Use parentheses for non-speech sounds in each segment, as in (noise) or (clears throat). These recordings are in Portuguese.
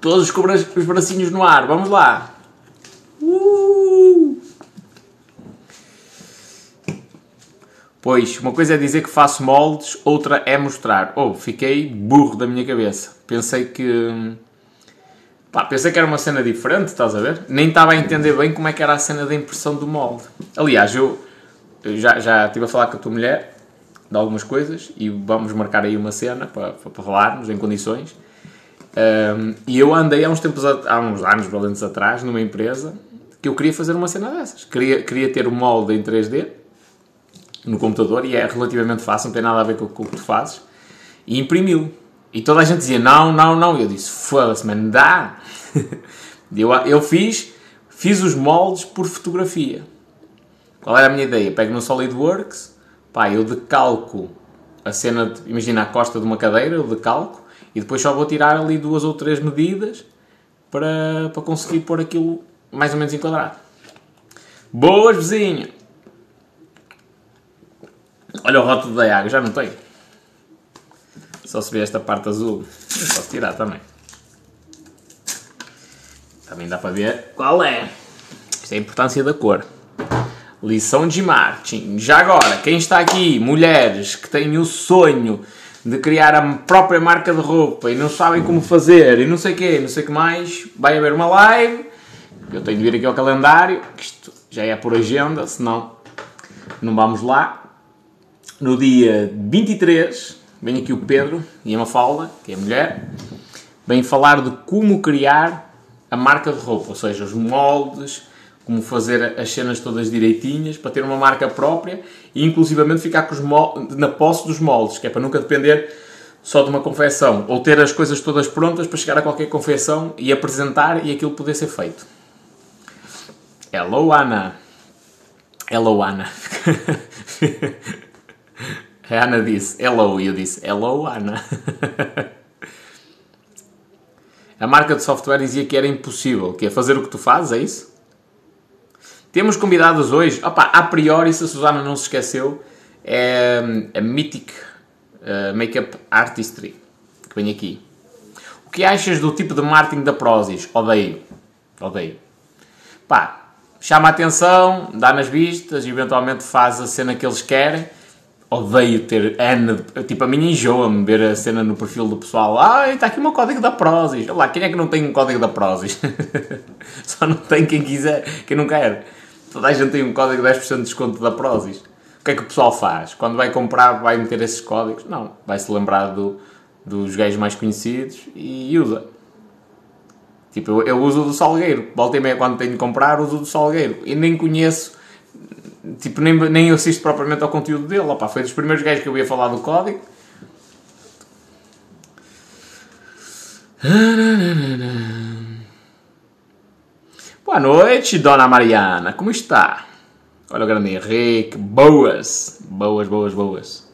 Todos com os bracinhos no ar, vamos lá. Uh! Pois, uma coisa é dizer que faço moldes, outra é mostrar. Oh, fiquei burro da minha cabeça. Pensei que. Pá, pensei que era uma cena diferente, estás a ver? Nem estava a entender bem como é que era a cena da impressão do molde. Aliás, eu, eu já, já estive a falar com a tua mulher de algumas coisas e vamos marcar aí uma cena para, para falarmos em condições. Um, e eu andei há uns tempos, há uns anos valentes atrás, numa empresa que eu queria fazer uma cena dessas. Queria, queria ter o um molde em 3D no computador e é relativamente fácil, não tem nada a ver com, com o que tu fazes. E imprimi-lo. E toda a gente dizia não, não, não. E eu disse, foda-se, mano, dá. (laughs) eu, eu fiz, fiz os moldes por fotografia. Qual era a minha ideia? Pego no SolidWorks, pá, eu decalco a cena, de, imagina a costa de uma cadeira, eu decalco, e depois só vou tirar ali duas ou três medidas para, para conseguir pôr aquilo mais ou menos enquadrado. Boas, vizinho! Olha o rótulo da água, já não tem. Só se vê esta parte azul. Posso tirar também. Também dá para ver qual é. Isto é a importância da cor. Lição de marketing. Já agora, quem está aqui, mulheres que têm o sonho de criar a própria marca de roupa e não sabem como fazer e não sei o quê, não sei o que mais, vai haver uma live. Eu tenho de vir aqui ao calendário, isto já é por agenda, senão não vamos lá. No dia 23, vem aqui o Pedro e a Mafalda, que é mulher, vem falar de como criar a marca de roupa, ou seja, os moldes, como fazer as cenas todas direitinhas para ter uma marca própria e inclusivamente ficar na posse dos moldes, que é para nunca depender só de uma confecção, ou ter as coisas todas prontas para chegar a qualquer confecção e apresentar e aquilo poder ser feito. Hello, Ana. Hello, Ana. (laughs) A Ana disse hello e eu disse hello, Ana. (laughs) A marca de software dizia que era impossível, que é fazer o que tu fazes, é isso? Temos convidados hoje, opa, a priori, se a Susana não se esqueceu, é a Mythic uh, Makeup Artistry, que vem aqui. O que achas do tipo de marketing da Prozis? Odeio. Odeio. Pá, chama a atenção, dá nas vistas, eventualmente faz a cena que eles querem, odeio ter N. Tipo, a mim enjoa-me ver a cena no perfil do pessoal. Ah, está aqui o meu código da Prozis. Olha lá, quem é que não tem um código da Prozis? (laughs) Só não tem quem quiser, quem não quer. Toda a gente tem um código de 10% de desconto da Prozis. O que é que o pessoal faz? Quando vai comprar, vai meter esses códigos? Não. Vai-se lembrar do, dos gays mais conhecidos e usa. Tipo, eu, eu uso do Salgueiro. Volta e meia, quando tenho de comprar, uso do Salgueiro. E nem conheço tipo, nem, nem assisto propriamente ao conteúdo dele. Opa, foi dos primeiros gajos que eu ia falar do código. Boa noite, Dona Mariana. Como está? Olha o grande Henrique. Boas. Boas, boas, boas.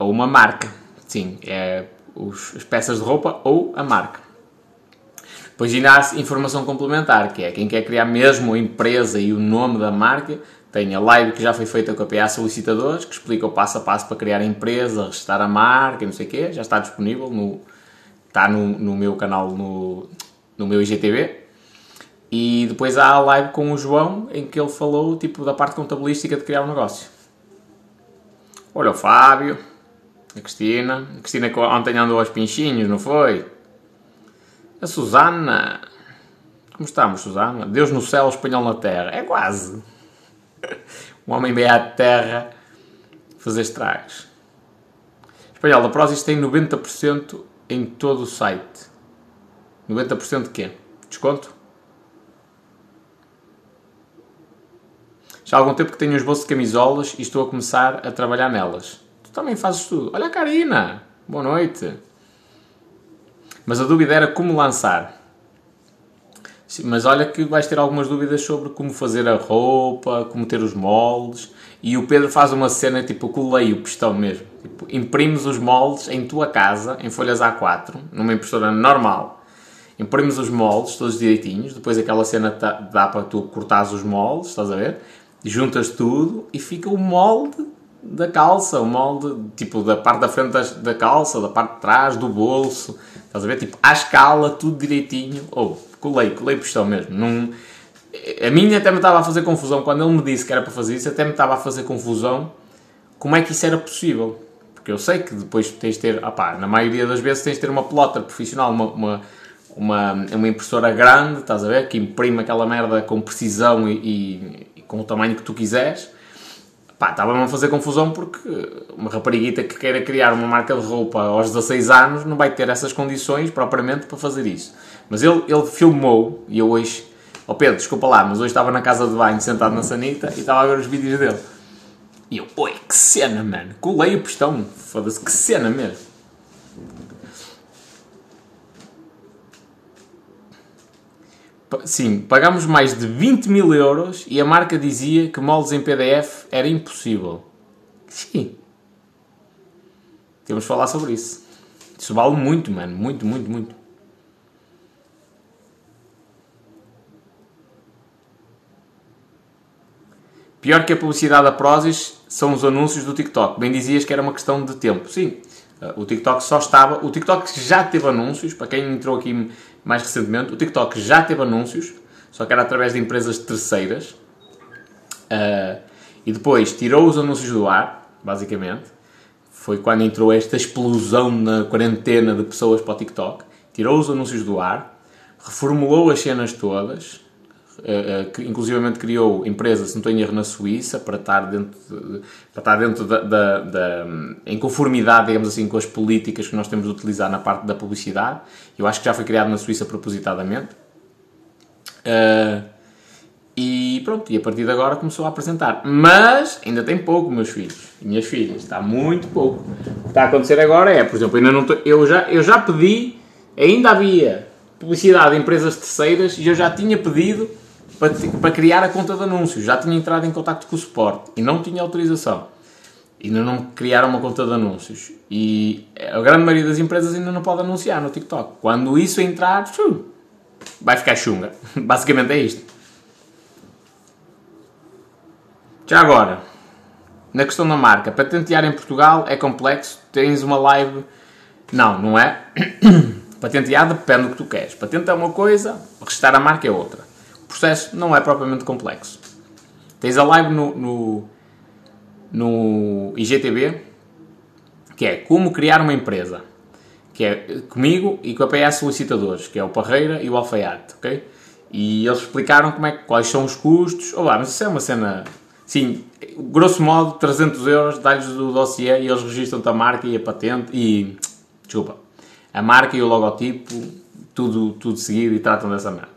Ou uma marca. Sim, é os, as peças de roupa ou a marca. Depois ainda há informação complementar, que é quem quer criar mesmo a empresa e o nome da marca, tem a live que já foi feita com a PA Solicitadores, que explica o passo a passo para criar a empresa, registrar a marca, não sei o quê, já está disponível, no, está no, no meu canal, no, no meu IGTV. E depois há a live com o João, em que ele falou tipo, da parte contabilística de criar um negócio. Olha o Fábio, a Cristina. A Cristina que ontem andou aos pinchinhos, não foi? A Susana. Como estamos, Susana? Deus no céu, espanhol na terra. É quase. (laughs) Um homem veio à terra fazer estragos. Espanhol da Prozis tem 90% em todo o site. 90% de quê? Desconto? Já há algum tempo que tenho os bolsos de camisolas e estou a começar a trabalhar nelas. Tu também fazes tudo. Olha a Karina! Boa noite! Mas a dúvida era como lançar. Mas olha que vais ter algumas dúvidas sobre como fazer a roupa, como ter os moldes. E o Pedro faz uma cena tipo colei o pistão mesmo. Tipo, imprimes os moldes em tua casa, em folhas A4, numa impressora normal. Imprimes os moldes todos direitinhos. Depois aquela cena dá para tu cortares os moldes, estás a ver? Juntas tudo e fica o molde da calça, o molde, tipo, da parte da frente da, da calça, da parte de trás, do bolso, estás a ver? Tipo, à escala, tudo direitinho. Ou, oh, colei, colei pistão mesmo. Não, a minha até me estava a fazer confusão, quando ele me disse que era para fazer isso, até me estava a fazer confusão como é que isso era possível. Porque eu sei que depois tens de ter, opá, na maioria das vezes tens de ter uma plotter profissional, uma, uma, uma, uma impressora grande, estás a ver, que imprime aquela merda com precisão e, e, e com o tamanho que tu quiseres Pá, estava-me a fazer confusão porque uma rapariguita que queira criar uma marca de roupa aos 16 anos não vai ter essas condições propriamente para fazer isso. Mas ele, ele filmou e eu hoje, oh Pedro, desculpa lá, mas hoje estava na casa de banho sentado na sanita e estava a ver os vídeos dele. E eu, oi, que cena, mano, colei o pistão, foda-se, que cena mesmo. Sim, pagámos mais de 20 mil euros e a marca dizia que moldes em PDF era impossível. Sim. Temos de falar sobre isso. Isso vale muito, mano. Muito, muito, muito. Pior que a publicidade da Prozis são os anúncios do TikTok. Bem dizias que era uma questão de tempo. Sim, eh, o TikTok só estava. O TikTok já teve anúncios, para quem entrou aqui mais recentemente, o TikTok já teve anúncios, só que era através de empresas terceiras. Uh, e depois tirou os anúncios do ar, basicamente. Foi quando entrou esta explosão na quarentena de pessoas para o TikTok. Tirou os anúncios do ar, reformulou as cenas todas, Uh, uh, inclusivamente criou empresa, se não em erro, na Suíça para estar dentro, de, para estar dentro da, da, da, em conformidade, digamos assim, com as políticas que nós temos de utilizar na parte da publicidade. Eu acho que já foi criado na Suíça propositadamente. Uh, e pronto, e a partir de agora começou a apresentar. Mas ainda tem pouco, meus filhos e minhas filhas, está muito pouco. O que está a acontecer agora é, por exemplo, ainda não tô, eu, já, eu já pedi, ainda havia publicidade de empresas terceiras e eu já tinha pedido para, para criar a conta de anúncios. Já tinha entrado em contato com o suporte e não tinha autorização. Ainda não criaram uma conta de anúncios. E a grande maioria das empresas ainda não pode anunciar no TikTok. Quando isso entrar, vai ficar chunga. (laughs) Basicamente é isto. Já agora, na questão da marca, patentear em Portugal é complexo. Tens uma live. Não, não é? (clears throat) Patentear depende do que tu queres. Patente é uma coisa, registrar a marca é outra processo não é propriamente complexo. Tens a live no, no, no IGTV, que é como criar uma empresa, que é comigo e com a PS Solicitadores, que é o Parreira e o Alfaiate, ok? E eles explicaram como é, quais são os custos. Olá, mas isso é uma cena. Sim, grosso modo, 300 euros, dá-lhes o dossiê e eles registram-te a marca e a patente e. Desculpa. A marca e o logotipo, tudo, tudo seguido e tratam dessa merda.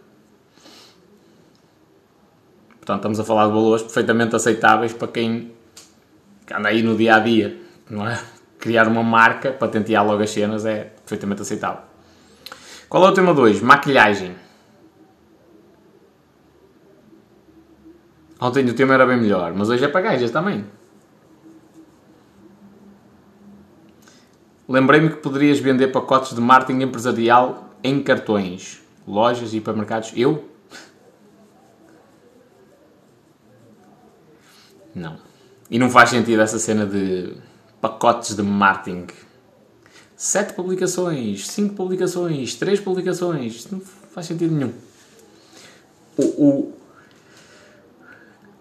Portanto, estamos a falar de valores perfeitamente aceitáveis para quem anda aí no dia a dia, não é? Criar uma marca, patentear logo as cenas é perfeitamente aceitável. Qual é o tema 2? Maquilhagem. Ontem o tema era bem melhor, mas hoje é para gajas também. Lembrei-me que poderias vender pacotes de marketing empresarial em cartões, lojas e hipermercados. Eu? Não. E não faz sentido essa cena de pacotes de marketing. Sete publicações, cinco publicações, três publicações. Não faz sentido nenhum. O, o,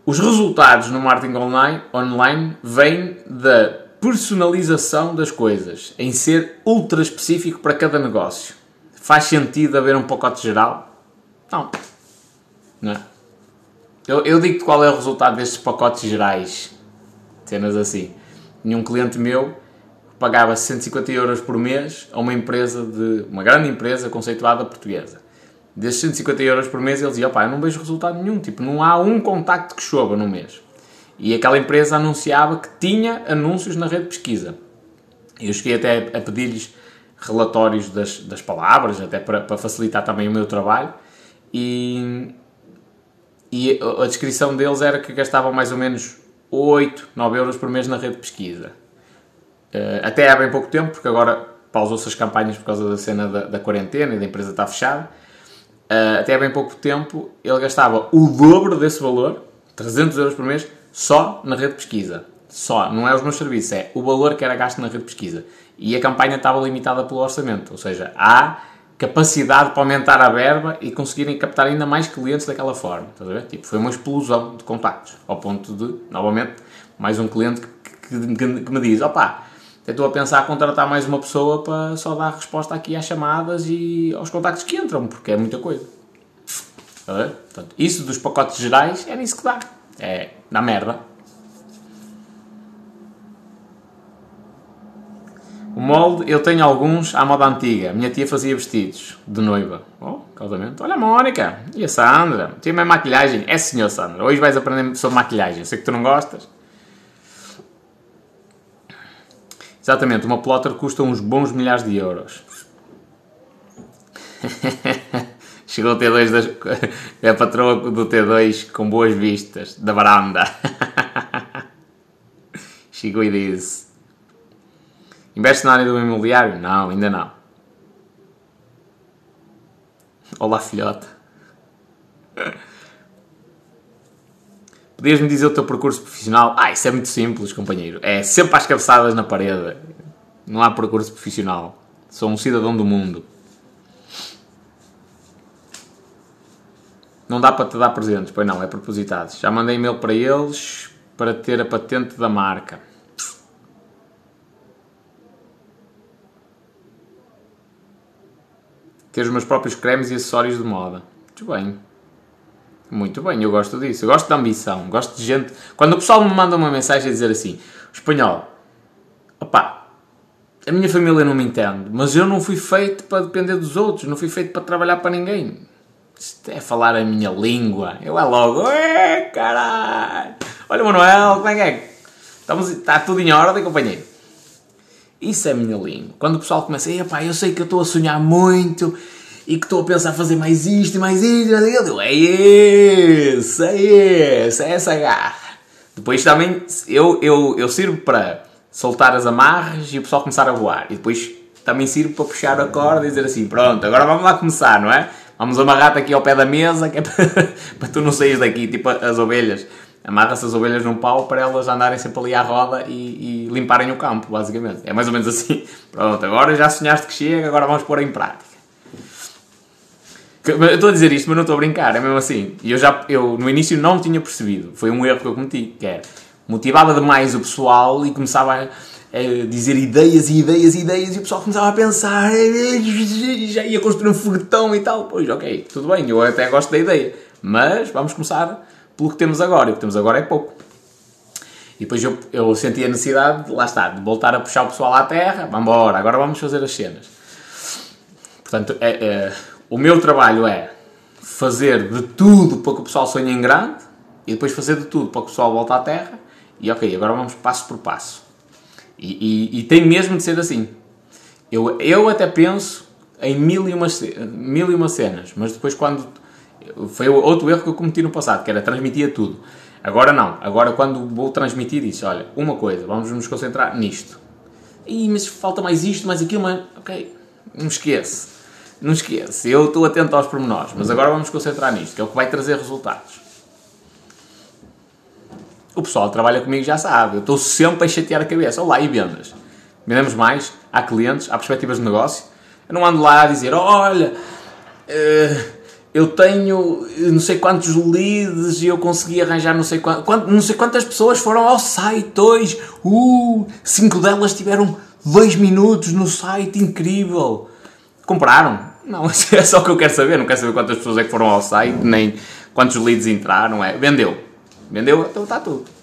os resultados no marketing online, online vêm da personalização das coisas, em ser ultra específico para cada negócio. Faz sentido haver um pacote geral? Não. Não é? Eu, eu digo-te qual é o resultado destes pacotes gerais. Cenas assim. Tinha um cliente meu pagava 150 euros por mês a uma empresa de. uma grande empresa conceituada portuguesa. Desses 150 euros por mês ele dizia: opá, eu não vejo resultado nenhum. Tipo, não há um contacto que chova no mês. E aquela empresa anunciava que tinha anúncios na rede de pesquisa. Eu cheguei até a pedir-lhes relatórios das, das palavras, até para, para facilitar também o meu trabalho. E, e a descrição deles era que gastavam mais ou menos 8, 9 euros por mês na rede de pesquisa. Eh, até há bem pouco tempo, porque agora pausou-se as campanhas por causa da cena da, da quarentena e da empresa estar fechada. Eh, até há bem pouco tempo ele gastava o dobro desse valor, 300 euros por mês, só na rede de pesquisa. Só, não é os meus serviços, é o valor que era gasto na rede de pesquisa. E a campanha estava limitada pelo orçamento, ou seja, há capacidade para aumentar a verba e conseguirem captar ainda mais clientes daquela forma. Estás a ver? Tipo, foi uma explosão de contactos, ao ponto de, novamente, mais um cliente que, que, que me diz, opá, estou a pensar contratar mais uma pessoa para só dar resposta aqui às chamadas e aos contactos que entram, porque é muita coisa. Portanto, isso dos pacotes gerais é nisso que dá. É na merda. O molde, eu tenho alguns à moda antiga. Minha tia fazia vestidos de noiva. Oh, casamento. Olha a Mónica e a Sandra. Tinha minha maquilhagem. É senhor Sandra. Hoje vais aprender sobre maquilhagem. Sei que tu não gostas. Exatamente, uma plotter custa uns bons milhares de euros. (laughs) Chegou o T2 das, é (laughs) a patroa do T2 com boas vistas da varanda. (laughs) Chegou e disse: Investe na área do imobiliário? Não, ainda não. Olá, filhota. Podias-me dizer o teu percurso profissional? Ah, isso é muito simples, companheiro. É sempre às cabeçadas na parede. Não há percurso profissional. Sou um cidadão do mundo. Não dá para te dar presentes, pois não, é propositados. Já mandei e-mail para eles para ter a patente da marca. Ter os meus próprios cremes e acessórios de moda. Muito bem. Muito bem, eu gosto disso. Eu gosto de ambição. Gosto de gente. Quando o pessoal me manda uma mensagem a dizer assim: espanhol, opá, a minha família não me entende, mas eu não fui feito para depender dos outros, não fui feito para trabalhar para ninguém. Isto é falar a minha língua. Eu é logo, é caralho. Olha, Manuel, como é que é? Estamos, está tudo em ordem, companheiro? Isso é a minha língua. Quando o pessoal começa, pá, eu sei que eu estou a sonhar muito e que estou a pensar fazer mais isto e mais isto, eu digo, é isso, é isso, é essa garra. Depois também eu, eu, eu sirvo para soltar as amarras e o pessoal começar a voar. E depois também sirvo para puxar a corda e dizer assim, pronto, agora vamos lá começar, não é? Vamos amarrar-te aqui ao pé da mesa, que é para, (laughs) para tu não saís daqui, tipo as ovelhas. Amarra-se as ovelhas num pau para elas andarem sempre ali à roda e, e, limparem o campo, basicamente. É mais ou menos assim. (laughs) Pronto, agora já sonhaste que chega, agora vamos pôr em prática. Eu estou a dizer isto, mas não estou a brincar, é mesmo assim. E eu já, eu no início não tinha percebido, foi um erro que eu cometi, que é, motivava demais o pessoal e começava a é, dizer ideias e ideias e ideias e o pessoal começava a pensar e já ia construir um foguetão e tal. Pois, ok, tudo bem, eu até gosto da ideia, mas vamos começar pelo que temos agora e o que temos agora é pouco. E depois eu, eu senti a necessidade, lá está, de voltar a puxar o pessoal à terra, vamos embora, agora vamos fazer as cenas. Portanto, é, é, o meu trabalho é fazer de tudo para que o pessoal sonhe em grande e depois fazer de tudo para que o pessoal volte à terra e ok, agora vamos passo por passo. E, e, e, tem mesmo de ser assim. Eu, eu até penso em mil e, uma, mil e uma cenas, mas depois quando. Foi outro erro que eu cometi no passado, que era transmitir tudo. Agora não. Agora quando vou transmitir isso, olha, uma coisa, vamos nos concentrar nisto. Ih, mas falta mais isto, mais aquilo, mas. Ok, não esquece. Não esquece. Eu estou atento aos pormenores, mas agora vamos nos concentrar nisto, que é o que vai trazer resultados. O pessoal que trabalha comigo já sabe, eu estou sempre a chatear a cabeça. Olá, e vendas? Vendemos mais? Há clientes? Há perspectivas de negócio? Eu não ando lá a dizer, olha, uh, eu tenho não sei quantos leads e eu consegui arranjar não sei, não sei quantas pessoas foram ao site hoje. Uh, cinco delas tiveram dois minutos no site, incrível. Compraram? Não, (laughs) é só o que eu quero saber. Não quero saber quantas pessoas é que foram ao site, nem quantos leads entraram. É, vendeu. Vendeu, então está tudo.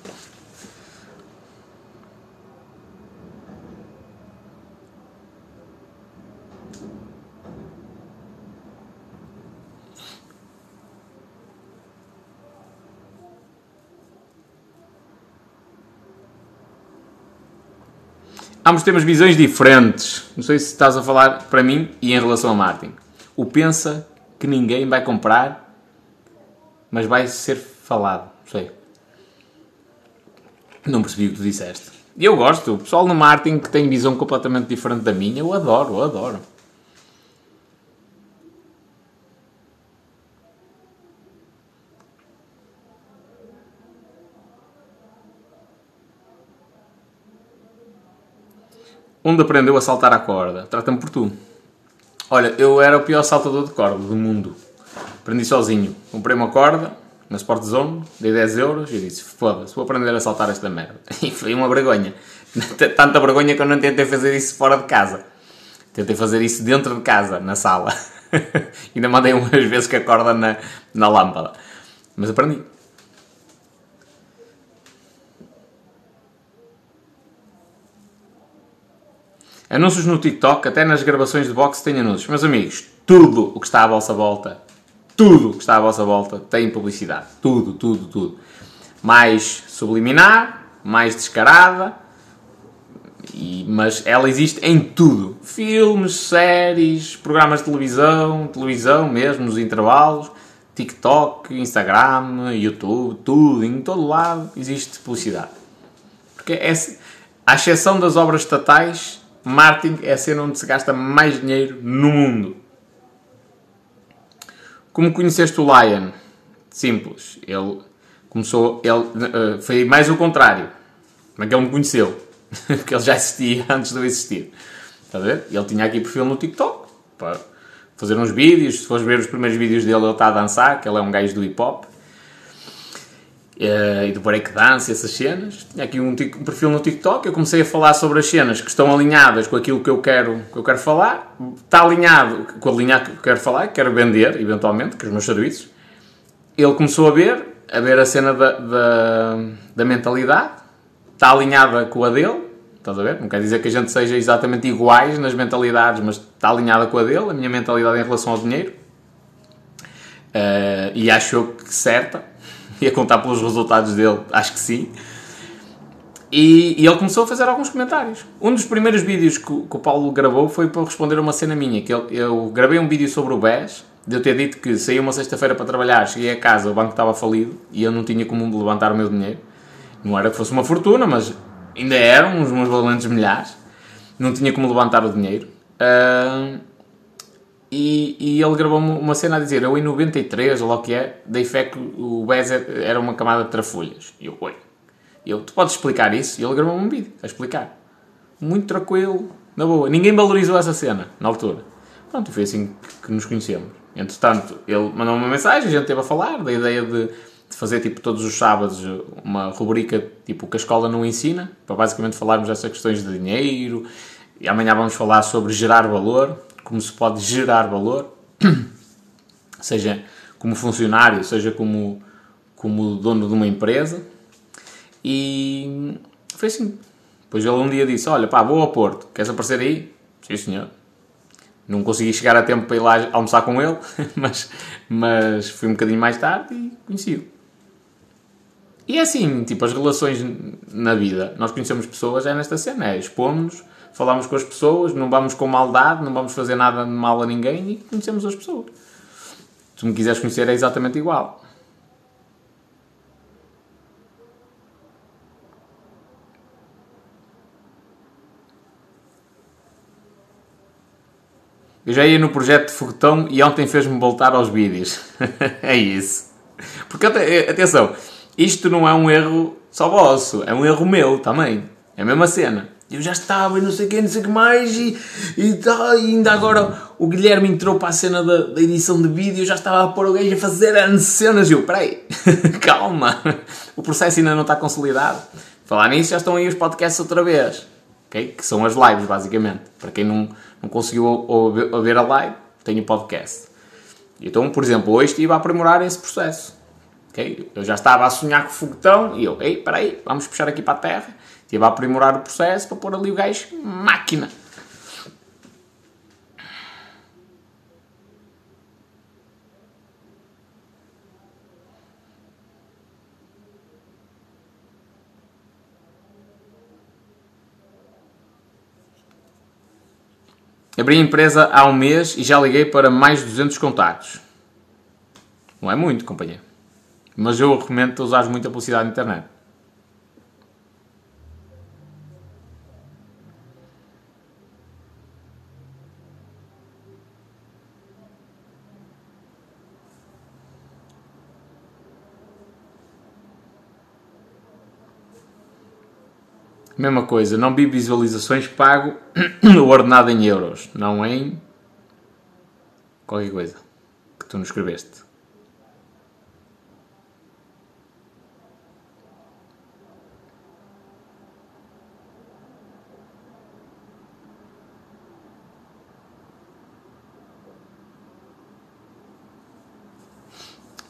Ambos temos visões diferentes. Não sei se estás a falar para mim e em relação a Martin. O pensa que ninguém vai comprar, mas vai ser falado. Não sei. Não percebi o que tu disseste. Eu gosto. O pessoal no marketing que tem visão completamente diferente da minha, eu adoro, eu adoro. Onde aprendeu a saltar a corda? Trata-me por tu. Olha, eu era o pior saltador de corda do mundo. Aprendi sozinho. Comprei uma corda na Sport Zone, dei 10 euros e disse: Foda-se, vou aprender a saltar esta merda. (laughs) E foi uma vergonha. (laughs) Tanta vergonha que eu não tentei fazer isso fora de casa. Tentei fazer isso dentro de casa, na sala. (laughs) Ainda mandei umas vezes com a corda na, na lâmpada. Mas aprendi. Anúncios no TikTok, até nas gravações de boxe tem anúncios. Meus amigos, tudo o que está à vossa volta, tudo o que está à vossa volta tem publicidade. Tudo, tudo, tudo. Mais subliminar, mais descarada, e, mas ela existe em tudo. Filmes, séries, programas de televisão, televisão mesmo, nos intervalos, TikTok, Instagram, YouTube, tudo, em todo lado existe publicidade. Porque é, à exceção das obras estatais, marketing é a cena onde se gasta mais dinheiro no mundo. Como conheceste o Lion? Simples. Ele começou. Ele, uh, foi mais o contrário. Como é que ele me conheceu? (laughs) Porque ele já existia (laughs) antes de eu existir. Está a ver? Ele tinha aqui perfil no TikTok para fazer uns vídeos. Se fores ver os primeiros vídeos dele, ele está a dançar, que ele é um gajo do hip hop. Uh, e do breakdance, essas cenas. Tinha aqui um, um, perfil no TikTok. Eu comecei a falar sobre as cenas que estão alinhadas com aquilo que eu quero, que eu quero falar. Está alinhado com a linha que eu quero falar, que quero vender, eventualmente, com os meus serviços. Ele começou a ver, a ver a cena da, da, da mentalidade. Está alinhada com a dele. Estás a ver? Não quer dizer que a gente seja exatamente iguais nas mentalidades, mas está alinhada com a dele, a minha mentalidade em relação ao dinheiro. Uh, e acho que certa (laughs) e a contar pelos resultados dele, acho que sim. E, e, ele começou a fazer alguns comentários. Um dos primeiros vídeos que, que o Paulo gravou foi para responder a uma cena minha, que eu gravei um vídeo sobre o BES, de eu ter dito que saí uma sexta-feira para trabalhar, cheguei a casa, o banco estava falido e eu não tinha como levantar o meu dinheiro. Não era que fosse uma fortuna, mas ainda eram uns, uns valentes milhares. Não tinha como levantar o dinheiro. Uh, e, e ele gravou uma cena a dizer: Eu em 93, ou lá o que é, dei fé que o BES era uma camada de trafolhas. E eu, oi. Eu, tu podes explicar isso? E ele gravou um vídeo a explicar. Muito tranquilo, na boa. Ninguém valorizou essa cena na altura. Pronto, foi assim que nos conhecemos. Entretanto, ele mandou uma mensagem, a gente esteve a falar da ideia de, de fazer tipo todos os sábados uma rubrica tipo que a escola não ensina, para basicamente falarmos dessas questões de dinheiro. E amanhã vamos falar sobre gerar valor como se pode gerar valor, (coughs) seja como funcionário, seja como, como dono de uma empresa. E foi assim. Depois ele um dia disse: Olha, pá, vou ao Porto, queres aparecer aí? Sim, senhor. Não consegui chegar a tempo para ir lá almoçar com ele, (laughs) mas, mas fui um bocadinho mais tarde e conheci-o. E é assim, tipo, as relações na vida, nós conhecemos pessoas, é nesta cena, é expomos-nos falamos com as pessoas, não vamos com maldade, não vamos fazer nada de mal a ninguém e conhecemos as pessoas. Se me quiseres conhecer é exatamente igual. Eu já ia no projeto de foguetão e ontem fez-me voltar aos vídeos. (laughs) é isso. Porque, atenção, isto não é um erro só vosso, é um erro meu também. É a mesma cena. Eu já estava e não sei o que, não sei o que mais, e, e, tá, e ainda agora o Guilherme entrou para a cena da, da edição de vídeo, já estava a pôr o gajo a fazer as cenas, e eu, peraí, (laughs) calma, o processo ainda não está consolidado. Falar nisso, já estão aí os podcasts outra vez, okay? que são as lives, basicamente. Para quem não, não conseguiu ouvir a live, tem o podcast. Então, por exemplo, hoje estive a aprimorar esse processo. Okay? Eu já estava a sonhar com o foguetão, e eu, ei, peraí, vamos puxar aqui para a terra Estive a aprimorar o processo para pôr ali o gajo máquina. Abri a empresa há um mês e já liguei para mais de 200 contactos. Não é muito, companheiro. Mas eu recomendo-te usar muita publicidade na internet. Mesma coisa, não vi visualizações, pago (clears throat) o ordenado em euros, não em qualquer coisa que tu nos escreveste.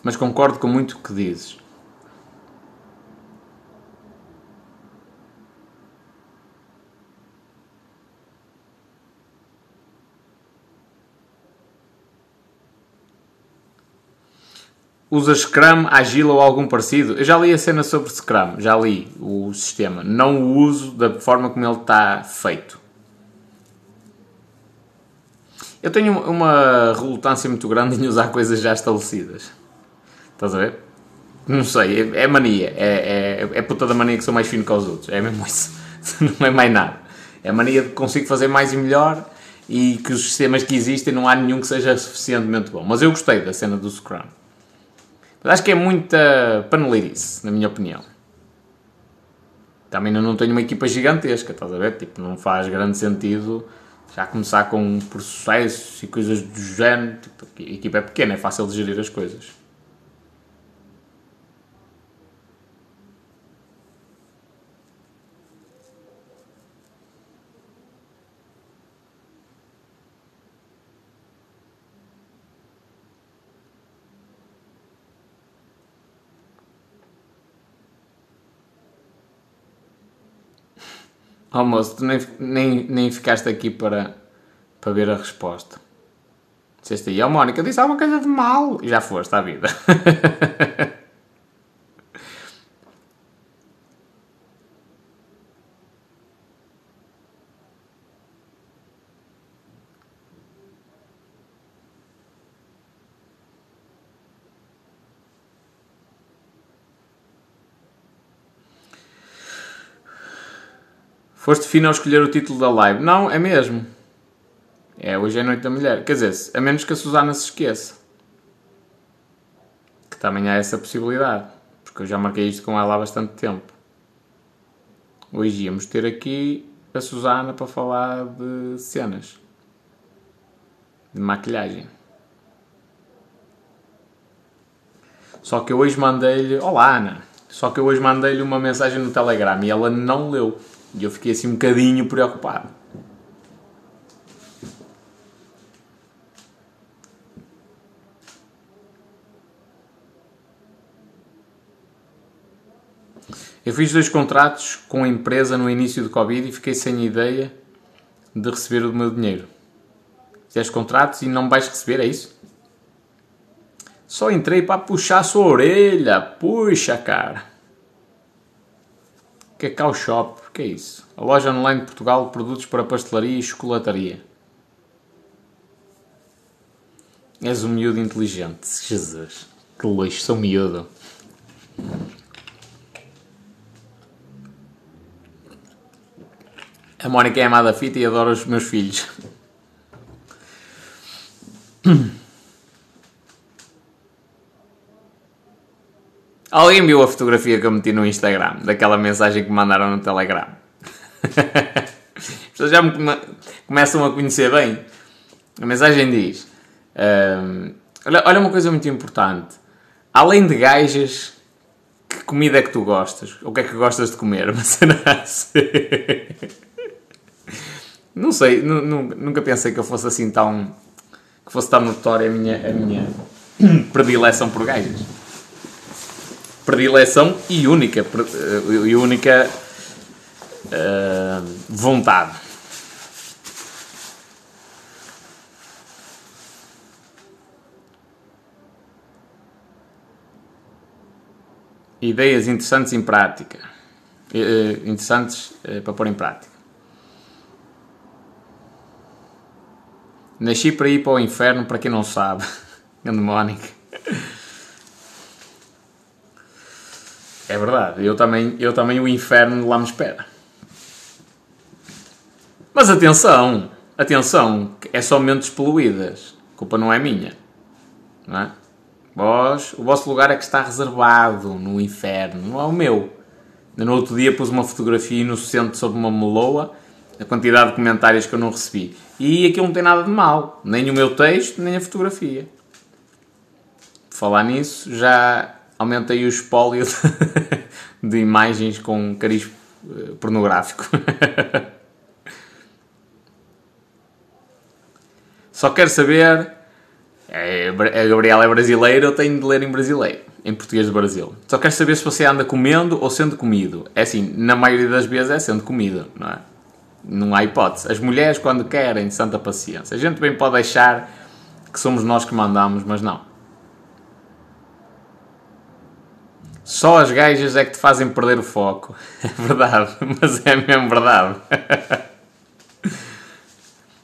Mas concordo com muito o que dizes. Usas Scrum, Agile ou algum parecido? Eu já li a cena sobre Scrum, já li o sistema. Não o uso da forma como ele está feito. Eu tenho uma relutância muito grande em usar coisas já estabelecidas. Estás a ver? Não sei, é, é mania. É, é, é puta da mania que sou mais fino que os outros. É mesmo isso. (laughs) Não é mais nada. É mania de que consigo fazer mais e melhor e que os sistemas que existem não há nenhum que seja suficientemente bom. Mas eu gostei da cena do Scrum. Mas acho que é muita paneleirice, na minha opinião. Também não tenho uma equipa gigantesca, estás a ver? Tipo, não faz grande sentido já começar com processos e coisas do género. Tipo, a equipa é pequena, é fácil de gerir as coisas. Oh moço, tu nem, nem, nem ficaste aqui para, para ver a resposta. Disseste aí, ó oh, Mónica, disse alguma coisa de mal. E já foste à vida. (laughs) Foste fino ao escolher o título da live. Não, é mesmo. É, hoje é Noite da Mulher. Quer dizer, a menos que a Susana se esqueça. Que também há essa possibilidade. Porque eu já marquei isto com ela há bastante tempo. Hoje íamos ter aqui a Susana para falar de cenas. De maquilhagem. Só que eu hoje mandei-lhe. Olá, Ana! Só que eu hoje mandei-lhe uma mensagem no Telegram e ela não leu. E eu fiquei assim um bocadinho preocupado. Eu fiz dois contratos com a empresa no início do Covid e fiquei sem ideia de receber o meu dinheiro. Fizeste contratos e não vais receber, é isso? Só entrei para puxar a sua orelha. Puxa, cara. Cacau Shop, o que é isso? A loja online de Portugal, produtos para pastelaria e chocolataria. És um miúdo inteligente, Jesus. Que luxo, sou miúdo. A Mónica é amada fita e adora os meus filhos. (clears throat) Alguém viu a fotografia que eu meti no Instagram, daquela mensagem que me mandaram no Telegram? As pessoas já me come começam a conhecer bem. A mensagem diz: um, olha, uma coisa muito importante. Além de gajas, que comida é que tu gostas? O que é que gostas de comer? (laughs) Cena assim. Não sei, nunca pensei que eu fosse assim tão. que fosse tão notória a minha, a minha (clears throat) predileção por gajas predileção e única, eh, e única uh, vontade. Ideias interessantes em prática. Uh, interessantes uh, para pôr em prática. Nasci para ir para o inferno, para quem não sabe. (laughs) Grande Mónica. É verdade, eu também, eu também o inferno lá me espera. Mas atenção, atenção, é só mentes poluídas. A culpa não é minha. Não é? Vós, o vosso lugar é que está reservado no inferno, não é o meu. No outro dia pus uma fotografia inocente sobre uma meloa, a quantidade de comentários que eu não recebi. E aquilo não tem nada de mal, nem o meu texto, nem a fotografia. Falar nisso, já aumentei o espólio de, (laughs) de imagens com cariz eh, pornográfico. (laughs) Só quero saber. É, a Gabriela é brasileira, eu tenho de ler em brasileiro, em português do Brasil. Só quero saber se você anda comendo ou sendo comido. É assim, na maioria das vezes é sendo comido, não é? Não há hipótese. As mulheres, quando querem, santa paciência. A gente bem pode achar que somos nós que mandamos, mas não. Só as gajas é que te fazem perder o foco. (laughs) É verdade, mas é mesmo verdade. (laughs)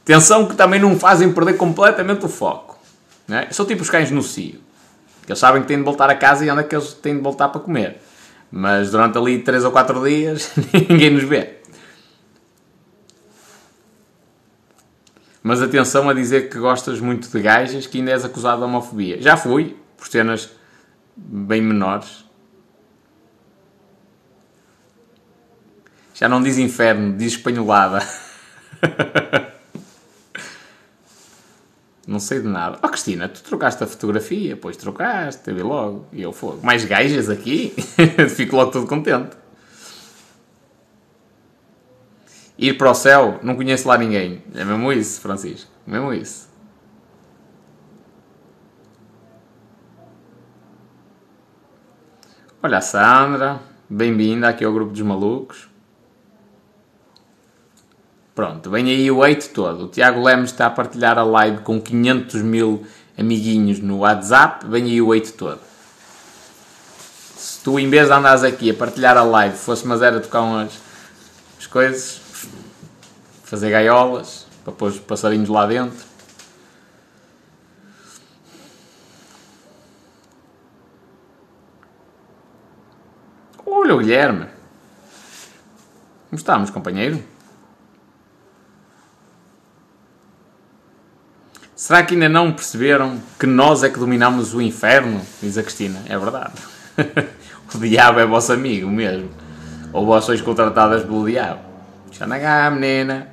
Atenção que também não fazem perder completamente o foco. Né? São tipo os cães no cio. Eles sabem que têm de voltar a casa e onde é que eles têm de voltar para comer. Mas durante ali 3 ou 4 dias (laughs) ninguém nos vê. Mas atenção a dizer que gostas muito de gajas que ainda és acusado de homofobia. Já fui, por cenas bem menores. Já não diz inferno, diz espanholada. não sei de nada. Oh Cristina, tu trocaste a fotografia? Pois trocaste, teve logo. E eu fogo. Mais gajas aqui? (laughs) Fico logo todo contente. Ir para o céu, não conheço lá ninguém. É mesmo isso, Francisco. É mesmo isso. Olha a Sandra, bem-vinda aqui ao grupo dos malucos. Pronto, vem aí o hate todo. O Tiago Lemos está a partilhar a live com 500 mil amiguinhos no WhatsApp. Vem aí o hate todo. Se tu, em vez de andares aqui a partilhar a live, fosse mas era tocar umas as coisas, fazer gaiolas para pôr os passarinhos lá dentro. Olha o Guilherme. Como estamos, companheiro? Será que ainda não perceberam que nós é que dominamos o inferno? Diz a Cristina. É verdade. (laughs) o diabo é vosso amigo mesmo. Ou vós sois contratadas pelo diabo. Xanagá, menina.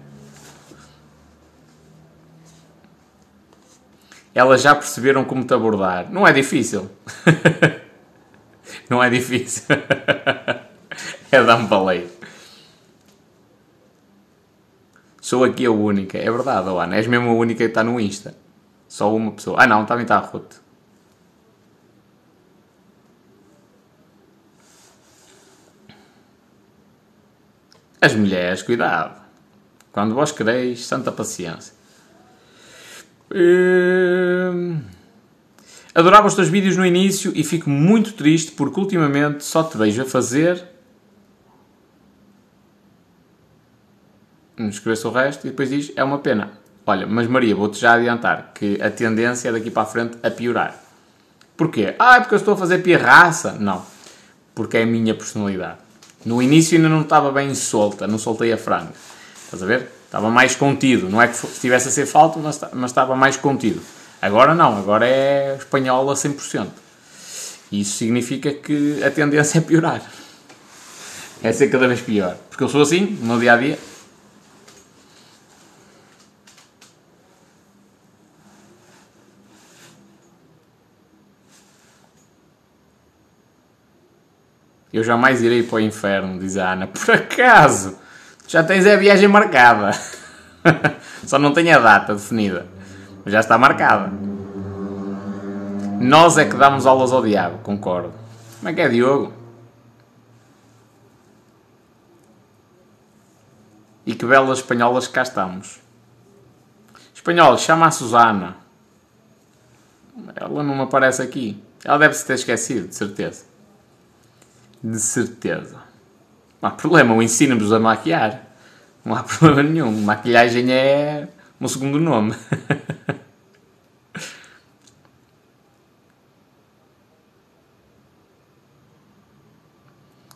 Elas já perceberam como te abordar. Não é difícil. (laughs) não é difícil. (laughs) é dar-me balei. Sou aqui a única. É verdade, Ana. És mesmo a única que está no Insta. Só uma pessoa. Ah, não, também está a Ruth. As mulheres, cuidado. Quando vós quereis, santa paciência. Hum... Adorava os teus vídeos no início e fico muito triste porque ultimamente só te vejo a fazer escrevesse o resto e depois diz: é uma pena. Olha, mas Maria, vou-te já adiantar que a tendência é daqui para a frente a piorar. Porquê? Ah, é porque eu estou a fazer pirraça? Não. Porque é a minha personalidade. No início ainda não estava bem solta, não soltei a franga. Estás a ver? Estava mais contido. Não é que estivesse a ser falta, mas, mas estava mais contido. Agora não, agora é espanhol a 100%. Isso significa que a tendência é piorar. É ser cada vez pior. Porque eu sou assim, no dia a dia, Eu jamais irei para o inferno, diz a Ana. (laughs) Por acaso? Já tens a viagem marcada. (laughs) Só não tem a data definida. Mas já está marcada. Nós é que damos aulas ao diabo, concordo. Como é que é, Diogo? E que belas espanholas cá estamos. Espanhol, chama a Susana. Ela não aparece aqui. Ela deve-se ter esquecido, de certeza. De certeza. Não há problema, o ensina-nos a maquiar. Não há (laughs) problema nenhum. Maquilhagem é um segundo nome. (laughs)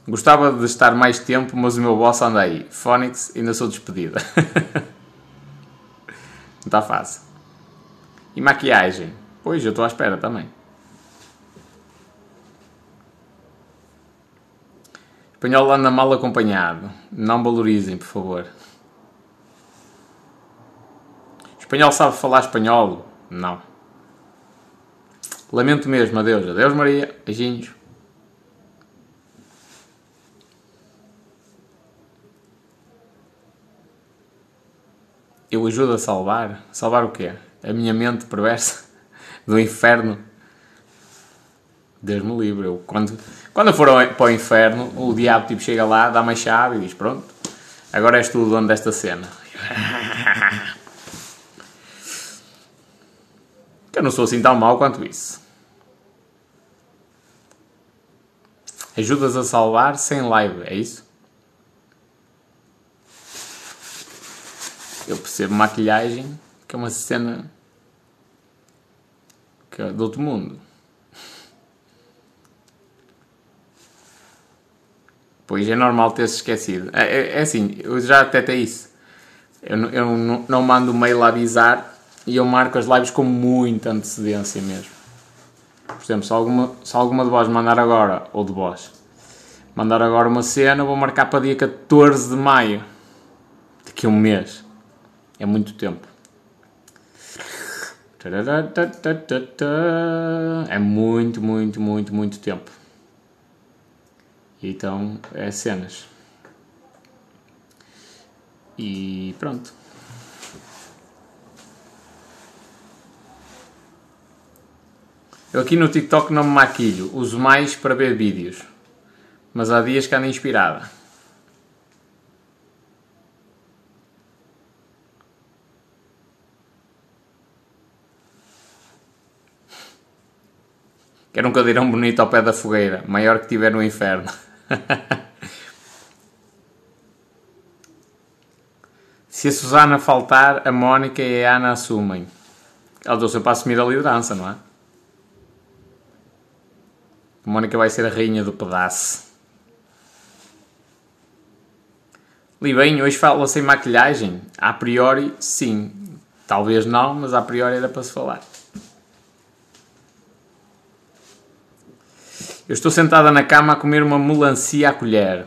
Gostava de estar mais tempo, mas o meu boss anda aí. Phonics, ainda sou despedida. (laughs) Não está fácil. E maquiagem? Pois, eu estou à espera também. Espanhol anda mal acompanhado. Não valorizem, por favor. Espanhol sabe falar espanhol? Não. Lamento mesmo, adeus. Adeus, Maria. Beijinhos. Eu ajudo a salvar? Salvar o quê? A minha mente perversa (laughs) do inferno? Deus me livre. Eu, quando, quando eu for para o inferno, o diabo tipo, chega lá, dá uma chave e diz: Pronto, agora és tu o dono desta cena. (laughs) que eu não sou assim tão mau quanto isso. Ajudas a salvar sem live, é isso? Eu percebo maquilhagem, que é uma cena que é do outro mundo. Pois é normal ter-se esquecido. É, é, é, assim, eu já até tenho isso. Eu, eu não, mando mail a avisar e eu marco as lives com muita antecedência mesmo. Por exemplo, se alguma, se alguma de vós mandar agora, ou de vós, mandar agora uma cena, vou marcar para dia 14 de maio. Daqui a um mês. É muito tempo. É muito, muito, muito, muito tempo. Então, é cenas. E pronto. Eu aqui no TikTok não me maquilho, uso mais para ver vídeos. Mas há dias que ando inspirada. Quero um cadeirão bonito ao pé da fogueira, maior que tiver no inferno. (laughs) Se a Susana faltar, a Mónica e a Ana assumem. Ela deu-se para assumir a liderança, não é? A Mónica vai ser a rainha do pedaço. Li bem, hoje fala sem maquilhagem? A priori, sim. Talvez não, mas a priori era para se falar. Eu estou sentada na cama a comer uma melancia à colher.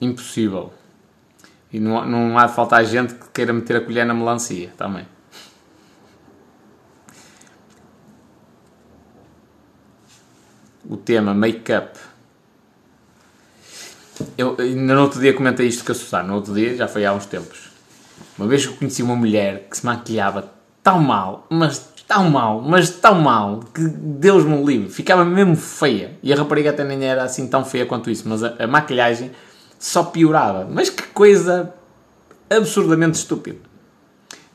Impossível. E não, não há de faltar gente que queira meter a colher na melancia também. O tema make-up. Eu ainda no outro dia comentei isto com a Susana. No outro dia, já foi há uns tempos. Uma vez que conheci uma mulher que se maquilhava tão mal, mas tão mal, mas tão mal, que Deus me livre, ficava mesmo feia. E a rapariga até nem era assim tão feia quanto isso, mas a, a maquilhagem só piorava. Mas que coisa absurdamente estúpida.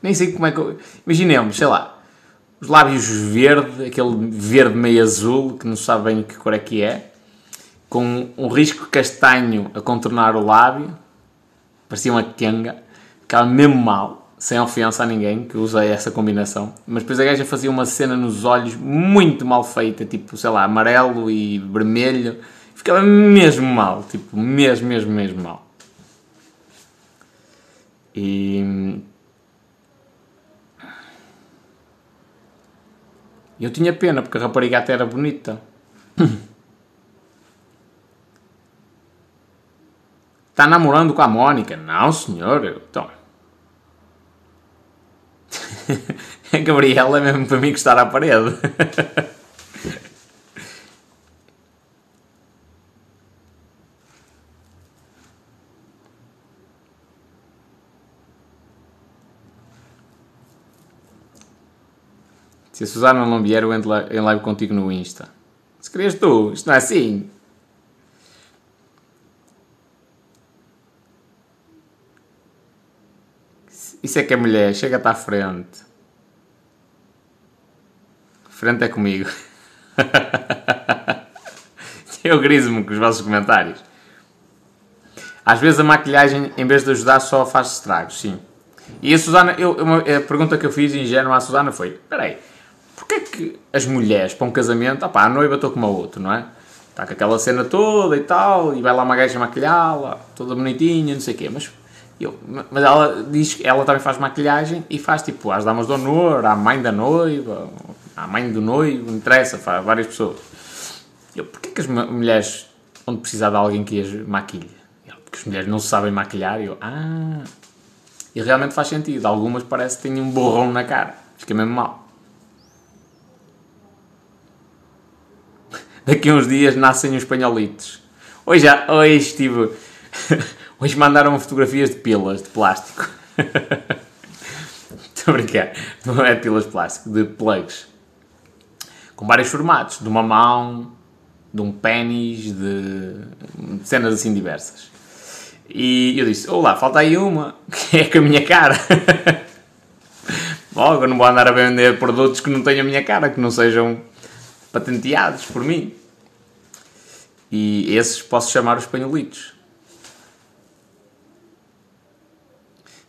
Nem sei como é que eu... Imaginemos, sei lá, os lábios verde, aquele verde meio azul, que não sabe bem que cor é que é, com um risco castanho a contornar o lábio, parecia uma quenga, ficava mesmo mal sem ofensa a ninguém que usa essa combinação, mas depois a gaja fazia uma cena nos olhos muito mal feita, tipo, sei lá, amarelo e vermelho, ficava mesmo mal, tipo, mesmo, mesmo, mesmo mal. E. Eu tinha pena porque a rapariga até era bonita. Está (coughs) namorando com a Mónica? Não, senhor. Então, (laughs) a Gabriela é mesmo para mim encostar à parede. (laughs) Se a Susana não vier, eu entro em live contigo no Insta. Se querias tu, isto não é assim. Isso é que é mulher, chega-te à frente. Frente é comigo. (laughs) Eu griso-me com os vossos comentários. Às vezes a maquilhagem, em vez de ajudar, só faz estragos, sim. E a Susana, eu, uma, a pergunta que eu fiz ingênua à Susana foi: peraí, porquê que as mulheres para um casamento, a noiva estou como a outra, não é? Está com aquela cena toda e tal, e vai lá uma gaja maquilhá-la, toda bonitinha, não sei o quê, mas eu, mas ela diz que ela também faz maquilhagem e faz tipo às damas do honor, à mãe da noiva, à mãe do noivo, não interessa, faz várias pessoas. Eu, porquê que as mulheres onde precisar de alguém que as maquilhe. Ele, Porque as mulheres não sabem maquilhar. Eu, ah. E realmente faz sentido. Algumas parece que têm um borrão na cara. Fica mesmo mal. (laughs) Daqui a uns dias nascem os espanholitos. Hoje, hoje estive. (laughs) Hoje mandaram fotografias de pilas de plástico. (laughs) Estou a brincar. Não é de pilas de plástico, de plugs. Com vários formatos. De uma mão, de um pênis, de cenas assim diversas. E eu disse: Olá, falta aí uma, (laughs) que é com a minha cara. Logo, eu não vou andar a vender produtos que não tenham a minha cara, que não sejam patenteados por mim. E esses posso chamar os espanholitos.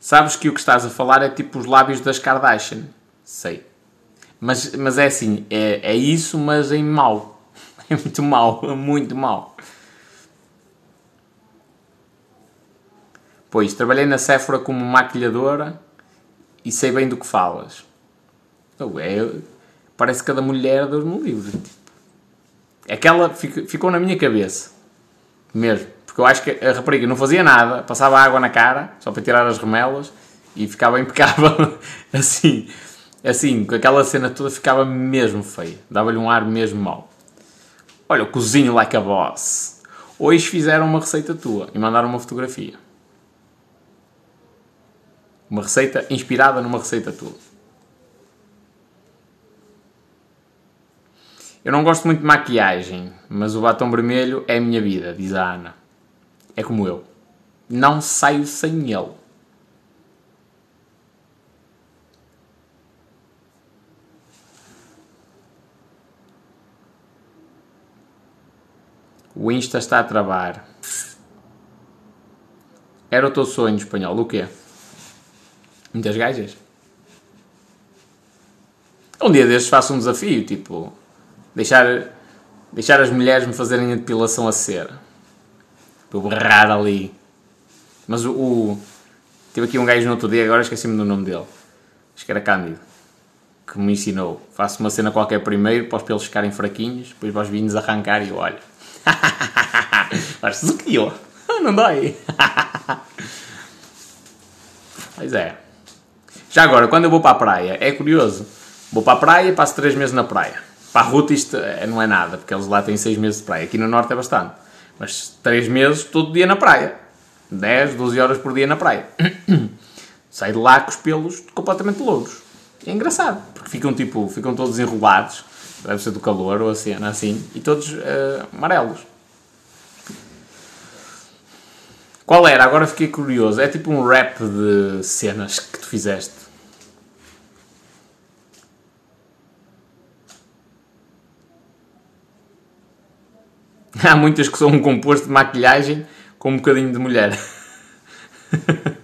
Sabes que o que estás a falar é tipo os lábios das Kardashian. Sei. Mas, mas é assim, é, é isso, mas em mau. (laughs) É muito mau, muito mau. Pois, trabalhei na Sephora como maquilhadora e sei bem do que falas. Oh, é, parece cada mulher dos meus livros. Tipo. Aquela fico- ficou na minha cabeça. Mesmo. Porque eu acho que a rapariga não fazia nada, passava água na cara, só para tirar as remelas, e ficava (laughs) impecável. assim, assim, com aquela cena toda ficava mesmo feia. Dava-lhe um ar mesmo mau. Olha, cozinho like a boss. Hoje fizeram uma receita tua e mandaram uma fotografia. Uma receita inspirada numa receita tua. Eu não gosto muito de maquilhagem, mas o batom vermelho é a minha vida, diz a Ana. É como eu. Não saio sem ele. O Insta está a travar. Era o teu sonho espanhol, o quê? Muitas gajas? Um dia destes faço um desafio, tipo, deixar, deixar as mulheres me fazerem a depilação a cera. Para eu berrar ali. Mas o, o. Tive aqui um gajo no outro dia, agora esqueci-me do nome dele. Acho que era Cândido. Que me ensinou. Faço uma cena qualquer primeiro, para os pelos ficarem fraquinhos, depois os vinhos arrancar e eu o (laughs) que eu? (laughs) Não dói. (laughs) Pois é. Já agora, quando eu vou para a praia, é curioso. Vou para a praia e passo 3 meses na praia. Para a ruta isto é- não é nada, porque eles lá têm 6 meses de praia. Aqui no Norte é bastante. Mas 3 meses todo dia na praia. 10, 12 horas por dia na praia. (clears throat) Sai de lá com os pelos completamente louros. É engraçado, porque ficam tipo, ficam todos enrolados. Deve ser do calor ou assim, assim. E todos eh, amarelos. Qual era? Agora fiquei curioso. É tipo um rap de cenas que tu fizeste. (laughs) Há muitas que são um composto de maquilhagem com um bocadinho de mulher. (laughs)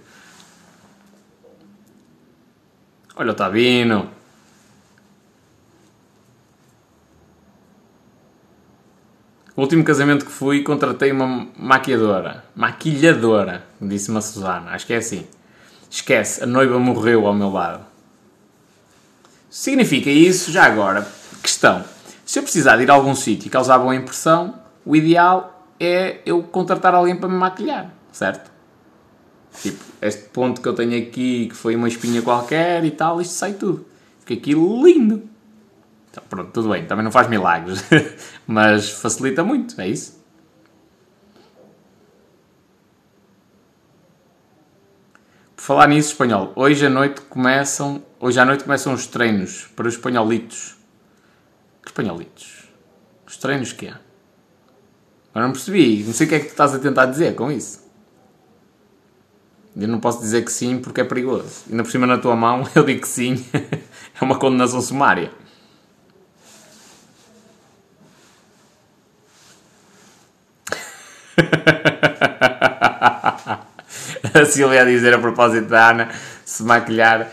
Olha o Tabino. O último casamento que fui, contratei uma maquiadora. Maquilhadora, disse-me a Susana. Acho que é assim. Esquece, a noiva morreu ao meu lado. Significa isso, já agora, questão. Se eu precisar de ir a algum sítio e causar boa impressão, o ideal é eu contratar alguém para me maquilhar, certo? Tipo, este ponto que eu tenho aqui, que foi uma espinha qualquer e tal, isto sai tudo. Fica aqui lindo. Então, pronto, tudo bem, também não faz milagres, (laughs) mas facilita muito, é isso? Por falar nisso, espanhol, hoje à noite começam, hoje à noite começam os treinos para os espanholitos. Que espanholitos? Os treinos que é? Eu não percebi, não sei o que é que tu estás a tentar dizer com isso. Eu não posso dizer que sim porque é perigoso. Ainda por cima na tua mão (laughs) eu digo que sim. é uma condenação sumária. (laughs) a Silvia a dizer a propósito da Ana se maquilhar,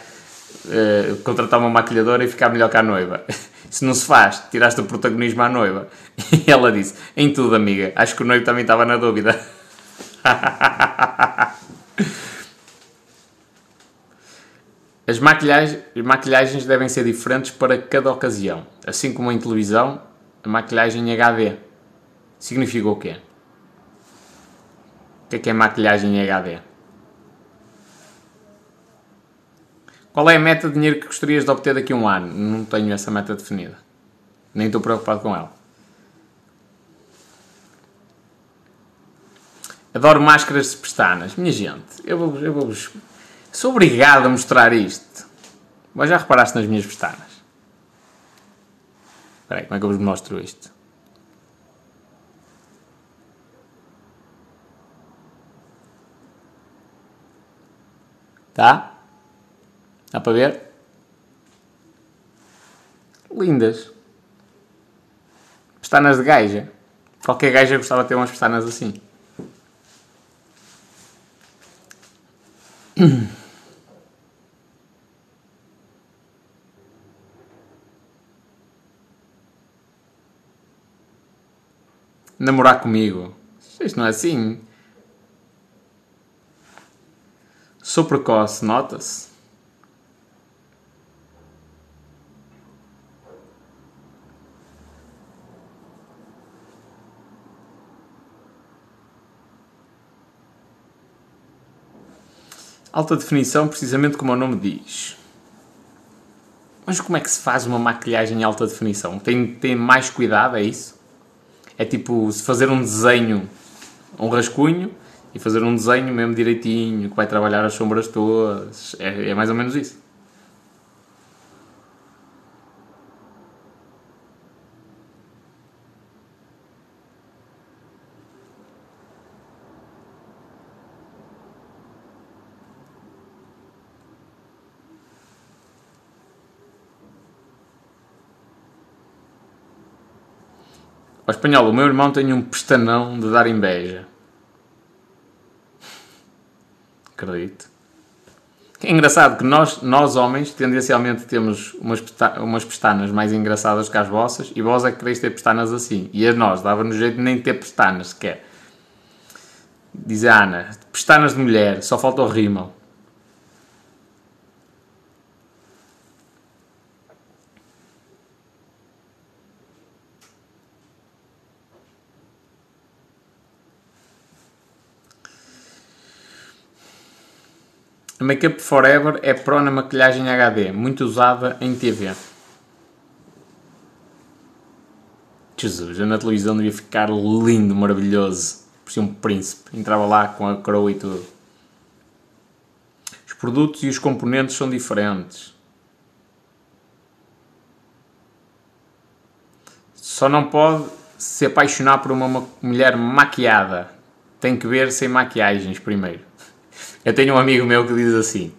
eh, contratar uma maquilhadora e ficar melhor que a noiva. Isso não se faz, tiraste o protagonismo à noiva. (laughs) E ela disse: Em tudo, amiga, acho que o noivo também estava na dúvida. (laughs) As maquilhagens, maquilhagens devem ser diferentes para cada ocasião. Assim como em televisão, a maquilhagem HD significa o quê? que é que é maquilhagem em HD? Qual é a meta de dinheiro que gostarias de obter daqui a um ano? Não tenho essa meta definida. Nem estou preocupado com ela. Adoro máscaras de pestanas. Minha gente, eu vou, eu vou Sou obrigado a mostrar isto. Mas já reparaste nas minhas pestanas? Espera aí, como é que eu vos mostro isto? Tá? Dá para ver? Lindas. Pestanas de gaja. Qualquer gaja gostava de ter umas pestanas assim. (clears throat) Namorar comigo. Isto não é assim. Sou precoce, nota-se. Alta definição, precisamente como o nome diz. Mas como é que se faz uma maquilhagem em alta definição? Tem, tem mais cuidado, é isso? É tipo, se fazer um desenho, um rascunho, e fazer um desenho mesmo direitinho, que vai trabalhar as sombras todas. É, é mais ou menos isso. Espanhol, o meu irmão tem um pestanão de dar inveja. Acredito. É engraçado que nós, nós homens, tendencialmente temos umas, umas pestanas mais engraçadas que as vossas e vós é que quereis ter pestanas assim. E a nós dava-nos jeito de nem ter pestanas sequer. Diz a Ana, pestanas de mulher, só falta o rímel. A Makeup Forever é pró na maquilhagem HD, muito usada em TV. Jesus, na televisão devia ficar lindo, maravilhoso. Parecia um príncipe. Entrava lá com a coroa e tudo. Os produtos e os componentes são diferentes. Só não pode se apaixonar por uma mulher maquiada. Tem que ver sem maquiagens primeiro. Eu tenho um amigo meu que diz assim: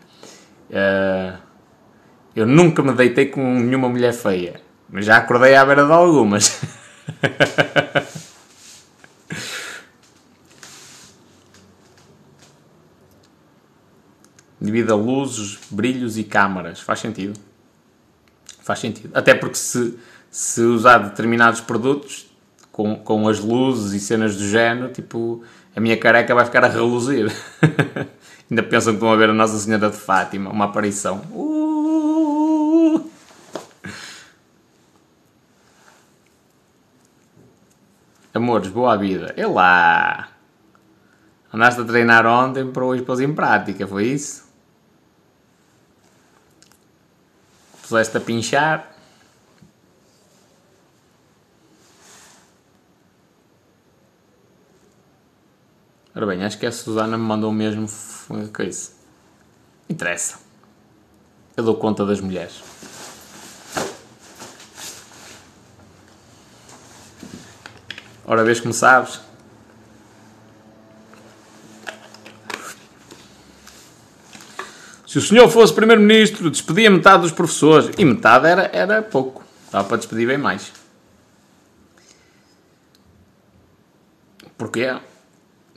uh, Eu nunca me deitei com nenhuma mulher feia, mas já acordei à beira de algumas. (laughs) Devido a luzes, brilhos e câmaras. Faz sentido. Faz sentido. Até porque se, se usar determinados produtos com, com as luzes e cenas do género, tipo, a minha careca vai ficar a reluzir. (laughs) Ainda pensam que a ver a Nossa Senhora de Fátima, uma aparição. Uh! Amores, boa vida. É lá. Andaste a treinar ontem para hoje pôs em prática, foi isso? Puseste a pinchar. Ora bem, acho que a Susana me mandou mesmo coisa. Interessa. Eu dou conta das mulheres. Ora, vês como sabes? Se o senhor fosse primeiro-ministro, despedia metade dos professores. E metade era, era pouco. Dava para despedir bem mais. Porquê?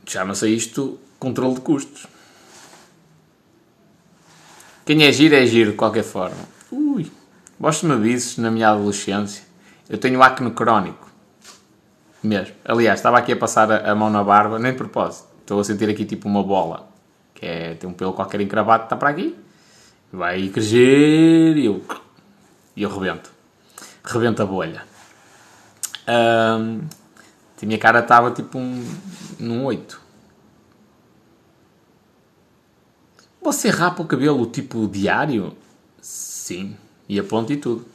Chama-se isto controle de custos. Quem é giro é giro de qualquer forma. Ui, gosto-me disso na minha adolescência. Eu tenho acne crónico. Mesmo. Aliás, estava aqui a passar a, a mão na barba, nem de propósito. Estou a sentir aqui tipo uma bola. Que é, tem um pelo qualquer encravado, está para aqui. Vai crescer e eu... E eu rebento. Rebento a bolha. Um, a minha cara estava tipo um, num 8. Você rapa o cabelo tipo diário? Sim. E a ponta e tudo.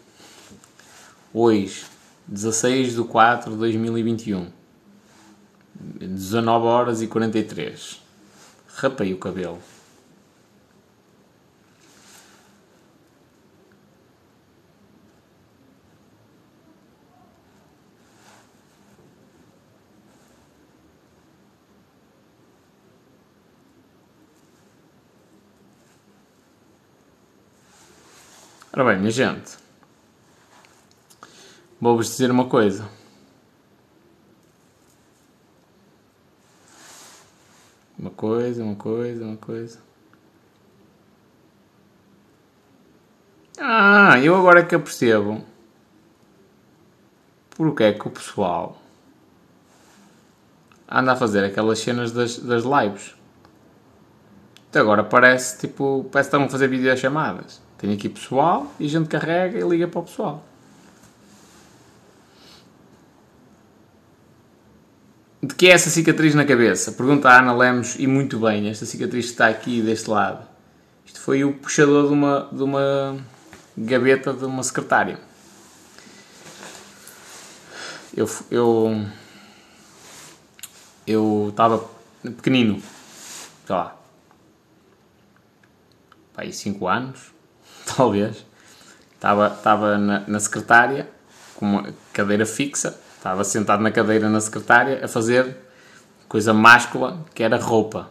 Hoje, 16 de 4 de 2021. 19 horas e 43. Rapei o cabelo. Ora bem, minha gente, vou-vos dizer uma coisa. Uma coisa, uma coisa, uma coisa. Ah, eu agora é que percebo porque é que o pessoal anda a fazer aquelas cenas das, das lives. Até agora parece tipo, parece que estão a fazer videochamadas. Tem aqui pessoal e a gente carrega e liga para o pessoal. De que é essa cicatriz na cabeça? Pergunta a Ana Lemos e muito bem, esta cicatriz que está aqui deste lado. Isto foi o puxador de uma, de uma gaveta de uma secretária. Eu eu eu estava pequenino, sei lá, aí 5 anos, (laughs) talvez, estava, estava na, na secretária, com uma cadeira fixa, estava sentado na cadeira na secretária a fazer coisa máscula que era roupa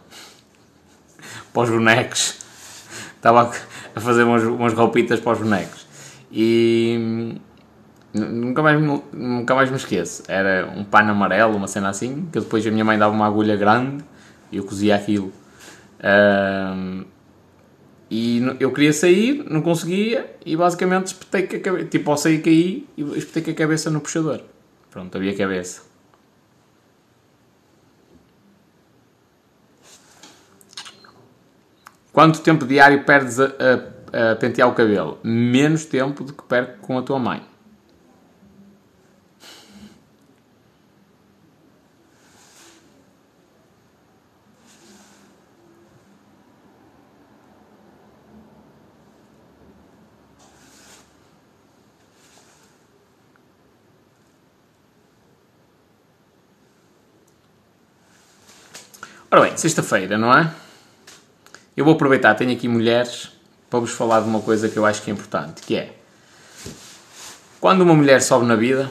(laughs) para os bonecos. Estava a fazer umas, umas roupitas para os bonecos. E nunca mais, nunca mais me esqueço. Era um pano amarelo, uma cena assim, que depois a minha mãe dava uma agulha grande e eu cozia aquilo. E eu queria sair, não conseguia, e basicamente espetei com a cabeça. Tipo, ao sair caí e espetei com a cabeça no puxador. Pronto, havia cabeça. Quanto tempo diário perdes a, a, a pentear o cabelo? Menos tempo do que perco com a tua mãe. Ora bem, sexta-feira, não é? Eu vou aproveitar, tenho aqui mulheres para vos falar de uma coisa que eu acho que é importante, que é quando uma mulher sobe na vida,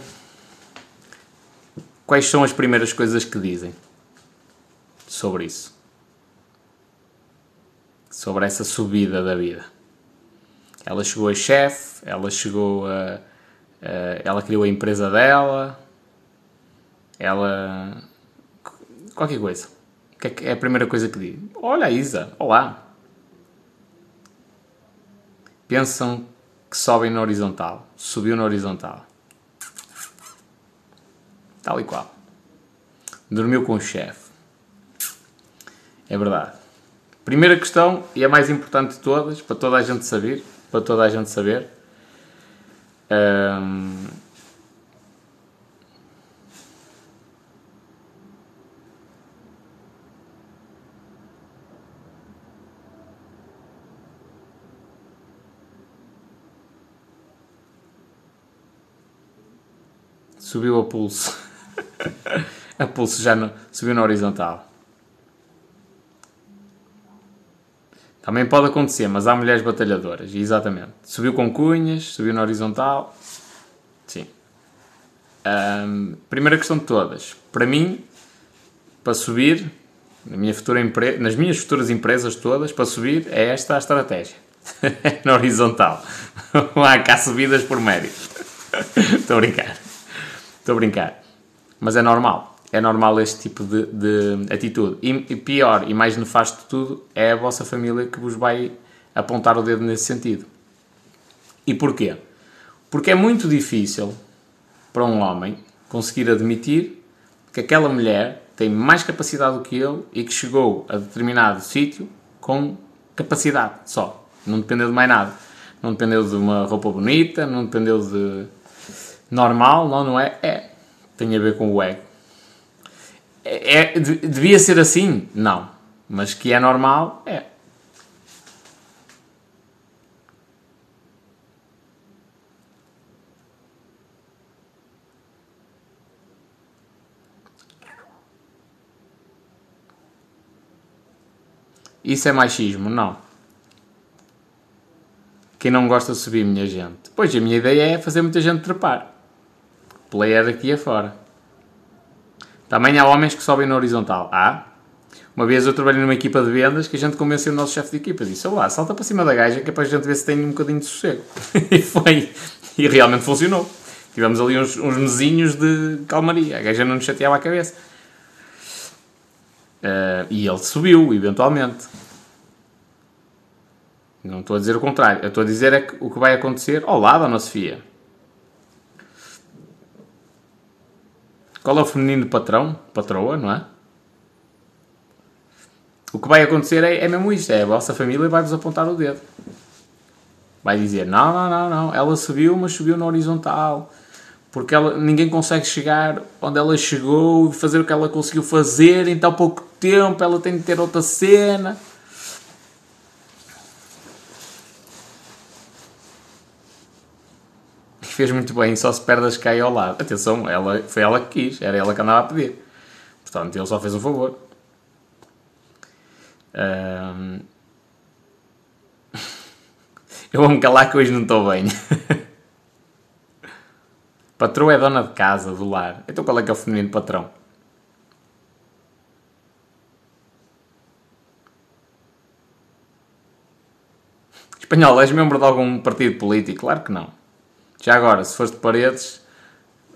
quais são as primeiras coisas que dizem sobre isso? Sobre essa subida da vida. Ela chegou a chefe, ela chegou a, a. Ela criou a empresa dela, ela. qualquer coisa que é, que é a primeira coisa que digo? Olha, Isa, olá. Pensam que sobem na horizontal. Subiu na horizontal. Tal e qual. Dormiu com o chefe. É verdade. Primeira questão, e a mais importante de todas, para toda a gente saber, para toda a gente saber. Hum, subiu a pulso. (laughs) a pulso já no, subiu na horizontal. Também pode acontecer, mas há mulheres batalhadoras, exatamente. Subiu com cunhas, subiu na horizontal. Sim. Um, primeira questão de todas. Para mim, para subir, na minha futura empre... nas minhas futuras empresas todas, para subir, é esta a estratégia. (laughs) na horizontal. (laughs) Não há cá subidas por mérito. Estou a brincar. Estou a brincar. Mas é normal. É normal este tipo de, de atitude. E, e, pior e mais nefasto de tudo é a vossa família que vos vai apontar o dedo nesse sentido. E porquê? Porque é muito difícil para um homem conseguir admitir que aquela mulher tem mais capacidade do que ele e que chegou a determinado sítio com capacidade só. Não dependeu de mais nada. Não dependeu de uma roupa bonita, não dependeu de normal, não, não é? É. Tem a ver com o ego. É, é, devia ser assim? Não. Mas que é normal? É. Isso é machismo? Não. Quem não gosta de subir, minha gente? Pois, a minha ideia é fazer muita gente trepar. Player aqui afora. Também há homens que sobem na horizontal. Há. Uma vez eu trabalhei numa equipa de vendas que a gente convenceu o nosso chefe de equipa. Disse, lá, salta para cima da gaja que é para a gente ver se tem um bocadinho de sossego. (laughs) e foi. E realmente funcionou. Tivemos ali uns, uns mesinhos de calmaria. A gaja não nos chateava a cabeça. Uh, e ele subiu, eventualmente. Não estou a dizer o contrário. Eu estou a dizer é que o que vai acontecer ao lado, Ana Sofia. Qual é o feminino patrão? Patroa, não é? O que vai acontecer é, é mesmo isto. É a vossa família vai-vos apontar o dedo. Vai dizer, não, não, não, não. Ela subiu, mas subiu na horizontal porque ela, ninguém consegue chegar onde ela chegou e fazer o que ela conseguiu fazer em tão pouco tempo, ela tem de ter outra cena. Fez muito bem, só se perde as cai ao lado. Atenção, ela, foi ela que quis, era ela que andava a pedir. Portanto, ele só fez um favor. Um... (laughs) Eu vou-me calar que hoje não estou bem. (laughs) Patroa é dona de casa, do lar. Então qual é que é o feminino patrão? Espanhol, és membro de algum partido político? Claro que não. Já agora, se fores de paredes,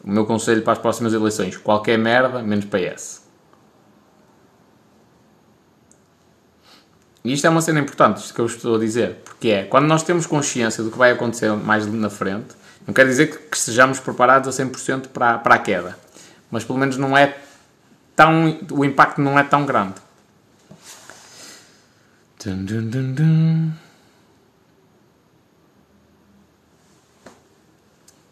o meu conselho para as próximas eleições: qualquer merda, menos PS. E isto é uma cena importante, isto que eu estou a dizer, porque é quando nós temos consciência do que vai acontecer mais na frente, não quer dizer que, que estejamos preparados a 100% para, para a queda, mas pelo menos não é tão, o impacto não é tão grande. Dun, dun, dun,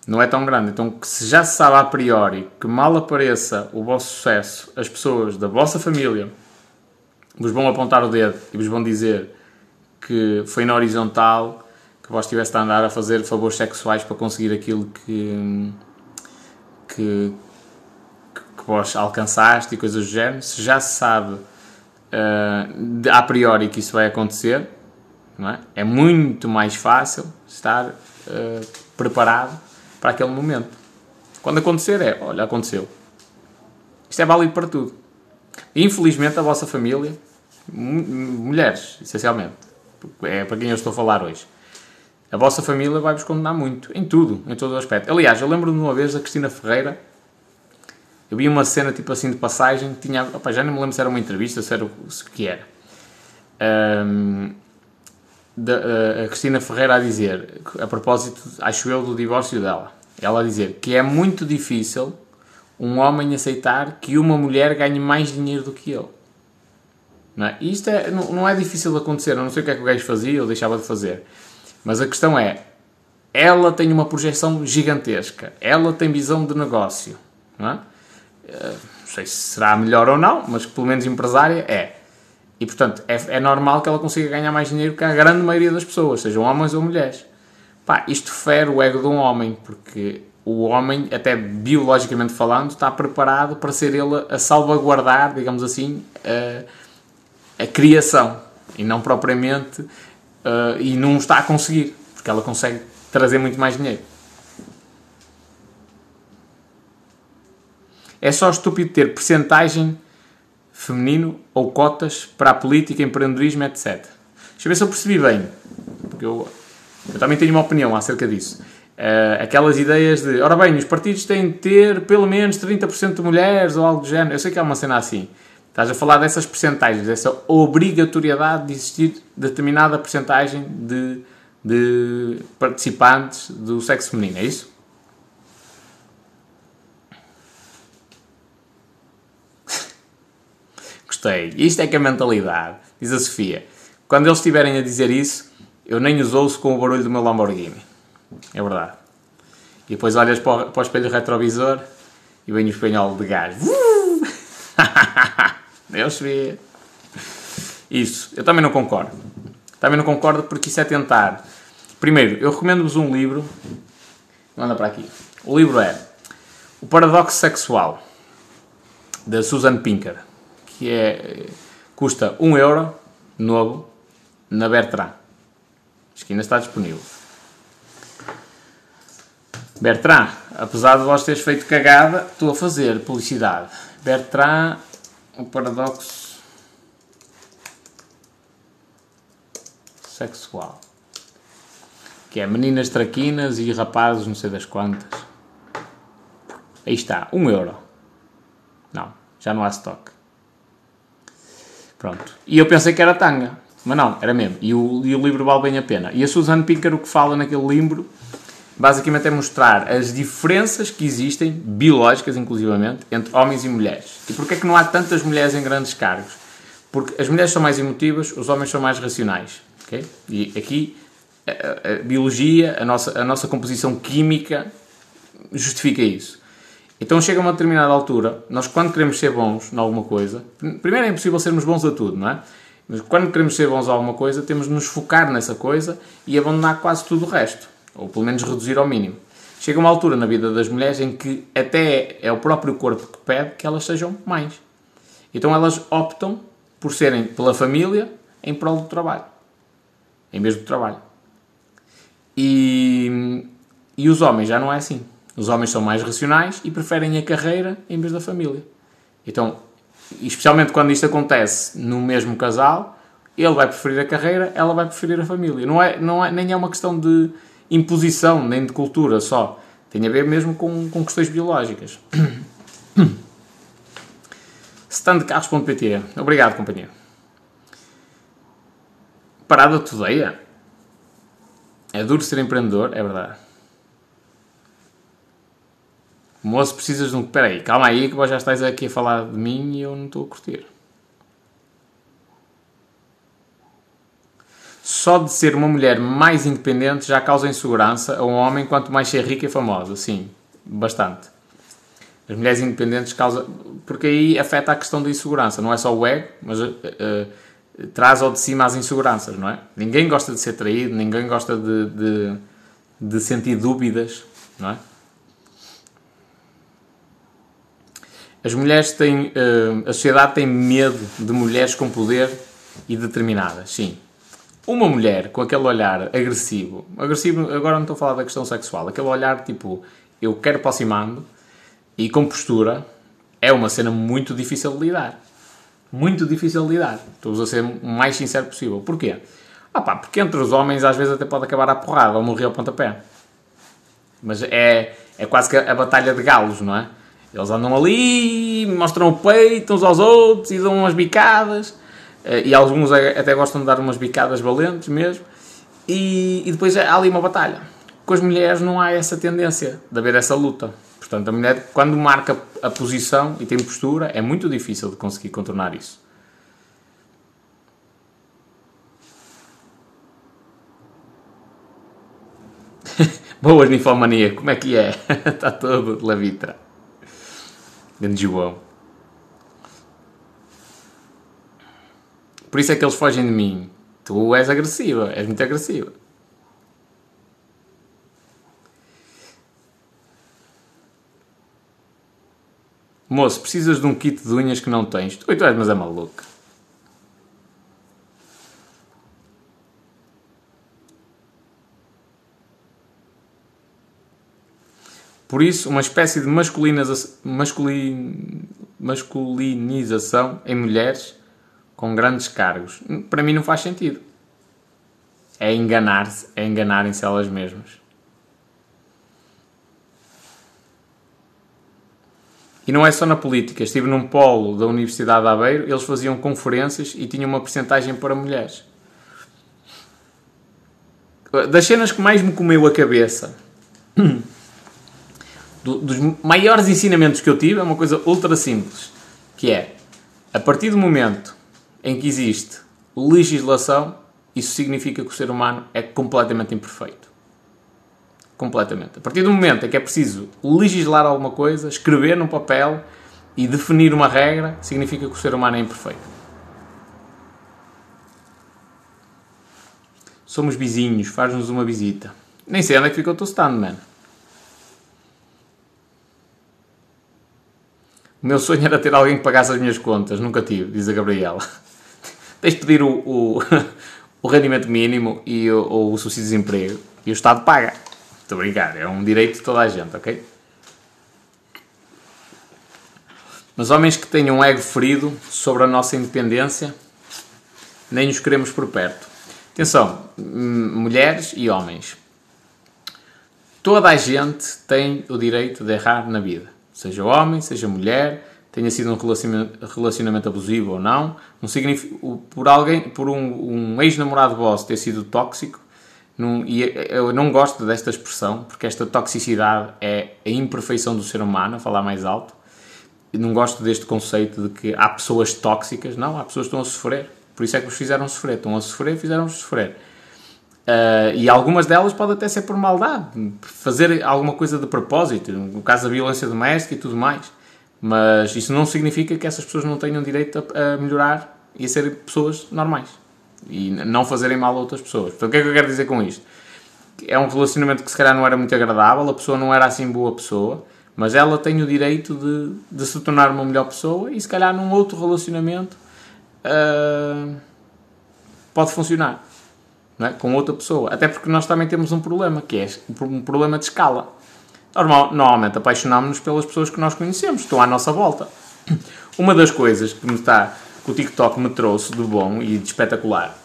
não é tão grande. Então, se já se sabe a priori que mal apareça o vosso sucesso, as pessoas da vossa família vos vão apontar o dedo e vos vão dizer que foi na horizontal que vós estivesse a andar a fazer favores sexuais para conseguir aquilo que, que, que vós alcançaste e coisas do género, se já se sabe uh, a priori que isso vai acontecer, é? é? muito mais fácil estar uh, preparado para aquele momento. Quando acontecer, é, olha, aconteceu. Isto é válido para tudo. Infelizmente, a vossa família, mulheres, essencialmente, é para quem eu estou a falar hoje, a vossa família vai-vos condenar muito, em tudo, em todo o aspecto. Aliás, eu lembro-me de uma vez a Cristina Ferreira, eu vi uma cena tipo assim de passagem, tinha, opa, já não me lembro se era uma entrevista, se era o que era. Um, de, uh, a Cristina Ferreira a dizer, a propósito, acho eu, do divórcio dela, ela a dizer que é muito difícil um homem aceitar que uma mulher ganhe mais dinheiro do que ele. Não é? Isto é, não, não é difícil de acontecer, eu não sei o que é que o gajo fazia ou deixava de fazer. Mas a questão é, ela tem uma projeção gigantesca, ela tem visão de negócio, não é? Eh, não sei se será melhor ou não, mas pelo menos empresária é. E portanto, é, é, normal que ela consiga ganhar mais dinheiro que a grande maioria das pessoas, sejam homens ou mulheres. Pá, isto fere o ego de um homem, porque o homem, até biologicamente falando, está preparado para ser ele a salvaguardar, digamos assim, a, a criação e não propriamente uh, e não está a conseguir, porque ela consegue trazer muito mais dinheiro. É só estúpido ter percentagem feminino ou cotas para a política, empreendedorismo, etc. Deixa eu ver se eu percebi bem, porque eu, eu também tenho uma opinião acerca disso. Uh, aquelas ideias de, ora bem, os partidos têm de ter pelo menos 30% de mulheres ou algo do género. Eu sei que é uma cena assim. Estás a falar dessas percentagens, dessa obrigatoriedade de existir determinada percentagem de, de participantes do sexo feminino, é isso? Gostei. Isto é que é a mentalidade. Diz a Sofia. Quando eles estiverem a dizer isso, eu nem os ouço com o barulho do meu Lamborghini. É verdade. E depois olhas para o, para o espelho retrovisor e vem o espanhol de gás. (laughs) Deus vê. Isso, eu também não concordo. Também não concordo porque isso é tentar. Primeiro, eu recomendo-vos um livro. Manda para aqui. O livro é O Paradoxo Sexual, da Susan Pinker, que é, custa 1 euro novo na Bertrand. Acho que ainda está disponível. Bertrand, apesar de vós teres feito cagada, estou a fazer publicidade. Bertrand, o paradoxo sexual. Que é meninas traquinas e rapazes não sei das quantas. Aí está, 1 um euro. Não, já não há stock. Pronto. E eu pensei que era tanga. Mas não, era mesmo. E o, e o livro vale bem a pena. E a Suzanne Pinker o que fala naquele livro basicamente é mostrar as diferenças que existem, biológicas inclusivamente, entre homens e mulheres. E porquê é que não há tantas mulheres em grandes cargos? Porque as mulheres são mais emotivas, os homens são mais racionais. Okay? E aqui a, a biologia, a nossa, a nossa composição química justifica isso. Então chega uma determinada altura, nós quando queremos ser bons em alguma coisa, primeiro é impossível sermos bons a tudo, não é? Mas quando queremos ser bons a alguma coisa, temos de nos focar nessa coisa e abandonar quase tudo o resto. Ou pelo menos reduzir ao mínimo. Chega uma altura na vida das mulheres em que até é o próprio corpo que pede que elas sejam mães. Então elas optam por serem pela família em prol do trabalho. Em vez do trabalho. E, e os homens já não é assim. Os homens são mais racionais e preferem a carreira em vez da família. Então, especialmente quando isto acontece no mesmo casal, ele vai preferir a carreira, ela vai preferir a família. Não é, não é, nem é uma questão de imposição, nem de cultura só. Tem a ver mesmo com, com questões biológicas. (coughs) Standcarros.pt Obrigado, companheiro. Parada Todeia. É duro ser empreendedor, é verdade. Moço, precisas de um. Espera aí, calma aí, que vós já estás aqui a falar de mim e eu não estou a curtir. Só de ser uma mulher mais independente já causa insegurança a um homem quanto mais ser rica e famosa. Sim, bastante. As mulheres independentes causam. Porque aí afeta a questão da insegurança. Não é só o ego, mas uh, uh, traz ao de cima as inseguranças, não é? Ninguém gosta de ser traído, ninguém gosta de, de, de sentir dúvidas, não é? As mulheres têm. Uh, a sociedade tem medo de mulheres com poder e determinadas, sim. Uma mulher com aquele olhar agressivo, agressivo, agora não estou a falar da questão sexual, aquele olhar tipo, eu quero aproximando e com postura, é uma cena muito difícil de lidar. Muito difícil de lidar. Estou a ser o mais sincero possível. Porquê? Ah pá, porque entre os homens às vezes até pode acabar a porrada ou morrer ao pontapé. Mas é, é quase que a batalha de galos, não é? Eles andam ali, mostram o peito uns aos outros e dão umas bicadas. Eh, e alguns até gostam de dar umas bicadas valentes mesmo. E, e depois há ali uma batalha. Com as mulheres não há essa tendência de haver essa luta. Portanto, a mulher, quando marca a posição e tem postura, é muito difícil de conseguir contornar isso. (laughs) Boas, ninfomania, como é que é? (laughs) Está todo de lavitra. Grande João. Por isso é que eles fogem de mim. Tu és agressiva, és muito agressiva. Moço, precisas de um kit de unhas que não tens. Tu, tu és, mas é maluco. Por isso, uma espécie de masculin, masculinização em mulheres com grandes cargos. Para mim não faz sentido. É enganar-se, é enganarem-se elas mesmas. E não é só na política. Estive num polo da Universidade de Aveiro, eles faziam conferências e tinham uma percentagem para mulheres. Das cenas que mais me comeu a cabeça (clears throat) do, dos maiores ensinamentos que eu tive é uma coisa ultra simples, que é, a partir do momento em que existe legislação, isso significa que o ser humano é completamente imperfeito. Completamente. A partir do momento em que é preciso legislar alguma coisa, escrever num papel e definir uma regra, significa que o ser humano é imperfeito. Somos vizinhos, faz-nos uma visita. Nem sei onde é que ficou o teu stand, mano. O meu sonho era ter alguém que pagasse as minhas contas. Nunca tive, diz a Gabriela. tens de pedir o, o, (laughs) o rendimento mínimo e o, o subsídio de desemprego e o Estado paga. Estou a brincar, é um direito de toda a gente, ok? Mas homens que tenham um ego ferido sobre a nossa independência, nem nos queremos por perto. Atenção, mulheres e homens. Toda a gente tem o direito de errar na vida. Seja homem, seja mulher, tenha sido um relacionamento, abusivo ou não. não significa, por alguém, por um, um ex-namorado vosso ter sido tóxico, e eu não gosto desta expressão, porque esta toxicidade é a imperfeição do ser humano, a falar mais alto. Não gosto deste conceito de que há pessoas tóxicas. Não, há pessoas que estão a sofrer. Por isso é que os fizeram sofrer. Estão a sofrer, fizeram-os sofrer. Uh, e algumas delas podem até ser por maldade, fazer alguma coisa de propósito, no caso da violência doméstica e tudo mais. Mas isso não significa que essas pessoas não tenham direito a, a melhorar e a ser pessoas normais e não fazerem mal a outras pessoas. Portanto, o que é que eu quero dizer com isto? É um relacionamento que se calhar não era muito agradável, a pessoa não era assim boa pessoa, mas ela tem o direito de, de se tornar uma melhor pessoa e se calhar num outro relacionamento uh, pode funcionar é? com outra pessoa. Até porque nós também temos um problema, que é um problema de escala. Normal, normalmente apaixonámos-nos pelas pessoas que nós conhecemos, estão à nossa volta. Uma das coisas que, me está, que o TikTok me trouxe de bom e de espetacular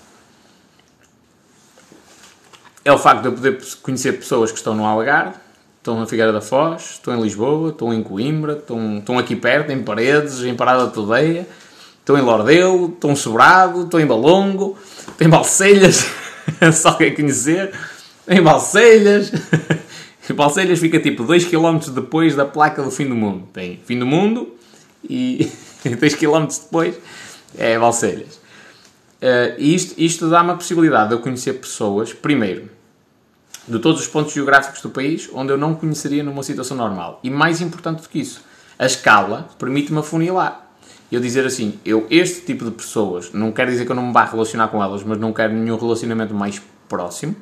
é o facto de eu poder conhecer pessoas que estão no Algarve, estão na Figueira da Foz, estão em Lisboa, estão em Coimbra, estão, estão aqui perto, em Paredes, em Parada de Todeia, estão em Lordelo, estão em Sobrado, estão em Balongo, estão em Balselhas, (laughs) só quer conhecer, em Balselhas. (laughs) Balselhas fica tipo 2 km depois da placa do fim do mundo. Tem fim do mundo e (laughs) 2 km depois é Balselhas. Uh, e isto, isto dá-me a possibilidade de eu conhecer pessoas, primeiro, de todos os pontos geográficos do país, onde eu não conheceria numa situação normal. E mais importante do que isso, a escala permite-me afunilar. Eu dizer assim, eu, este tipo de pessoas, não quer dizer que eu não me vá relacionar com elas, mas não quero nenhum relacionamento mais próximo,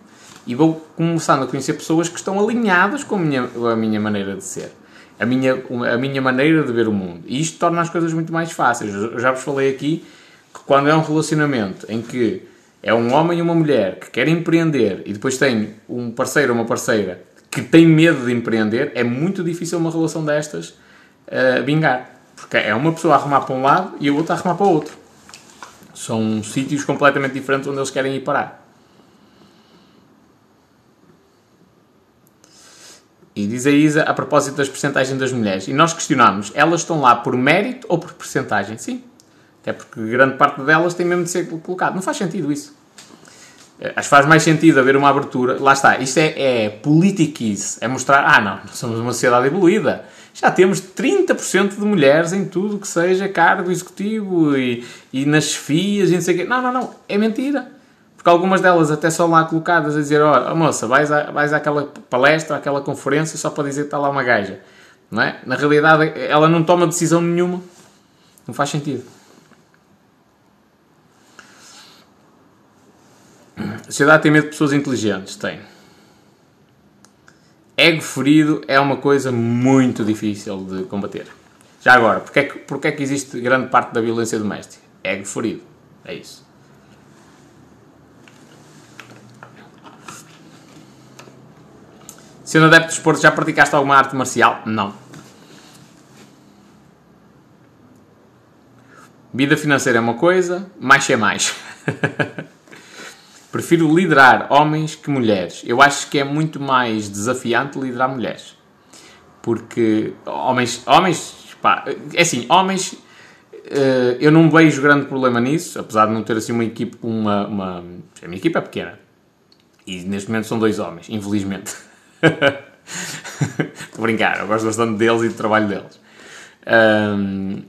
e vou começando a conhecer pessoas que estão alinhadas com a minha, a minha maneira de ser, a minha, a minha maneira de ver o mundo. E isto torna as coisas muito mais fáceis. Eu já vos falei aqui que quando é um relacionamento em que é um homem e uma mulher que querem empreender e depois tem um parceiro ou uma parceira que tem medo de empreender, é muito difícil uma relação destas uh, vingar. Porque é uma pessoa a arrumar para um lado e a outra a arrumar para o outro. São sítios completamente diferentes onde eles querem ir parar. E diz a Isa a propósito das percentagens das mulheres. E nós questionamos, elas estão lá por mérito ou por percentagem? Sim. Até porque grande parte delas tem mesmo de ser colocado. Não faz sentido isso. Eh, acho que faz mais sentido haver uma abertura. Lá está. Isto é, é politiquice. É mostrar, ah não, somos uma sociedade evoluída. Já temos 30% de mulheres em tudo que seja cargo executivo e, e nas chefias e não sei o quê. Não, não, não. É mentira. Porque algumas delas até são lá colocadas a dizer: Ó, oh, moça, vais, a, vais àquela palestra, àquela conferência só para dizer que está lá uma gaja. Não é? Na realidade, ela não toma decisão nenhuma. Não faz sentido. A sociedade tem medo de pessoas inteligentes? Tem. Ego ferido é uma coisa muito difícil de combater. Já agora, porque é que, porque é que existe grande parte da violência doméstica? Ego ferido. É isso. Sendo adepto de esporte, já praticaste alguma arte marcial? Não. Vida financeira é uma coisa, mais é mais. (laughs) Prefiro liderar homens que mulheres. Eu acho que é muito mais desafiante liderar mulheres. Porque homens, homens, pá, é assim, homens, eh, eu não vejo grande problema nisso, apesar de não ter assim uma equipe, uma, uma a minha equipe é pequena. E neste momento são dois homens, infelizmente. (laughs) Estou a brincar, eu gosto bastante deles e do trabalho deles. Um,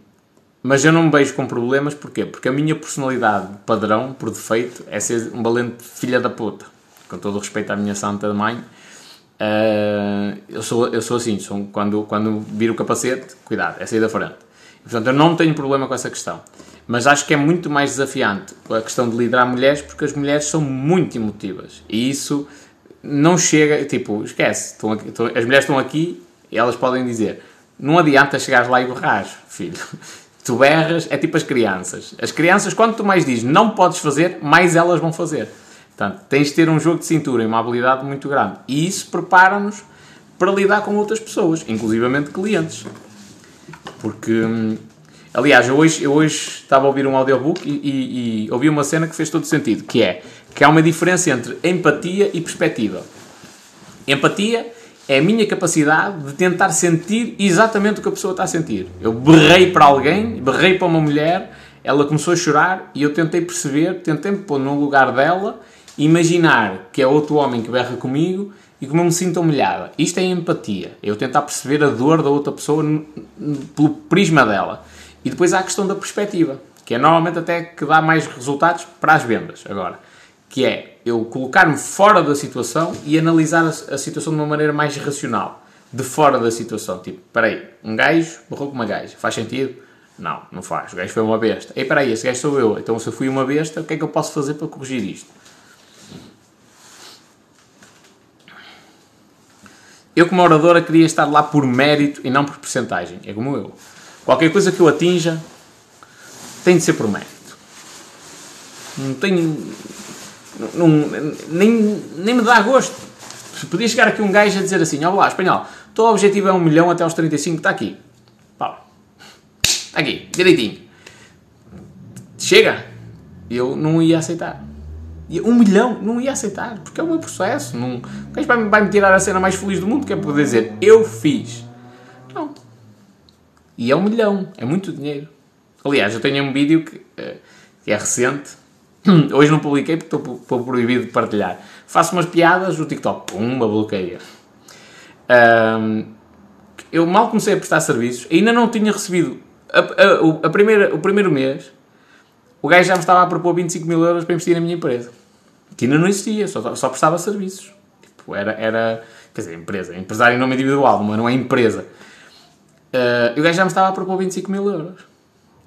mas eu não me beijo com problemas, porquê? Porque a minha personalidade padrão, por defeito, é ser um valente filha da puta. Com todo o respeito à minha santa mãe, uh, eu, sou, eu sou assim, sou, quando, quando viro o capacete, cuidado, é sair da frente. Portanto, eu não tenho problema com essa questão. Mas acho que é muito mais desafiante a questão de liderar mulheres, porque as mulheres são muito emotivas. E isso não chega, tipo, esquece, estão aqui, estão, as mulheres estão aqui e elas podem dizer: não adianta chegares lá e borrar, filho. Tu berras, é tipo as crianças. As crianças, quanto tu mais dizes não podes fazer, mais elas vão fazer. Portanto, tens de ter um jogo de cintura e uma habilidade muito grande. E isso prepara-nos para lidar com outras pessoas, inclusivamente clientes. Porque, hum, aliás, eu hoje, eu hoje estava a ouvir um audiobook e, e, e ouvi uma cena que fez todo sentido, que é que há uma diferença entre empatia e perspectiva. Empatia é a minha capacidade de tentar sentir exatamente o que a pessoa está a sentir. Eu berrei para alguém, berrei para uma mulher, ela começou a chorar e eu tentei perceber, tentei me pôr no lugar dela, imaginar que é outro homem que berra comigo e como eu me sinto humilhada. Isto é empatia. É eu tentar perceber a dor da outra pessoa pelo prisma dela. E depois há a questão da perspectiva, que é normalmente até que dá mais resultados para as vendas. Agora, que é eu colocar-me fora da situação e analisar a, situação de uma maneira mais racional. De fora da situação. Tipo, peraí, um gajo borrou com uma gaja. Faz sentido? Não, não faz. O gajo foi uma besta. Ei, peraí, esse gajo sou eu. Então se eu fui uma besta, o que é que eu posso fazer para corrigir isto? Eu, como oradora, queria estar lá por mérito e não por porcentagem. É como eu. Qualquer coisa que eu atinja tem de ser por mérito. Não tenho. Não, nem, nem me dá gosto. Podia chegar aqui um gajo a dizer assim: Ó lá, espanhol, o teu objetivo é um milhão até aos 35, está aqui. Pá. Está aqui, direitinho. Chega. Eu não ia aceitar. Um milhão, não ia aceitar, porque é o meu processo. Não, o gajo vai, vai me tirar a cena mais feliz do mundo, que é poder dizer eu fiz. Não. E é um milhão, é muito dinheiro. Aliás, eu tenho um vídeo que, eh, que é recente, (clears throat) hoje não publiquei porque estou, proibido de partilhar. Faço umas piadas, o TikTok, pumba, bloqueia. Um, eu mal comecei a prestar serviços, ainda não tinha recebido a, a, a primeira, o primeiro mês o gajo já me estava a propor 25 mil euros para investir na minha empresa. Que ainda não existia, só, só prestava serviços. Tipo, era, era, quer dizer, empresa, empresário em nome individual, mas não é empresa. Uh, o gajo já me estava a propor 25 mil euros.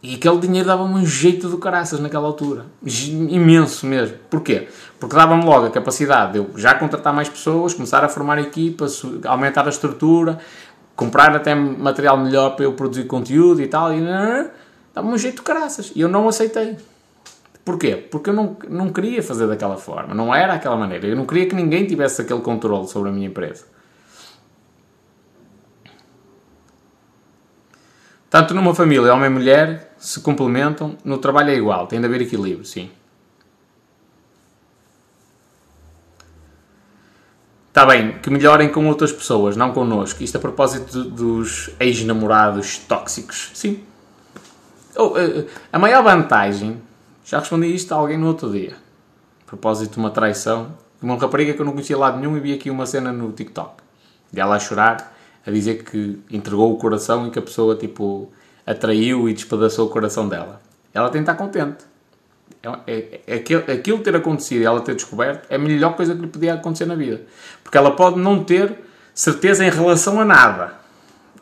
E aquele dinheiro dava-me um jeito do caraças naquela altura. Imenso mesmo. Porquê? Porque dava-me logo a capacidade de eu já contratar mais pessoas, começar a formar equipas, aumentar a estrutura, comprar até material melhor para eu produzir conteúdo e tal. E Dava-me um jeito de caraças. E eu não aceitei. Porquê? Porque eu não, não queria fazer daquela forma. Não era aquela maneira. Eu não queria que ninguém tivesse aquele controle sobre a minha empresa. Tanto numa família, homem e mulher se complementam, no trabalho é igual, tem de haver equilíbrio, sim. Está bem, que melhorem com outras pessoas, não connosco. Isto a propósito dos ex-namorados tóxicos. Sim, Oh, uh, a maior vantagem, já respondi isto a alguém no outro dia, a propósito de uma traição, uma rapariga que eu não conhecia lado nenhum e vi aqui uma cena no TikTok, de ela a chorar, a dizer que entregou o coração e que a pessoa, tipo, atraiu e despedaçou o coração dela. Ela tem de estar contente. É, é, é, aquilo, aquilo ter acontecido e ela ter descoberto é a melhor coisa que lhe podia acontecer na vida. Porque ela pode não ter certeza em relação a nada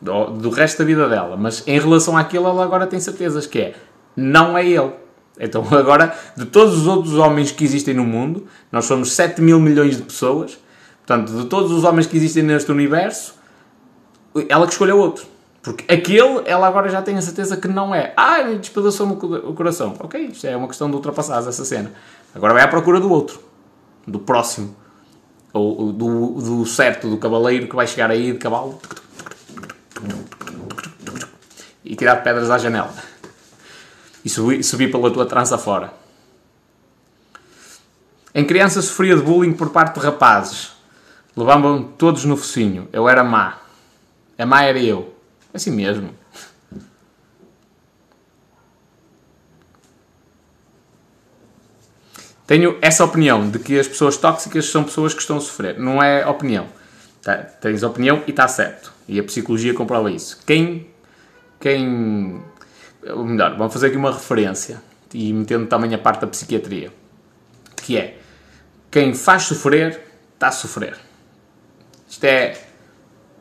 do, do resto da vida dela, mas em relação àquilo ela agora tem certezas que é, não é ele. Então (laughs) agora, de todos os outros homens que existem no mundo, nós somos 7 mil milhões de pessoas, portanto, de todos os homens que existem neste universo, ela que escolheu outro. Porque aquele, ela agora já tem a certeza que não é. Ah, despedaçou-me o coração. Ok, isto é uma questão de ultrapassar essa cena. Agora vai à procura do outro. Do próximo. Ou do, do certo, do cavaleiro que vai chegar aí de cavalo e tirar pedras à janela e subir, subir pela tua trança fora. Em criança sofria de bullying por parte de rapazes. Levavam todos no focinho. Eu era má. A má era eu. Assim mesmo. Tenho essa opinião de que as pessoas tóxicas são pessoas que estão a sofrer. Não é opinião. Tá, tens opinião e está certo. E a psicologia comprova isso. Quem. Quem. Ou melhor, vamos fazer aqui uma referência e metendo também a parte da psiquiatria. Que é. Quem faz sofrer, está a sofrer. Isto é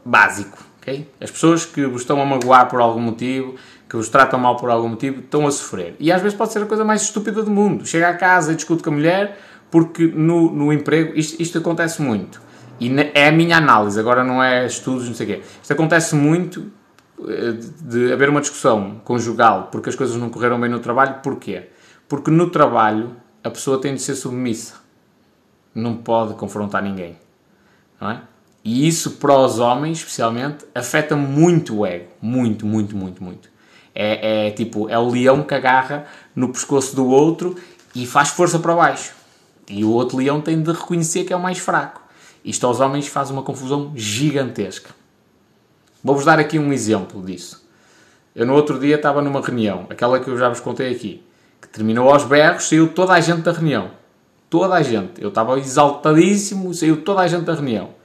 básico. Okay? As pessoas que vos estão a magoar por algum motivo, que vos tratam mal por algum motivo, estão a sofrer. E às vezes pode ser a coisa mais estúpida do mundo. Chega a casa e discute com a mulher porque no, no emprego, isto, isto acontece muito e é a minha análise, agora não é estudos, não sei o quê. Isto acontece muito de haver uma discussão conjugal porque as coisas não correram bem no trabalho, porquê? Porque no trabalho a pessoa tem de ser submissa. Não pode confrontar ninguém. Não é? E isso para os homens, especialmente, afeta muito o ego. Muito, muito, muito, muito. É, é tipo, é o leão que agarra no pescoço do outro e faz força para baixo. E o outro leão tem de reconhecer que é o mais fraco. Isto aos homens faz uma confusão gigantesca. Vou-vos dar aqui um exemplo disso. Eu no outro dia estava numa reunião, aquela que eu já vos contei aqui, que terminou aos berros, saiu toda a gente da reunião. Toda a gente. Eu estava exaltadíssimo, saiu toda a gente da reunião.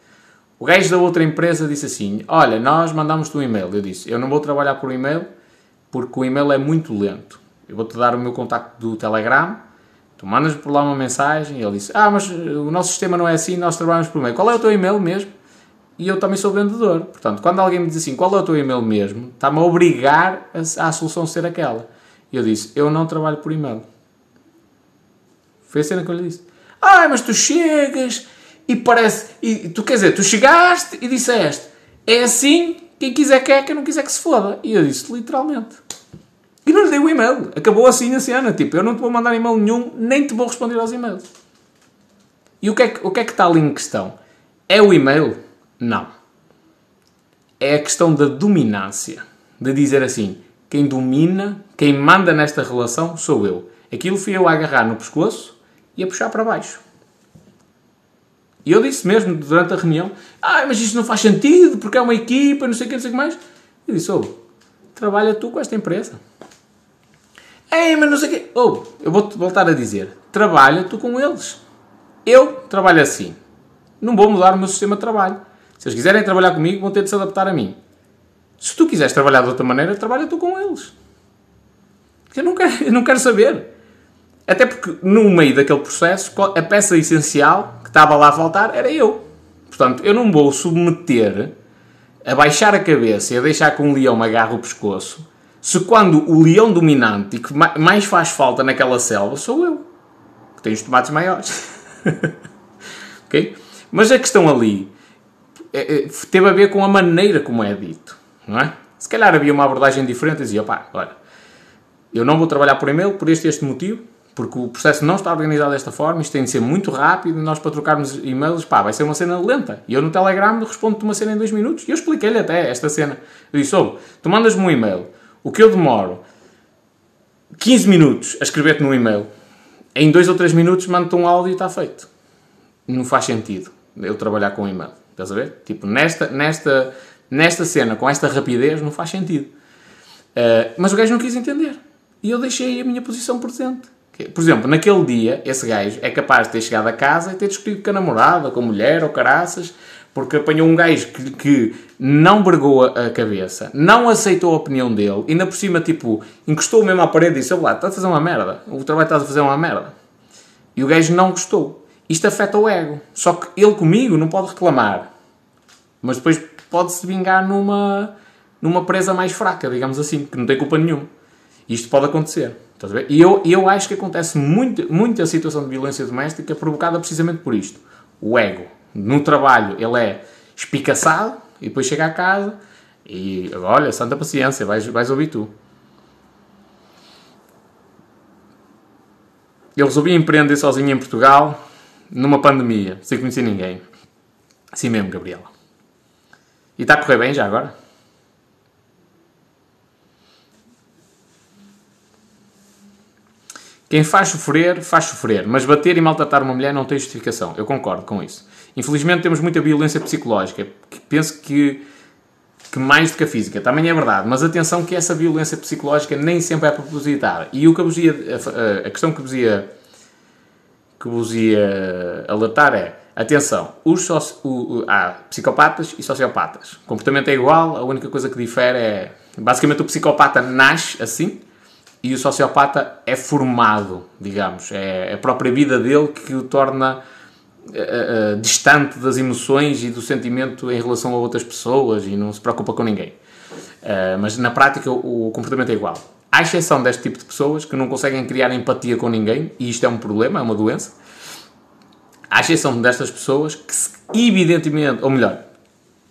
O gajo da outra empresa disse assim: Olha, nós mandamos-te um e-mail. Eu disse: Eu não vou trabalhar por e-mail porque o e-mail é muito lento. Eu vou-te dar o meu contacto do Telegram, tu mandas por lá uma mensagem. E ele disse: Ah, mas o nosso sistema não é assim, nós trabalhamos por e-mail. Qual é o teu e-mail mesmo? e eu também sou vendedor. Portanto, quando alguém me diz assim, qual é o teu e-mail mesmo, está-me a obrigar a, a solução ser aquela. E eu disse, eu não trabalho por e-mail. Foi a cena que eu lhe disse. Ah, mas tu chegas e parece... E tu quer dizer, tu chegaste e disseste, é assim, quem quiser quer, quem não quiser que se foda. E eu disse, literalmente. E não lhe dei o e-mail. Acabou assim a cena. Tipo, eu não te vou mandar e-mail nenhum, nem te vou responder aos e-mails. E o que é que, o que, é que está ali em questão? É o e-mail? Não. É a questão da dominância. De dizer assim, quem domina, quem manda nesta relação sou eu. Aquilo fui eu a agarrar no pescoço e a puxar para baixo. E eu disse mesmo durante a reunião: Ah, mas isto não faz sentido porque é uma equipa, não sei o que, não sei o que mais. Eu disse: Oh, trabalha tu com esta empresa. Ei, mas não sei o quê. Oh, eu vou-te voltar a dizer: Trabalha tu com eles. Eu trabalho assim. Não vou mudar o meu sistema de trabalho. Se eles quiserem trabalhar comigo, vão ter de se adaptar a mim. Se tu quiseres trabalhar de outra maneira, trabalha tu com eles. Eu não quero, (laughs) eu não quero saber. Até porque, no meio daquele processo, a peça essencial que estava lá a faltar era eu. Portanto, eu não vou submeter a baixar a cabeça e a deixar que um leão me agarre o pescoço se quando o leão dominante e que mais faz falta naquela selva sou eu, que tenho os tomates maiores. (laughs) ok? Mas a questão ali é, é, teve a ver com a maneira como é dito, não é? Se calhar havia uma abordagem diferente e dizia, pá, olha, eu não vou trabalhar por e-mail por este este motivo, porque o processo não está organizado desta forma, isto tem de ser muito rápido, nós para trocarmos e-mails, pá, vai ser uma cena lenta. E eu no Telegram respondo-te uma cena em dois minutos, e eu expliquei-lhe até esta cena. Eu disse, oh, tu mandas-me um e-mail, o que eu demoro 15 minutos a escrever-te no e-mail, em dois ou três minutos mando-te um áudio e está feito. Não faz sentido eu trabalhar com e-mail. Estás a ver? Tipo, nesta, nesta, nesta cena, com esta rapidez, não faz sentido. Uh, mas o gajo não quis entender. E eu deixei a minha posição presente. Por exemplo, naquele dia, esse gajo é capaz de ter chegado a casa e ter discutido com a namorada, com a mulher ou caraças, porque apanhou um gajo que, que não bregou a, cabeça, não aceitou a opinião dele, ainda por cima, tipo, encostou mesmo à parede e disse: Olá, estás a fazer uma merda. O trabalho estás a fazer uma merda. E o gajo não gostou. Isto afeta o ego. Só que ele comigo não pode reclamar. Mas depois pode-se vingar numa, numa presa mais fraca, digamos assim, que não tem culpa nenhuma. Isto pode acontecer. Estás a ver? E eu, eu acho que acontece muito, muita situação de violência doméstica provocada precisamente por isto. O ego. No trabalho ele é espicaçado e depois chega à casa e olha, santa paciência, vais, vais ouvir tu. Eu resolvi empreender sozinho em Portugal numa pandemia, sem conhecer ninguém. Assim mesmo, Gabriela. E está a correr bem já agora? Quem faz sofrer, faz sofrer, mas bater e maltratar uma mulher não tem justificação. Eu concordo com isso. Infelizmente temos muita violência psicológica. Penso que, que mais do que a física. Também é verdade. Mas atenção que essa violência psicológica nem sempre é propositada. E o que vos ia, a, a questão que vos ia que vos ia alertar é, atenção, os soci... o, há psicopatas e sociopatas. O comportamento é igual, a única coisa que difere é, basicamente o psicopata nasce assim e o sociopata é formado, digamos. É a própria vida dele que o torna uh, uh, distante das emoções e do sentimento em relação a outras pessoas e não se preocupa com ninguém. Uh, mas na prática o, o comportamento é igual. À exceção deste tipo de pessoas que não conseguem criar empatia com ninguém, e isto é um problema, é uma doença, à exceção destas pessoas que, evidentemente, ou melhor,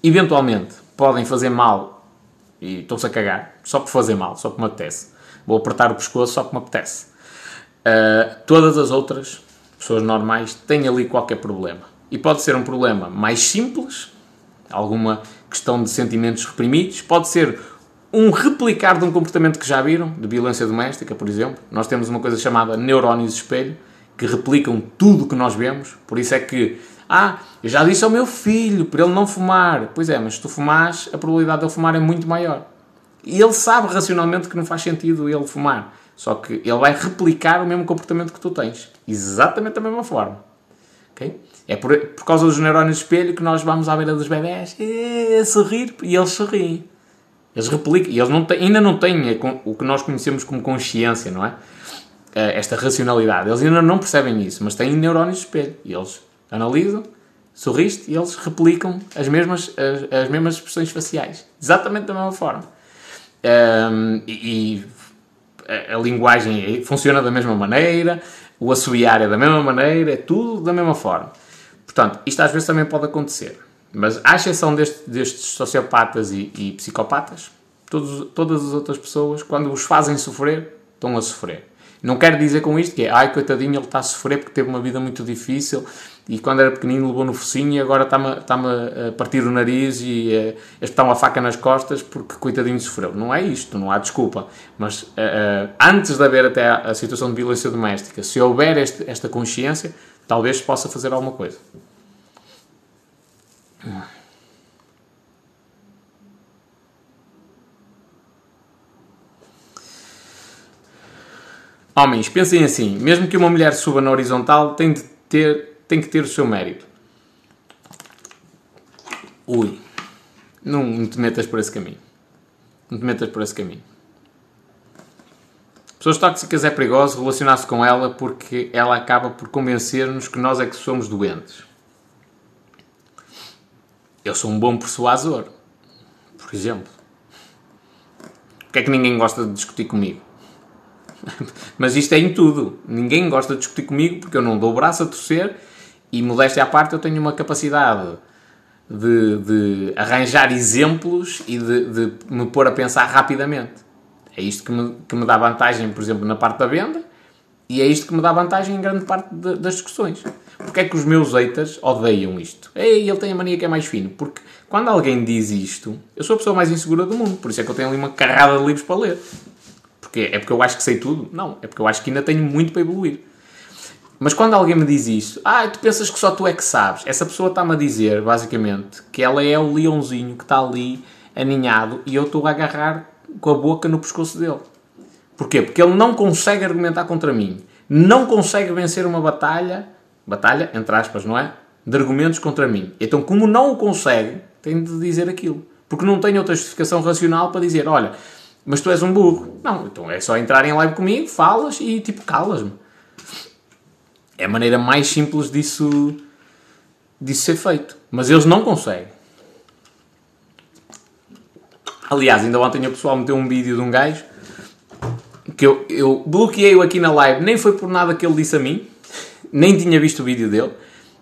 eventualmente, podem fazer mal e estão-se a cagar, só por fazer mal, só por me apetece. Vou apertar o pescoço só por me apetece. Uh, todas as outras pessoas normais têm ali qualquer problema. E pode ser um problema mais simples, alguma questão de sentimentos reprimidos, pode ser um replicar de um comportamento que já viram, de violência doméstica, por exemplo. Nós temos uma coisa chamada neurónios espelho, que replicam tudo o que nós vemos. Por isso é que, ah, eu já disse ao meu filho para ele não fumar. Pois é, mas se tu fumares, a probabilidade de ele fumar é muito maior. E ele sabe racionalmente que não faz sentido ele fumar. Só que ele vai replicar o mesmo comportamento que tu tens. Exatamente da mesma forma. Okay? É por, por causa dos neurónios de espelho que nós vamos à beira dos bebés e, sorrir e eles sorriem. Eles replicam. E eles não têm, ainda não têm o que nós conhecemos como consciência, não é? Eh, esta racionalidade. Eles ainda não percebem isso, mas têm neurónios de espelho. E eles analisam, sorriste e eles replicam as mesmas, as, as mesmas expressões faciais. Exatamente da mesma forma. Um, e, a, a, linguagem funciona da mesma maneira, o assobiar é da mesma maneira, é tudo da mesma forma. Portanto, isto às vezes também pode acontecer. Mas, à exceção deste, destes sociopatas e, e psicopatas, todos, todas as outras pessoas, quando os fazem sofrer, estão a sofrer. Não quero dizer com isto que é, ai coitadinho, ele está a sofrer porque teve uma vida muito difícil e quando era pequenino levou no focinho e agora está-me está a partir o nariz e a, a espetar uma faca nas costas porque coitadinho sofreu. Não é isto, não há desculpa. Mas uh, antes de haver até a, situação de violência doméstica, se houver este, esta consciência, talvez possa fazer alguma coisa. Homens, pensem assim: mesmo que uma mulher suba na horizontal, tem, de ter, tem que ter o seu mérito. Ui, não, não te metas por esse caminho. Não te metas por esse caminho. Pessoas tóxicas é perigoso relacionar-se com ela porque ela acaba por convencer-nos que nós é que somos doentes. Eu sou um bom persuasor, por exemplo. Porquê é que ninguém gosta de discutir comigo? (laughs) Mas isto é em tudo. Ninguém gosta de discutir comigo porque eu não dou o braço a torcer e, modéstia à parte, eu tenho uma capacidade de, de arranjar exemplos e de, de, me pôr a pensar rapidamente. É isto que me, que me dá vantagem, por exemplo, na parte da venda e é isto que me dá vantagem em grande parte de, das discussões. Porque é que os meus haters odeiam isto? Ei, ele tem a mania que é mais fino. Porque quando alguém diz isto, eu sou a pessoa mais insegura do mundo. Por isso é que eu tenho ali uma carrada de livros para ler. Porque é porque eu acho que sei tudo? Não, é porque eu acho que ainda tenho muito para evoluir. Mas quando alguém me diz isso, ah, tu pensas que só tu é que sabes, essa pessoa está-me a dizer, basicamente, que ela é o leãozinho que está ali aninhado e eu estou a agarrar com a boca no pescoço dele. Porquê? Porque ele não consegue argumentar contra mim. Não consegue vencer uma batalha, batalha, entre aspas, não é? De argumentos contra mim. Então, como não o consegue, tem de dizer aquilo. Porque não tem outra justificação racional para dizer, olha, mas tu és um burro. Não, então é só entrar em live comigo, falas e tipo calas-me. É a maneira mais simples disso, disso ser feito. Mas eles não conseguem. Aliás, ainda ontem o pessoal meteu um vídeo de um gajo que eu, eu bloqueei-o aqui na live, nem foi por nada que ele disse a mim, nem tinha visto o vídeo dele.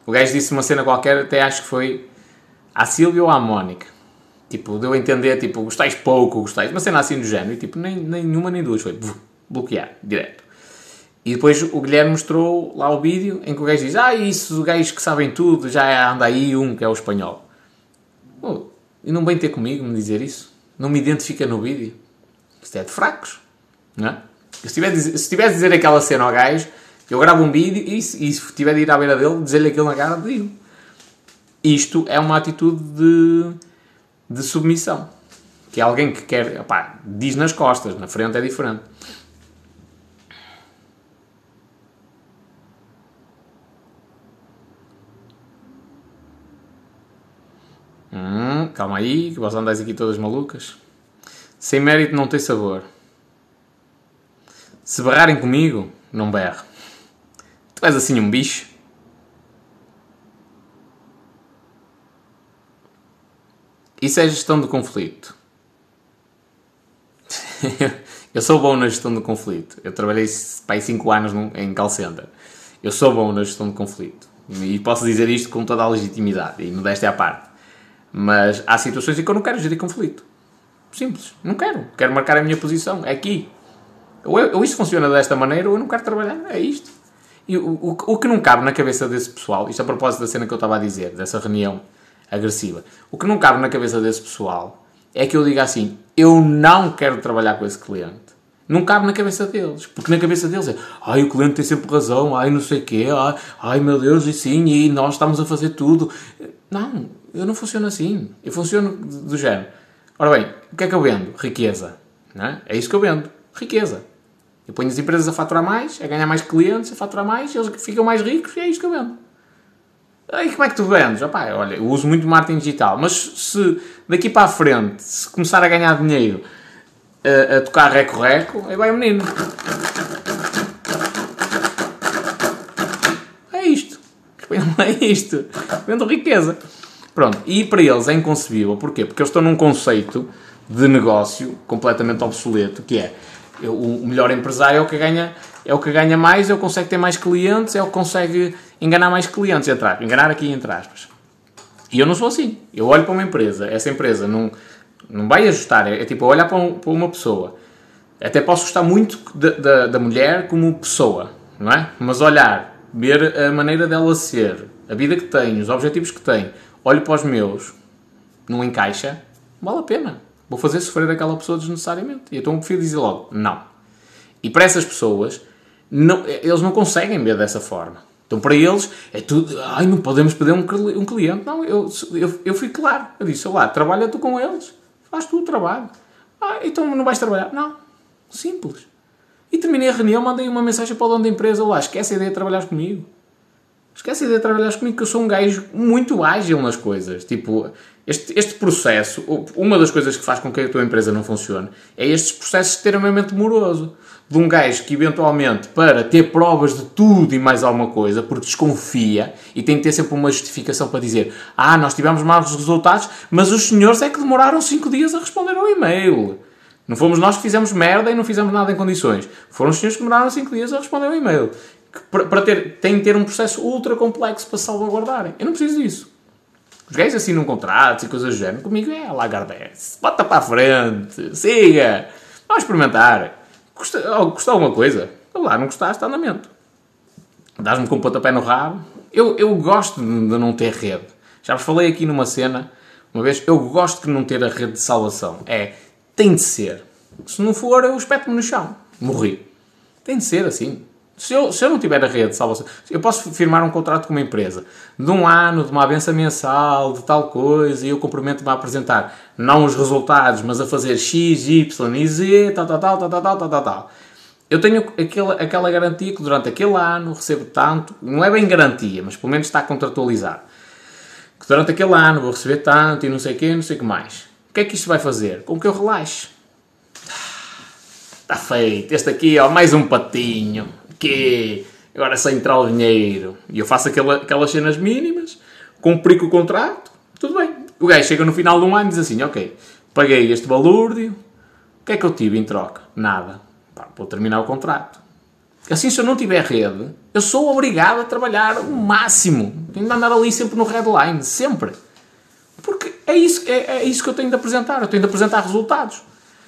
O gajo disse uma cena qualquer, até acho que foi à Silvia ou à Mónica. Tipo, deu a entender, tipo, gostais pouco, gostais, uma cena assim do género, e tipo, nem, nenhuma nem duas, foi bloquear, direto. E depois o Guilherme mostrou lá o vídeo em que o gajo diz: Ah, isso, os gajos que sabem tudo, já anda aí um que é o espanhol. Oh, e não vem ter comigo me dizer isso? Não me identifica no vídeo? Isto é de fracos, não é? Se estiver, se estiver a dizer aquela cena ao gajo, eu gravo um vídeo e, e se tiver de ir à beira dele, dizer-lhe aquilo na cara, digo. Isto é uma atitude de de submissão. Que é alguém que quer, opá, diz nas costas, na frente é diferente. Hum, calma aí, que vós andais aqui todas malucas. Sem mérito não tem sabor. Se berrarem comigo, não berro. Tu és assim um bicho. Isso é gestão de conflito. (laughs) eu sou bom na gestão de conflito. Eu trabalhei para 5 anos em call center. Eu sou bom na gestão de conflito. E posso dizer isto com toda a legitimidade e modéstia à parte. Mas há situações em que eu não quero gerir conflito. Simples. Não quero. Quero marcar a minha posição. É aqui. Ou, eu, ou isto funciona desta maneira ou eu não quero trabalhar. É isto. E o, o, o que não cabe na cabeça desse pessoal, isto a propósito da cena que eu estava a dizer, dessa reunião agressiva, o que não cabe na cabeça desse pessoal é que eu diga assim: eu não quero trabalhar com esse cliente. Não cabe na cabeça deles. Porque na cabeça deles é ai, o cliente tem sempre razão, ai, não sei o quê, ai, ai, meu Deus, e sim, e nós estamos a fazer tudo. Não, eu não funciono assim. Eu funciono do género. Ora bem, o que é que eu vendo? Riqueza. Não é? é isso que eu vendo. Riqueza. Eu ponho as empresas a faturar mais, a ganhar mais clientes, a faturar mais, eles ficam mais ricos e é isto que eu vendo. Aí como é que tu vendes? Opá, olha, eu uso muito marketing digital, mas se daqui para a frente, se começar a ganhar dinheiro a, a tocar reco-reco, aí vai o menino. É isto. É isto. Vendo riqueza. Pronto, e para eles é inconcebível. Porquê? Porque eles estão num conceito de negócio completamente obsoleto, que é o melhor empresário é o que ganha, é o que ganha mais, é o que consegue ter mais clientes, é o que consegue enganar mais clientes, entre enganar aqui entre aspas. E eu não sou assim. Eu olho para uma empresa, essa empresa não, não vai ajustar, é, é tipo olhar para, um, para, uma pessoa. Até posso gostar muito da, da, da mulher como pessoa, não é? Mas olhar, ver a maneira dela ser, a vida que tem, os objetivos que tem, olho para os meus, não encaixa, vale a pena. Vou fazer sofrer aquela pessoa desnecessariamente. E então eu prefiro dizer logo, não. E para essas pessoas, não, eles não conseguem ver dessa forma. Então para eles é tudo, ai, não podemos perder um, um cliente. Não, eu, eu, eu fui claro. Eu disse, lá, trabalha tu com eles. Faz tu o trabalho. Ah, então não vais trabalhar? Não. Simples. E terminei a reunião, mandei uma mensagem para o dono da empresa, lá, esquece a ideia de trabalhar comigo. Esquece a ideia de trabalhar comigo, que eu sou um gajo muito ágil nas coisas. Tipo, este, este processo, uma das coisas que faz com que a tua empresa não funcione, é estes processos extremamente moroso. De um gajo que eventualmente, para ter provas de tudo e mais alguma coisa, porque desconfia e tem que ter sempre uma justificação para dizer: Ah, nós tivemos maus resultados, mas os senhores é que demoraram 5 dias a responder ao e-mail. Não fomos nós que fizemos merda e não fizemos nada em condições. Foram os senhores que demoraram 5 dias a responder ao e-mail. Para, ter, tem que ter um processo ultra complexo para salvaguardarem. Eu não preciso disso. Os gays assinam contratos e coisas do género. Comigo é Lagardesse. Bota para a frente. Siga. Vamos experimentar. Custa, oh, custa alguma coisa? Lá, não gostaste, andamento. Dás-me com o pontapé no rabo. Eu, eu gosto de não ter rede. Já vos falei aqui numa cena, uma vez, eu gosto de não ter a rede de salvação. É, tem de ser. Se não for, eu espeto-me no chão. Morri. Tem de ser assim. Se eu, se eu não tiver a rede de salvação, eu posso firmar um contrato com uma empresa de um ano, de uma abenção mensal, de tal coisa, e eu comprometo-me a apresentar não os resultados, mas a fazer X, Y e Z, tal, tal, tal, tal, tal, tal, tal, tal. Eu tenho aquela, aquela garantia que durante aquele ano recebo tanto, não é bem garantia, mas pelo menos está contratualizado. Que durante aquele ano vou receber tanto e não sei o quê, não sei o que mais. O que é que isto vai fazer? Com que eu relaxe. Está feito. Este aqui, ó, mais um patinho quê? Agora é só entrar o dinheiro. E eu faço aquela, aquelas cenas mínimas, cumpri com o contrato, tudo bem. O gajo chega no final de um ano e diz assim, ok, paguei este balúrdio, o que é que eu tive em troca? Nada. Pá, vou terminar o contrato. Assim, se eu não tiver rede, eu sou obrigado a trabalhar o máximo. Tenho de andar ali sempre no redline, sempre. Porque é isso, é, é isso que eu tenho de apresentar. Eu tenho de apresentar resultados.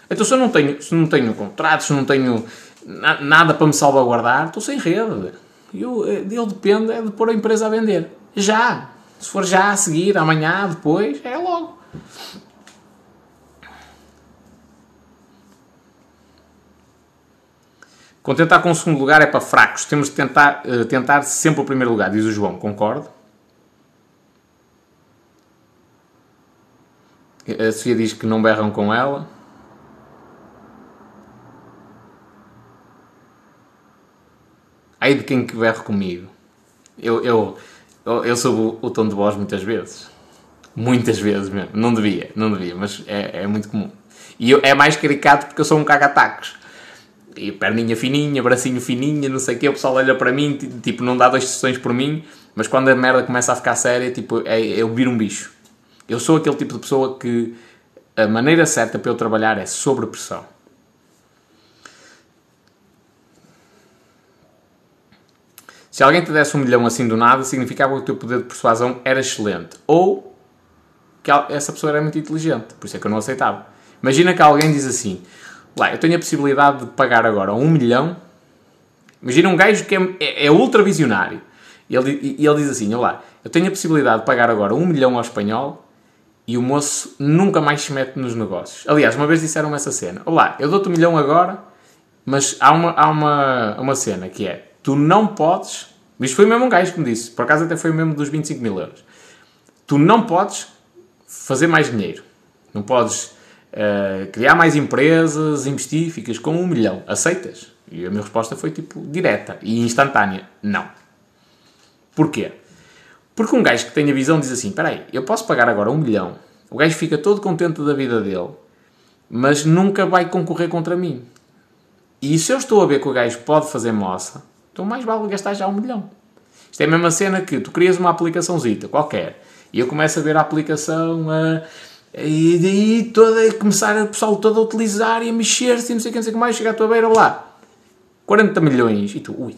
Então, se eu não tenho, se não tenho contratos, se não tenho nada para me salvaguardar, estou sem rede. Eu, ele depende é de pôr a empresa a vender. Já. Se for já a seguir, amanhã, depois, é logo. Contentar com o segundo lugar é para fracos. Temos de tentar, uh, tentar sempre o primeiro lugar, diz o João. Concordo? A Sofia diz que não berram com ela. Ai de quem que berro comigo. Eu, eu, eu, eu sou o, o, tom de voz muitas vezes. Muitas vezes mesmo. Não devia, não devia, mas é, é muito comum. E eu, é mais caricato porque eu sou um caga-tacos. E perninha fininha, bracinho fininha, não sei o quê. O pessoal olha para mim, tipo, não dá dois sessões por mim. Mas quando a merda começa a ficar séria, tipo, é, eu viro um bicho. Eu sou aquele tipo de pessoa que a maneira certa para eu trabalhar é sob pressão. Se alguém te desse um milhão assim do nada, significava que o teu poder de persuasão era excelente. Ou que essa pessoa era muito inteligente. Por isso é que eu não aceitava. Imagina que alguém diz assim: lá, eu tenho a possibilidade de pagar agora um milhão. Imagina um gajo que é, é, é ultra visionário. E ele, e ele diz assim: Olá, eu tenho a possibilidade de pagar agora um milhão ao espanhol e o moço nunca mais se mete nos negócios. Aliás, uma vez disseram essa cena: Olá, eu dou-te um milhão agora, mas há uma, há uma, uma cena que é: tu não podes. Isto foi mesmo um gajo que me disse, por acaso até foi o mesmo dos 25 mil euros. Tu não podes fazer mais dinheiro. Não podes uh, criar mais empresas, investir, ficas com um milhão. Aceitas? E a minha resposta foi tipo direta e instantânea: não. Porquê? Porque um gajo que tem a visão diz assim: espera aí, eu posso pagar agora um milhão. O gajo fica todo contente da vida dele, mas nunca vai concorrer contra mim. E se eu estou a ver que o gajo pode fazer moça, então mais vale gastar já um milhão. Isto é a mesma cena que tu crias uma aplicaçãozita qualquer e eu começo a ver a aplicação a. E daí toda, começar o pessoal todo a utilizar e a mexer-se e não sei o que, não sei o que mais, chega à tua beira lá. 40 milhões. E tu, ui,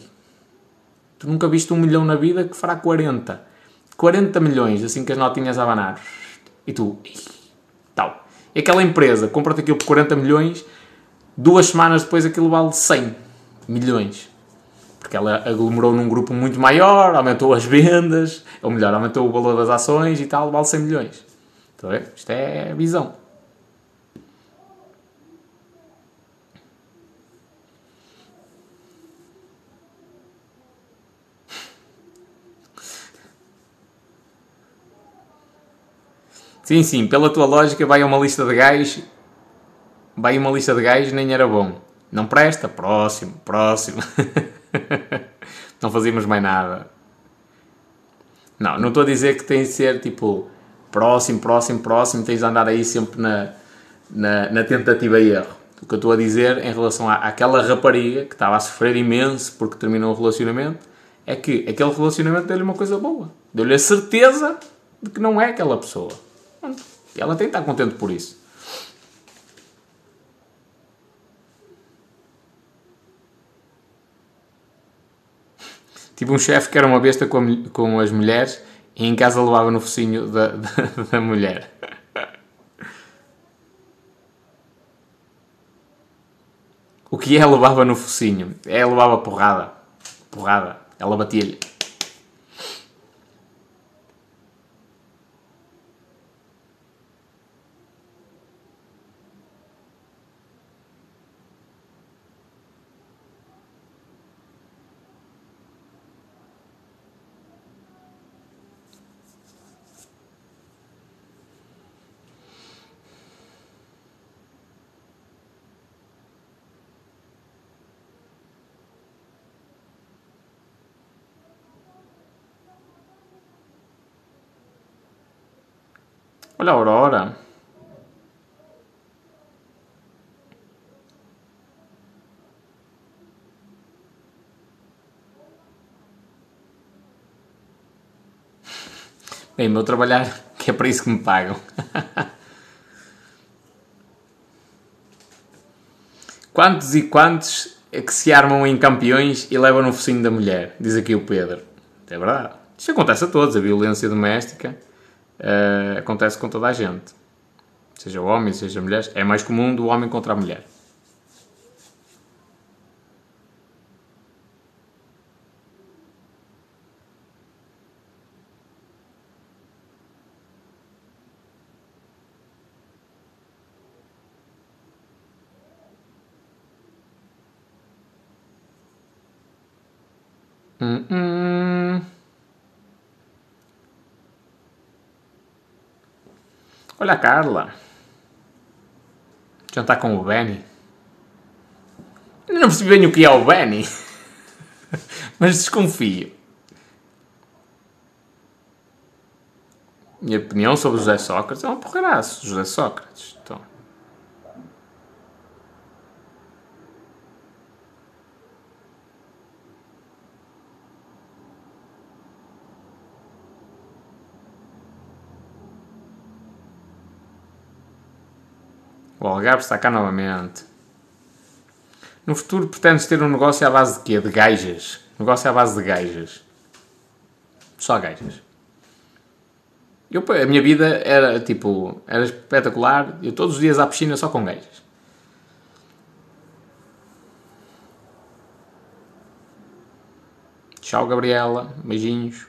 tu nunca viste um milhão na vida que fará 40. 40 milhões, assim que as notinhas a abanar. E tu, tal. E aquela empresa compra-te aquilo por 40 milhões, duas semanas depois aquilo vale 100 milhões. Porque ela aglomerou num grupo muito maior, aumentou as vendas, ou melhor, aumentou o valor das ações e tal, vale 100 milhões. Então, isto é visão. Sim, sim, pela tua lógica vai uma lista de gajos, vai uma lista de gajos, nem era bom. Não presta? Próximo, próximo. (laughs) (laughs) não fazíamos mais nada. Não, não estou a dizer que tem de ser tipo próximo, próximo, próximo, tens de andar aí sempre na, na, na tentativa e erro. O que eu estou a dizer em relação à, àquela rapariga que estava a sofrer imenso porque terminou o relacionamento é que aquele relacionamento deu-lhe uma coisa boa. Deu-lhe a certeza de que não é aquela pessoa. E ela tem que estar contente por isso. Tive um chefe que era uma besta com, a, com as mulheres e em casa levava no focinho da, (laughs) da, da mulher. O que é levava no focinho? É levava porrada. Porrada. Ela batia-lhe. Olha a Aurora. (laughs) Bem, meu trabalhar, (laughs) que é para isso que me pagam. (laughs) quantos e quantos é que se armam em campeões e levam no focinho da mulher? Diz aqui o Pedro. É verdade. Isto acontece a todos, a violência doméstica uh, acontece com toda a gente. Seja homem, seja mulher. É mais comum do homem contra a mulher. Hum, Olha a Carla. Jantar com o Benny. Não percebi bem o que é o Benny. (laughs) Mas desconfio. Minha opinião sobre José Sócrates é um porraço. José Sócrates. Então. Algarve está cá novamente. No futuro pretendes ter um negócio à base de quê? De gajas. Negócio à base de gajas. Só gajas. Eu, a minha vida era tipo, era espetacular. Eu todos os dias à piscina só com gajas. Tchau, Gabriela. Beijinhos.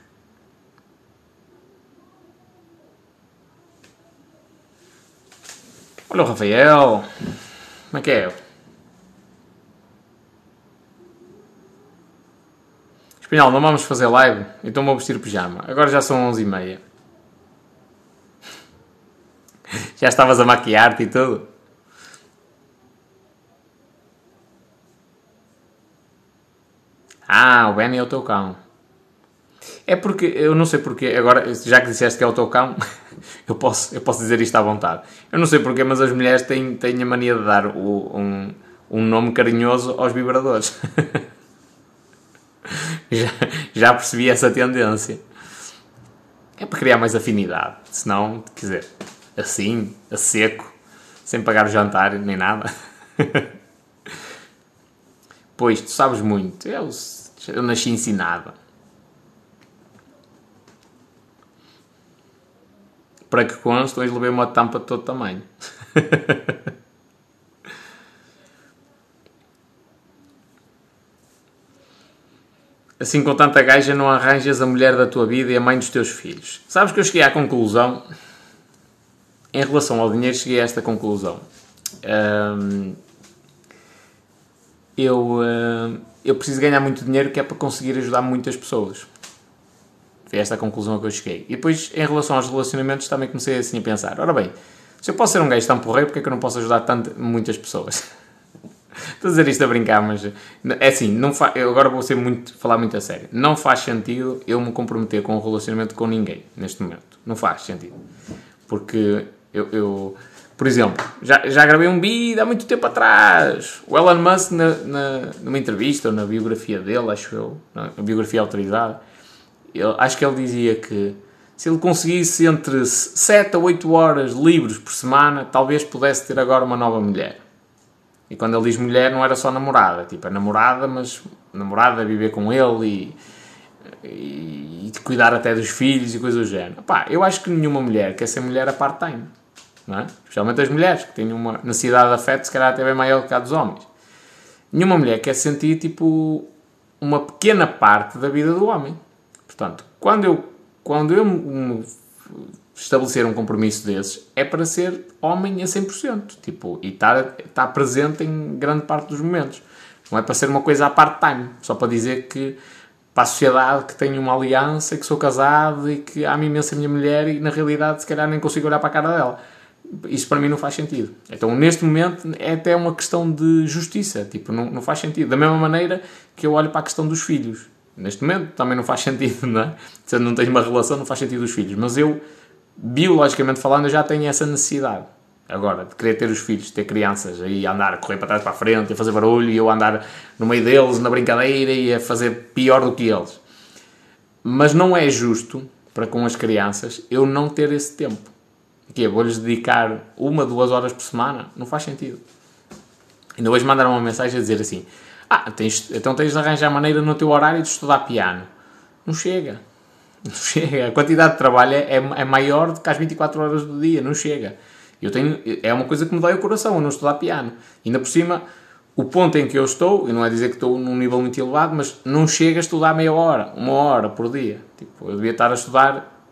Olha o Rafael. Como é que é? Espinhal, não vamos fazer live? Então vou vestir pijama. Agora já são 11h30. (laughs) Já estavas a maquiar-te e tudo? Ah, o Benny é o teu cão. É porque, eu não sei porque, agora, já que disseste que é o teu cão, (laughs) eu posso, eu posso dizer isto à vontade. Eu não sei porque, mas as mulheres têm, têm a mania de dar o, um, um nome carinhoso aos vibradores. (laughs) já, já percebi essa tendência. É para criar mais afinidade. Senão, quer dizer, assim, a seco, sem pagar o jantar nem nada. (laughs) pois, tu sabes muito. Eu, eu nasci ensinada. Para que conste, hoje levei uma tampa de todo tamanho. (laughs) assim com tanta gaja não arranjas a mulher da tua vida e a mãe dos teus filhos. Sabes que eu cheguei à conclusão, em relação ao dinheiro, cheguei a esta conclusão. Eu, eu preciso ganhar muito dinheiro que é para conseguir ajudar muitas pessoas. Foi esta a conclusão a que eu cheguei. E depois, em relação aos relacionamentos, também comecei assim a pensar: ora bem, se eu posso ser um gajo tão porreiro, porque é que eu não posso ajudar tanto, muitas pessoas? (laughs) Estou a dizer isto a brincar, mas é assim, não fa... eu agora vou ser muito, falar muito a sério. Não faz sentido eu me comprometer com um relacionamento com ninguém neste momento. Não faz sentido. Porque eu, eu por exemplo, já, já gravei um vídeo há muito tempo atrás. O Elon Musk, na, na, numa entrevista ou na biografia dele, acho eu, na biografia autorizada, acho que ele dizia que se ele conseguisse entre 7 a 8 horas livres por semana, talvez pudesse ter agora uma nova mulher. E quando ele diz mulher, não era só namorada, tipo, é namorada, mas namorada viver com ele e, e, e cuidar até dos filhos e coisas do género. Pá, eu acho que nenhuma mulher quer ser mulher a part-time, não é? Especialmente as mulheres, que têm uma necessidade de afeto, se calhar até bem maior do que a dos homens. Nenhuma mulher quer sentir, tipo, uma pequena parte da vida do homem. Portanto, quando eu, quando eu me estabelecer um compromisso desses é para ser homem a 100%, tipo, e estar, estar presente em grande parte dos momentos. Não é para ser uma coisa à part-time, só para dizer que para a sociedade que tenho uma aliança, que sou casado e que amo imenso a minha mulher e na realidade se calhar nem consigo olhar para a cara dela. Isso para mim não faz sentido. Então neste momento é até uma questão de justiça, tipo, não, não faz sentido. Da mesma maneira que eu olho para a questão dos filhos. Neste momento também não faz (laughs) sentido, não é? Se não tens uma relação não faz sentido os filhos, mas eu biologicamente falando, já tenho essa necessidade. Agora, de querer ter os filhos, ter crianças, aí andar correr para trás para a frente, a fazer barulho, e eu andar no meio deles, na brincadeira, e a fazer pior do que eles. Mas não é justo, para com as crianças, eu não ter esse tempo. Que vou-lhes dedicar uma, duas horas por semana? Não faz sentido. Ainda hoje mandaram uma mensagem a dizer assim: Ah, tens, então tens de arranjar maneira no teu horário de estudar piano. Não chega (laughs) chega. A quantidade de trabalho é, é maior do que as 24 horas do dia, não chega. Eu tenho, é uma coisa que me dói o coração, eu não estudar piano. Ainda por cima, o ponto em que eu estou, e não é dizer que estou num nível muito elevado, mas não chega a estudar meia hora, uma hora por dia. Tipo, eu devia estar a estudar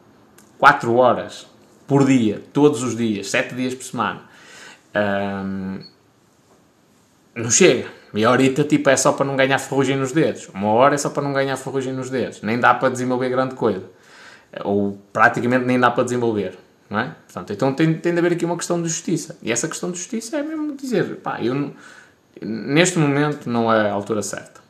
4 horas por dia, todos os dias, 7 dias por semana. não chega. Meia horita, tipo, é só para não ganhar ferrugem nos dedos. Uma hora é só para não ganhar ferrugem nos dedos. Nem dá para desenvolver grande coisa. Ou praticamente nem dá para desenvolver. Não é? Portanto, então tem, tem de haver aqui uma questão de justiça. E essa questão de justiça é mesmo dizer, pá, eu, neste momento não é a altura certa.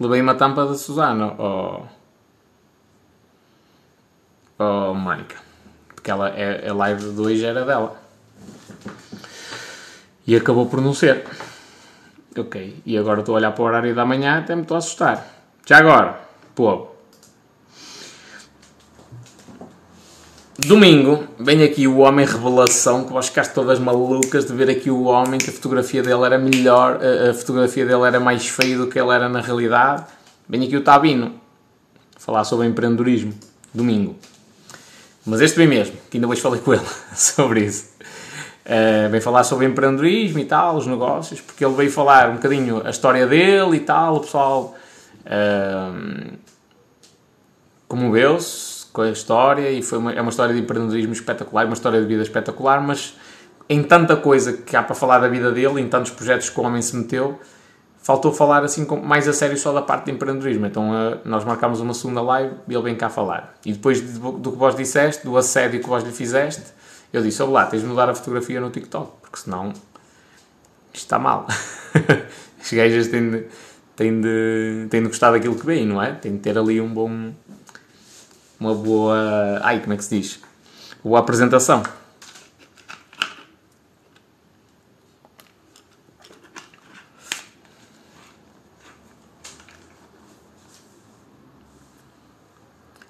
Levei uma tampa da Susana, ou oh, oh, Mónica. Porque ela, é, a live de hoje era dela. E acabou por não ser. Ok, e agora estou a olhar para o horário da manhã até me estou a assustar. Já agora, povo. Domingo, vem aqui o homem revelação, que vós ficaste todas malucas de ver aqui o homem, que a fotografia dele era melhor, a, fotografia dele era mais feia do que ele era na realidade. Vem aqui o Tabino, falar sobre empreendedorismo, domingo. Mas este vem mesmo, que ainda hoje falei com ele (laughs) sobre isso. Uh, vem falar sobre empreendedorismo e tal, os negócios, porque ele veio falar um bocadinho a história dele e tal, o pessoal uh, comoveu-se com a história e foi uma, é uma história de empreendedorismo espetacular, uma história de vida espetacular, mas em tanta coisa que há para falar da vida dele, em tantos projetos que o homem se meteu, faltou falar assim mais a sério só da parte de empreendedorismo. Então uh, nós marcámos uma segunda live e ele vem cá falar. E depois do, que vós disseste, do assédio que vós lhe fizeste, eu disse, olá, tens de mudar a fotografia no TikTok, porque senão isto está mal. (laughs) As gajas têm de, têm, de, têm de gostar daquilo que vem, não é? Tem de ter ali um bom... Uma boa... Ai, como é que se diz? Boa apresentação.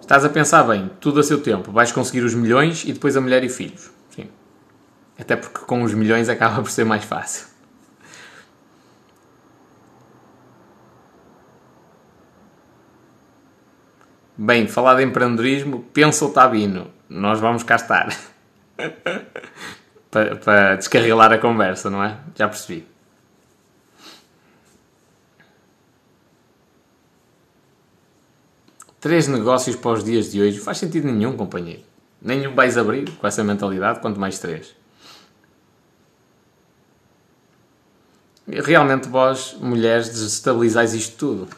Estás a pensar bem, tudo a seu tempo. Vais conseguir os milhões e depois a mulher e filhos. Sim. Até porque com os milhões acaba por ser mais fácil. Bem, falar de empreendedorismo, pensa o Tabino. Nós vamos cá estar. para, para descarrilar a conversa, não é? Já percebi. Três negócios para os dias de hoje. Faz sentido nenhum, companheiro. Nenhum vais abrir com essa mentalidade, quanto mais três. Realmente vós, mulheres, desestabilizais isto tudo.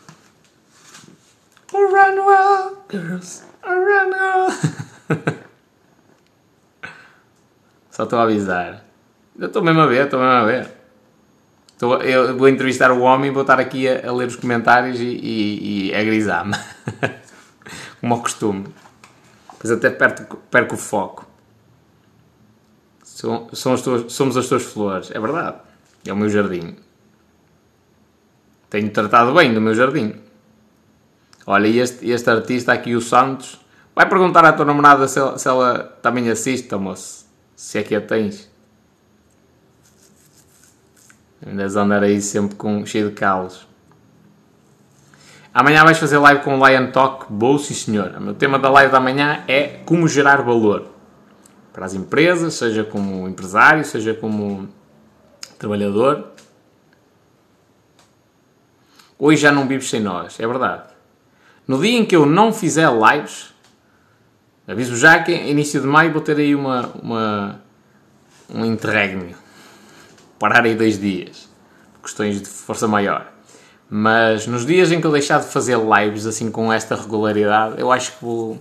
Run well, girls. Run well. (laughs) Só estou a avisar. Eu estou mesmo a ver, estou mesmo a ver. Estou, eu vou entrevistar o homem e vou estar aqui a, a ler os comentários e, e, e a grisar-me. (laughs) como ao costume. Depois até perco, perco o foco. São, são as tuas, somos as tuas flores. É verdade. É o meu jardim. Tenho tratado bem do meu jardim. Olha, este, este artista aqui, o Santos, vai perguntar à tua namorada se ela, se ela também assiste, moço. Se é que a tens. Andas a andar aí sempre com, cheio de calos. Amanhã vais fazer live com o Lion Talk. Boa, sim senhor. O meu tema da live da manhã é como gerar valor para as empresas, seja como empresário, seja como trabalhador. Hoje já não vives sem nós, é verdade. No dia em que eu não fizer lives, aviso já que início de maio vou ter aí uma, uma um interregno. Parar aí dois dias. Questões de força maior. Mas nos dias em que eu deixar de fazer lives assim com esta regularidade, eu acho que vou,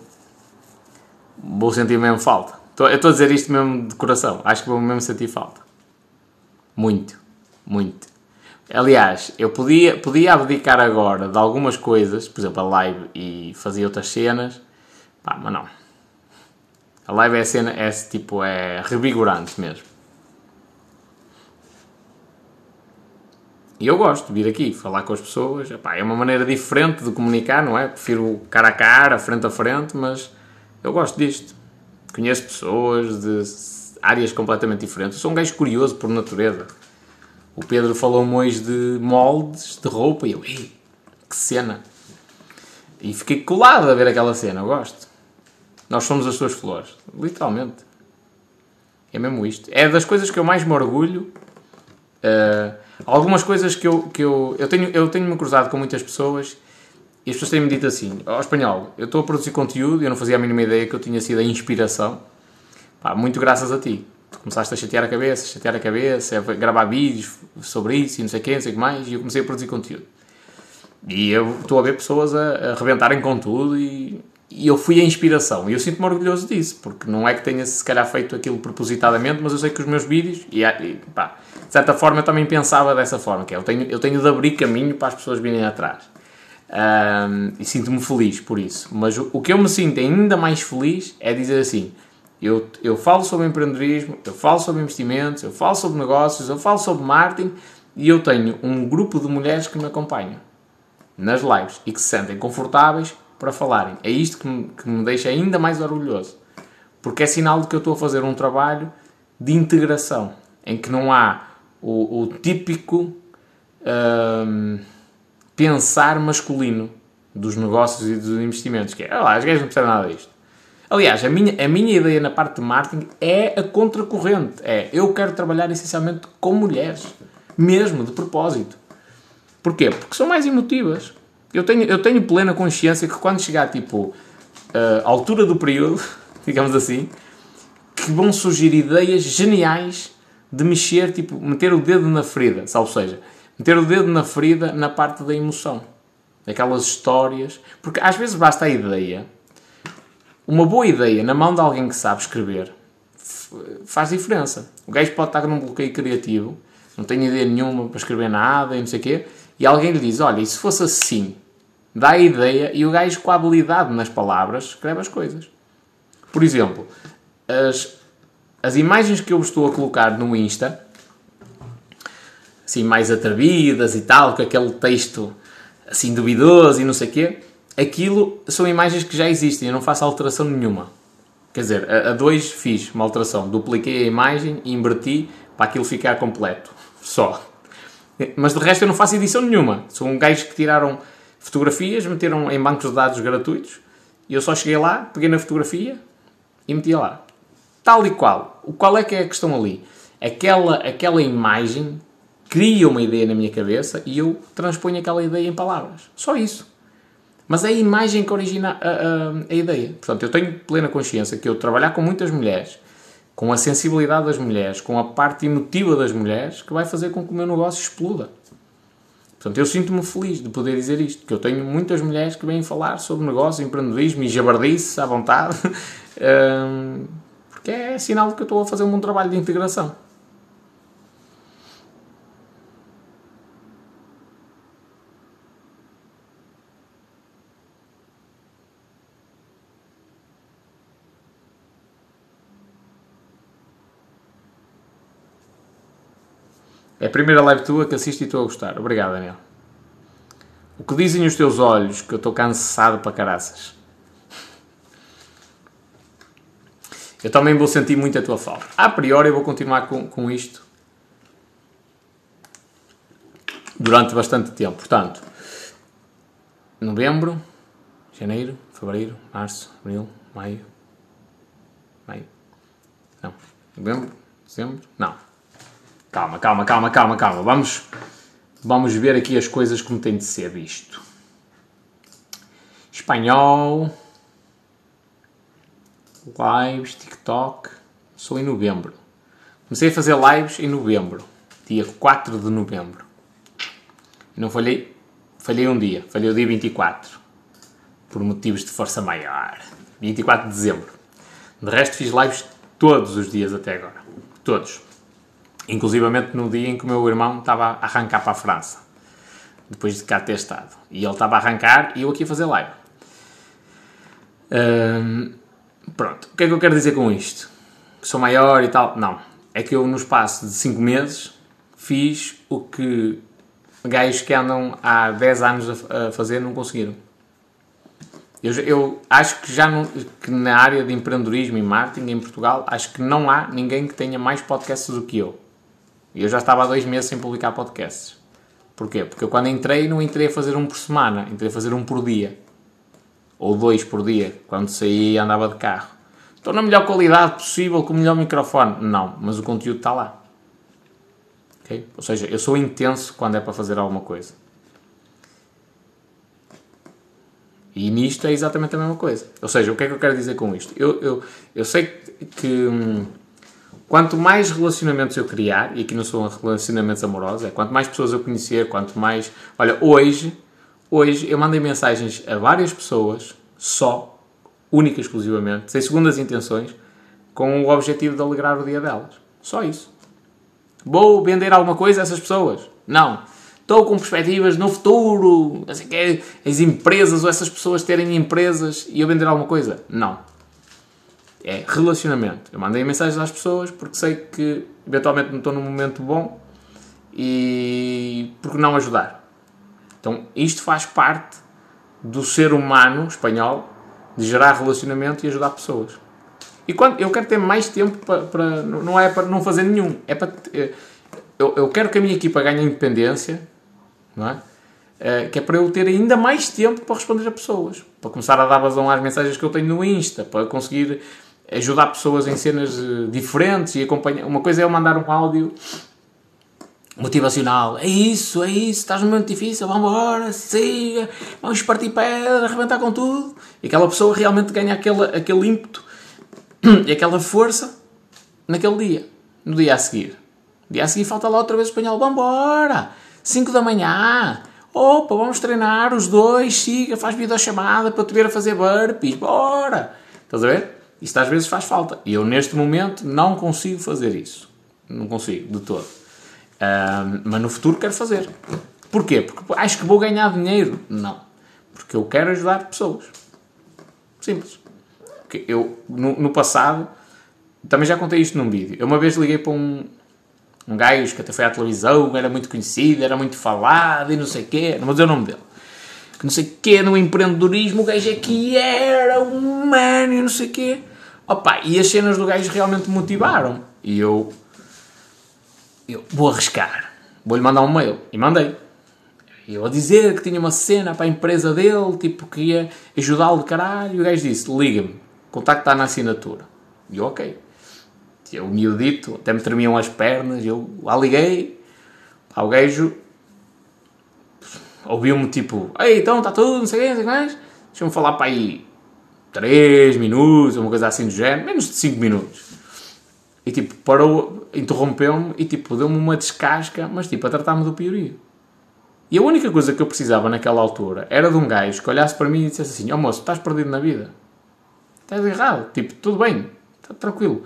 vou sentir mesmo falta. Eu estou a dizer isto mesmo de coração. Acho que vou mesmo sentir falta. Muito. Muito. Aliás, eu podia, podia abdicar agora de algumas coisas, por exemplo, a live e fazer outras cenas, pá, mas não. A live é cena, é tipo, é revigorante mesmo. E eu gosto de vir aqui, falar com as pessoas. É uma maneira diferente de comunicar, não é? Prefiro cara a cara, frente a frente, mas eu gosto disto. Conheço pessoas de áreas completamente diferentes. Eu sou um gajo curioso por natureza. O Pedro falou-me hoje de moldes de roupa e eu, ei, que cena! E fiquei colado a ver aquela cena, eu gosto. Nós somos as suas flores, literalmente. É mesmo isto. É das coisas que eu mais me orgulho. Uh, Algumas coisas que eu, que eu, eu tenho, eu tenho-me cruzado com muitas pessoas e as pessoas têm-me dito assim, ó oh, espanhol, eu estou a produzir conteúdo e eu não fazia a mínima ideia que eu tinha sido a inspiração. Pá, muito graças a ti. Tu começaste a chatear a cabeça, a chatear a cabeça, a gravar vídeos sobre isso e não sei o quê, não sei o que mais, e eu comecei a produzir conteúdo. E eu estou a ver pessoas a, a rebentarem com tudo e, e eu fui a inspiração. E eu sinto-me orgulhoso disso, porque não é que tenha se calhar feito aquilo propositadamente, mas eu sei que os meus vídeos, e, e pá, de certa forma eu também pensava dessa forma, que é, eu tenho, eu tenho de abrir caminho para as pessoas virem atrás. Um, e sinto-me feliz por isso. Mas o, o, que eu me sinto ainda mais feliz é dizer assim: Eu, eu falo sobre empreendedorismo, eu falo sobre investimentos, eu falo sobre negócios, eu falo sobre marketing e eu tenho um grupo de mulheres que me acompanham nas lives e que se sentem confortáveis para falarem. É isto que me, que me deixa ainda mais orgulhoso. Porque é sinal de que eu estou a fazer um trabalho de integração, em que não há o, o típico hum, pensar masculino dos negócios e dos investimentos, que é, ah, as gajas não percebem nada disto. Aliás, a minha, a minha ideia na parte de marketing é a contracorrente. É, eu quero trabalhar essencialmente com mulheres. Mesmo, de propósito. Porquê? Porque são mais emotivas. Eu tenho, eu tenho plena consciência que quando chegar, tipo, a altura do período, (laughs) digamos assim, que vão surgir ideias geniais de mexer, tipo, meter o dedo na ferida, ou seja, meter o dedo na ferida na parte da emoção. Daquelas histórias. Porque às vezes basta a ideia uma boa ideia na mão de alguém que sabe escrever faz diferença. O gajo pode estar num bloqueio criativo, não tem ideia nenhuma para escrever nada e não sei o quê, e alguém lhe diz: Olha, e se fosse assim? Dá a ideia e o gajo, com a habilidade nas palavras, escreve as coisas. Por exemplo, as, as imagens que eu estou a colocar no Insta, assim, mais atrevidas e tal, com aquele texto assim duvidoso e não sei o quê, aquilo são imagens que já existem, eu não faço alteração nenhuma. Quer dizer, a 2 fiz uma alteração, dupliquei a imagem e inverti para aquilo ficar completo. Só. Mas de resto eu não faço edição nenhuma. São gajos que tiraram fotografias, meteram em bancos de dados gratuitos e eu só cheguei lá, peguei na fotografia e metia lá. Tal e qual. O qual é que é a questão ali? Aquela, aquela imagem cria uma ideia na minha cabeça e eu transponho aquela ideia em palavras. Só isso. Mas é a imagem que origina a, a, a, ideia. Portanto, eu tenho plena consciência que eu trabalhar com muitas mulheres, com a sensibilidade das mulheres, com a parte emotiva das mulheres, que vai fazer com que o meu negócio exploda. Portanto, eu sinto-me feliz de poder dizer isto, que eu tenho muitas mulheres que vêm falar sobre negócio, empreendedorismo e jabardice à vontade, (laughs) porque é sinal de que eu estou a fazer um bom trabalho de integração. É a primeira live tua que assisto e estou a gostar. Obrigado, Daniel. O que dizem os teus olhos que eu estou cansado para caraças? Eu também vou sentir muito a tua falta. A priori eu vou continuar com, com isto durante bastante tempo. Portanto, novembro, janeiro, fevereiro, março, abril, maio. Maio. Não. Novembro, dezembro. Não. Calma, calma, calma, calma, calma. Vamos, vamos ver aqui as coisas como tem de ser visto. Espanhol. Lives, TikTok. Sou em novembro. Comecei a fazer lives em novembro. Dia 4 de novembro. Não falhei. Falhei um dia. Falhei o dia 24. Por motivos de força maior. 24 de dezembro. De resto fiz lives todos os dias até agora. Todos. Inclusivamente no dia em que o meu irmão estava a arrancar para a França, depois de cá ter estado. E ele estava a arrancar e eu aqui a fazer live. Pronto, o que é que eu quero dizer com isto? Que sou maior e tal? Não. É que eu, no espaço de 5 meses, fiz o que gajos que andam há 10 anos a, fazer não conseguiram. Eu, eu, acho que já que na área de empreendedorismo e marketing em Portugal, acho que não há ninguém que tenha mais podcasts do que eu. E eu já estava há dois meses sem publicar podcasts. Porquê? Porque eu quando entrei não entrei a fazer um por semana, entrei a fazer um por dia. Ou dois por dia, quando saía e andava de carro. Estou na melhor qualidade possível, com o melhor microfone. Não, mas o conteúdo está lá. Okay? Ou seja, eu sou intenso quando é para fazer alguma coisa. E nisto é exatamente a mesma coisa. Ou seja, o que é que eu quero dizer com isto? Eu, eu, eu sei que. Hum, Quanto mais relacionamentos eu criar, e aqui não são relacionamentos amorosos, é quanto mais pessoas eu conhecer, quanto mais. Olha, hoje, hoje eu mandei mensagens a várias pessoas, só, única e exclusivamente, sem segundas intenções, com o objetivo de alegrar o dia delas. Só isso. Vou vender alguma coisa a essas pessoas? Não. Estou com perspectivas no futuro, assim, as empresas ou essas pessoas terem empresas e eu vender alguma coisa? Não É relacionamento. Eu mandei mensagens às pessoas porque sei que eventualmente não estou num momento bom e porque não ajudar. Então isto faz parte do ser humano espanhol de gerar relacionamento e ajudar pessoas. E quando eu quero ter mais tempo para, para não é para não fazer nenhum, é para eu, eu quero que a minha equipa ganhe independência, não é? Uh, que é para eu ter ainda mais tempo para responder a pessoas, para começar a dar vazão às mensagens que eu tenho no Insta, para conseguir ajudar pessoas em cenas uh, diferentes e acompanhar. Uma coisa é eu mandar um áudio motivacional, é isso, é isso, estás num momento difícil, vamos embora, siga, vamos partir pedra, arrebentar com tudo. E aquela pessoa realmente ganha aquele, aquele ímpeto (clears throat) e aquela força naquele dia, no dia a seguir. No dia a seguir falta lá outra vez o espanhol, vamos embora, 5 da manhã, Opa, vamos treinar os dois, siga, faz videochamada para te ver a fazer burpees, bora! Estás a ver? Isto às vezes faz falta. E eu neste momento não consigo fazer isso. Não consigo, de todo. Um, mas no futuro quero fazer. Porquê? Porque acho que vou ganhar dinheiro? Não. Porque eu quero ajudar pessoas. Simples. Porque eu, no, no passado, também já contei isto num vídeo. Eu uma vez liguei para um, um gajo que até foi à televisão, era muito conhecido, era muito falado e não sei o quê, não vou dizer o nome dele. Que não sei o quê, no empreendedorismo, o gajo aqui era um mano e não sei o quê. Opa, e as cenas do gajo realmente me motivaram. E eu, eu vou arriscar, vou-lhe mandar um mail. E mandei. Eu a dizer que tinha uma cena para a empresa dele, tipo, que ia ajudá-lo de caralho. E o gajo disse: liga-me, está na assinatura. E eu, ok eu miudito, até me tremiam as pernas, eu lá liguei, pá, o gajo ouviu-me tipo, ei, então está tudo, não sei não sei o que mais, deixa-me falar para aí 3 minutos, uma coisa assim do género, menos de 5 minutos. E tipo, parou, interrompeu-me e tipo, deu-me uma descasca, mas tipo, a tratar-me do piorio. E a única coisa que eu precisava naquela altura era de um gajo que olhasse para mim e dissesse assim: Ó oh, moço, estás perdido na vida. Estás errado. Tipo, tudo bem, está tranquilo.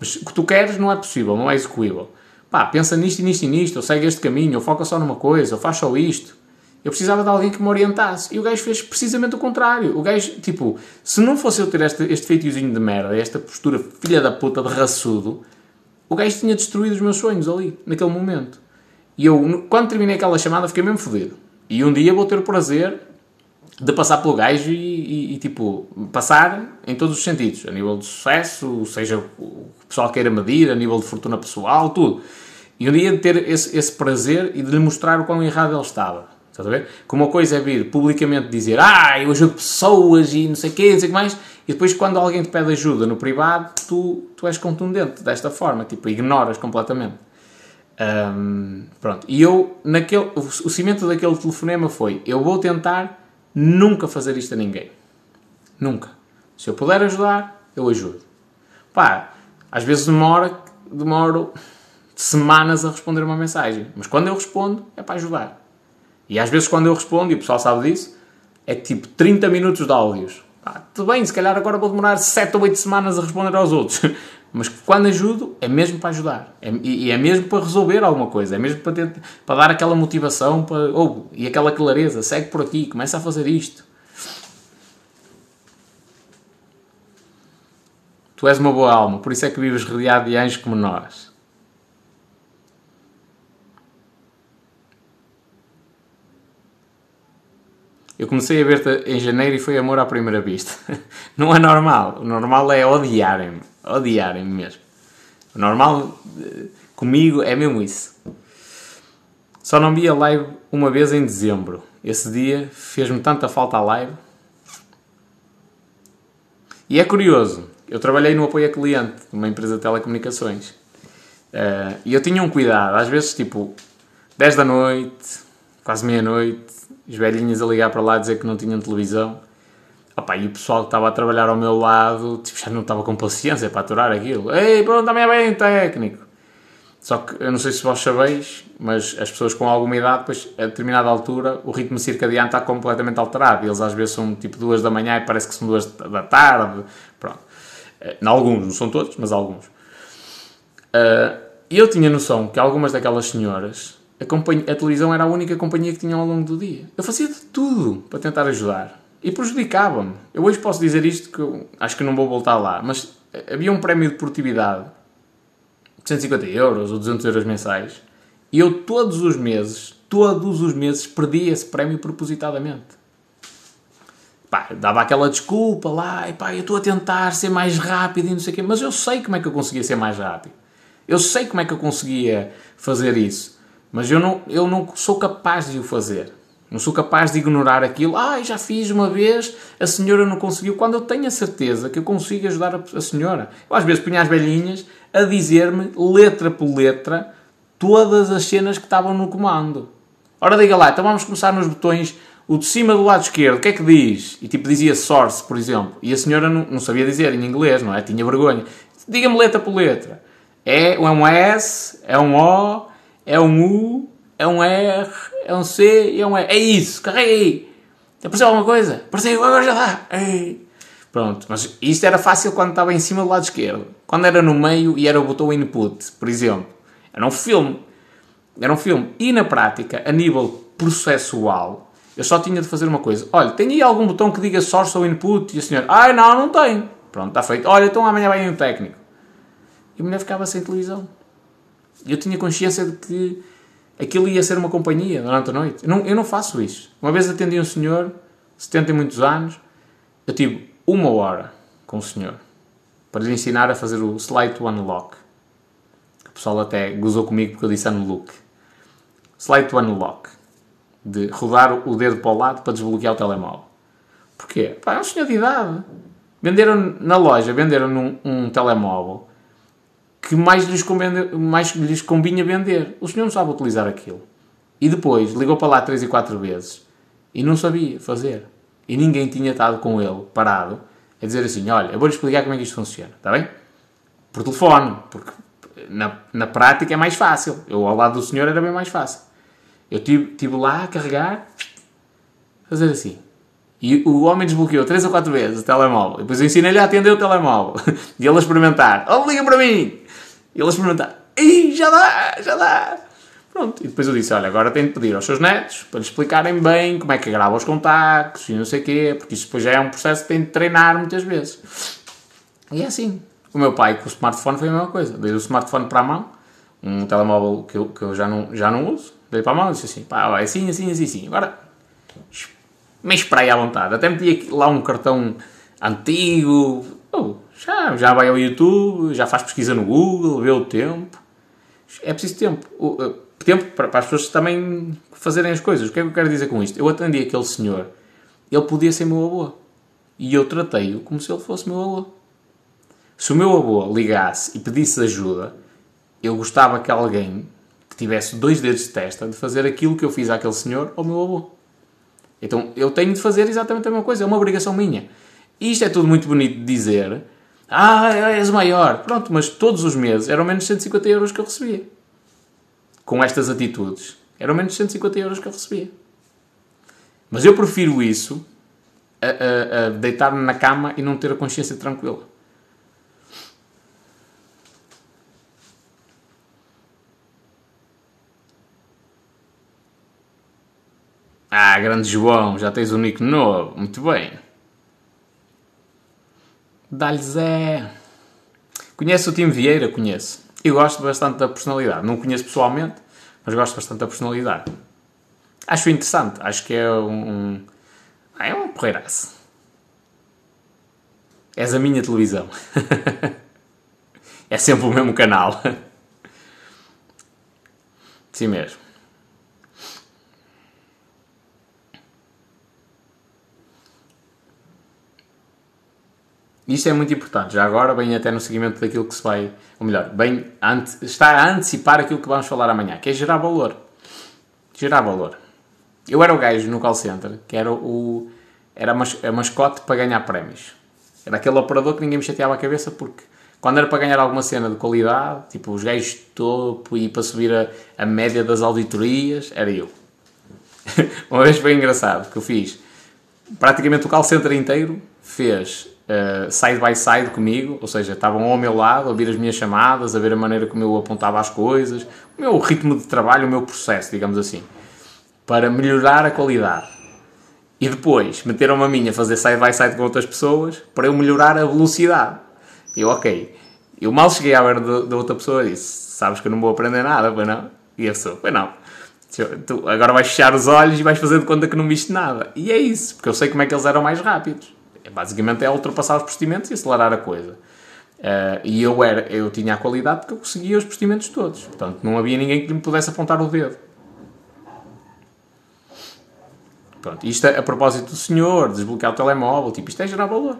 Mas o que tu queres não é possível, não é execuível. Pá, pensa nisto e nisto e nisto, ou segue este caminho, ou foca só numa coisa, ou faz só isto. Eu precisava de alguém que me orientasse. E o gajo fez precisamente o contrário. O gajo, tipo, se não fosse eu ter este, este feitiozinho de merda, esta postura filha da puta de raçudo, o gajo tinha destruído os meus sonhos ali, naquele momento. E eu, quando terminei aquela chamada, fiquei mesmo fodido. E um dia vou ter o prazer de passar pelo gajo e, e, e, tipo, passar em todos os sentidos, a nível de sucesso, seja o pessoal queira medir, a nível de fortuna pessoal, tudo. E um dia de ter esse, esse prazer e de lhe mostrar o quão errado ele estava. Estás a ver? Como uma coisa é vir publicamente dizer ah, eu ajudo pessoas e não sei o quê, não sei o que mais, e depois quando alguém te pede ajuda no privado, tu, tu és contundente desta forma, tipo, ignoras completamente. Um, pronto. E eu, naquele, o, o cimento daquele telefonema foi, eu vou tentar nunca fazer isto a ninguém. Nunca. Se eu puder ajudar, eu ajudo. Pá, às vezes demora, demoro semanas a responder uma mensagem, mas quando eu respondo é para ajudar. E às vezes quando eu respondo, e o pessoal sabe disso, é tipo 30 minutos de áudios. Pá, tudo bem, se calhar agora vou demorar 7 ou 8 semanas a responder aos outros. (laughs) Mas quando ajudo, é mesmo para ajudar. É, e é mesmo para resolver alguma coisa. É mesmo para, ter, para dar aquela motivação para, oh, e aquela clareza. Segue por aqui, começa a fazer isto. Tu és uma boa alma, por isso é que vives rodeado de anjos como nós. Eu comecei a ver-te em janeiro e foi amor à primeira vista. (laughs) Não é normal. O normal é odiarem-me. Odiarem-me mesmo. O normal eh, comigo é mesmo isso. Só não vi a live uma vez em dezembro. Esse dia fez-me tanta falta a live. E é curioso. Eu trabalhei no apoio a cliente de uma empresa de telecomunicações. Uh, e eu tinha um cuidado. Às vezes, tipo, 10 da noite, quase meia-noite, os velhinhos a ligar para lá a dizer que não tinham televisão. Opa, e o pessoal que estava a trabalhar ao meu lado tipo, já não estava com paciência para aturar aquilo. Ei, pronto, também é bem técnico. Só que eu não sei se vós sabeis, mas as pessoas com alguma idade, depois a determinada altura, o ritmo circadiano está completamente alterado. Eles às vezes são tipo duas da manhã e parece que são duas da tarde. Pronto. Em eh, alguns, não são todos, mas alguns. Eh, e eu tinha noção que algumas daquelas senhoras a, a, televisão era a única companhia que tinham ao longo do dia. Eu fazia de tudo para tentar ajudar. E prejudicava-me. Eu hoje posso dizer isto que acho que não vou voltar lá, mas havia um prémio de produtividade de 150 euros ou 200 euros mensais e eu todos os meses, todos os meses perdia esse prémio propositadamente. Pá, dava aquela desculpa lá, e pá, eu estou a tentar ser mais rápido e não sei o quê, mas eu sei como é que eu conseguia ser mais rápido. Eu sei como é que eu conseguia fazer isso, mas eu não, eu não sou capaz de o fazer. Não sou capaz de ignorar aquilo. Ah, já fiz uma vez, a senhora não conseguiu. Quando eu tenho a certeza que eu consigo ajudar a, senhora. Eu às vezes punha as velhinhas a dizer-me, letra por letra, todas as cenas que estavam no comando. Ora, diga lá, então vamos começar nos botões. O de cima do lado esquerdo, o que é que diz? E tipo dizia source, por exemplo. E a senhora não, não sabia dizer em inglês, não é? Tinha vergonha. Diga-me letra por letra. É, é um S, é um O, é um U, é um R, é um C e é um E. É isso, carrega aí. Apareceu alguma coisa? Apareceu, agora já dá. Ei. Pronto, mas isto era fácil quando estava em cima do lado esquerdo. Quando era no meio e era o botão input, por exemplo. Era um filme. Era um filme. E na prática, a nível processual, eu só tinha de fazer uma coisa. Olha, tem aí algum botão que diga source ou input? E a senhora, ai ah, não, não tem. Pronto, está feito. Olha, então amanhã vai um técnico. E a mulher ficava sem televisão. Eu tinha consciência de que aquilo ia ser uma companhia durante a noite. Eu não, eu não faço isso. Uma vez atendi um senhor, 70 e muitos anos, eu tive uma hora com o senhor para lhe ensinar a fazer o slide unlock. O pessoal até gozou comigo porque eu disse unlock. Slide unlock. De rodar o dedo para o lado para desbloquear o telemóvel. Porquê? Pá, é um senhor de idade. Venderam na loja, venderam um, um telemóvel que mais lhes, convene, mais lhes vender. O senhor não sabe utilizar aquilo. E depois ligou para lá três e quatro vezes e não sabia fazer. E ninguém tinha estado com ele parado a dizer assim: Olha, eu vou-lhe explicar como é que isto funciona, está bem? Por telefone, porque na, na prática é mais fácil. Eu ao lado do senhor era bem mais fácil. Eu estive tive lá a carregar, fazer assim. E o homem desbloqueou três ou quatro vezes o telemóvel. E depois eu ensinei-lhe a atender o telemóvel. (laughs) e ele a experimentar. Oh, liga para mim! E ele a já dá, já dá. Pronto. E depois eu disse, olha, agora tenho de pedir aos seus netos para lhe explicarem bem como é que grava os contactos e não sei o quê, porque isso depois já é um processo que tem de treinar muitas vezes. E é assim. O meu pai com o smartphone foi a mesma coisa. Dei o smartphone para a mão, um telemóvel que eu, que eu já, não, já não uso, dei para a mão e disse assim, pá, é assim, assim, assim, assim. Agora, me esperei à vontade. Até meti lá um cartão antigo. Oh, já, já vai ao YouTube, já faz pesquisa no Google, vê o tempo. É preciso tempo. Uh, tempo para, para, as pessoas também fazerem as coisas. O que é que eu quero dizer com isto? Eu atendi aquele senhor, ele podia ser meu avô. E eu tratei-o como se ele fosse meu avô. Se o meu avô ligasse e pedisse ajuda, eu gostava que alguém que tivesse dois dedos de testa de fazer aquilo que eu fiz àquele senhor ao meu avô. Então eu tenho de fazer exatamente a mesma coisa, é uma obrigação minha. E isto é tudo muito bonito de dizer, ah, és maior. Pronto, mas todos os meses eram menos 150 euros que eu recebia. Com estas atitudes. Eram menos 150 euros que eu recebia. Mas eu prefiro isso a, a, a deitar-me na cama e não ter a consciência tranquila. Ah, grande João, já tens um nick novo. Muito bem. Dá-lhe Zé. Conhece o Tim Vieira? Conheço. E gosto bastante da personalidade. Não conheço pessoalmente, mas gosto bastante da personalidade. Acho interessante. Acho que é um. um é um porreiraço. És a minha televisão. (laughs) é sempre o mesmo canal. (laughs) Sim mesmo. Isto é muito importante. Já agora, bem até no seguimento daquilo que se vai, ou melhor, bem, está a antecipar aquilo que vamos falar amanhã, que é gerar valor. Gerar valor. Eu era o gajo no call center, que era o era a mascote para ganhar prémios. Era aquele operador que ninguém me chateava a cabeça porque quando era para ganhar alguma cena de qualidade, tipo os gajos de topo e para subir a, a média das auditorias, era eu. (laughs) Uma vez foi engraçado que eu fiz praticamente o call center inteiro fez uh, side by side comigo, ou seja, estavam ao meu lado a ouvir as minhas chamadas, a ver a maneira como eu apontava as coisas, o meu ritmo de trabalho, o meu processo, digamos assim, para melhorar a qualidade. E depois meteram-me a mim a fazer side by side com outras pessoas para eu melhorar a velocidade. Eu, ok. Eu mal cheguei à beira da outra pessoa e disse: Sabes que eu não vou aprender nada, pois não? E a pessoa: Pois não. Tu agora vais fechar os olhos e vais fazer de conta que não viste nada. E é isso, porque eu sei como é que eles eram mais rápidos. Basicamente é ultrapassar os procedimentos e acelerar a coisa. Uh, e eu, era, eu tinha a qualidade porque eu conseguia os procedimentos todos. Portanto, não havia ninguém que me pudesse apontar o dedo. Pronto, isto é a propósito do senhor, desbloquear o telemóvel, tipo, isto é gerar valor.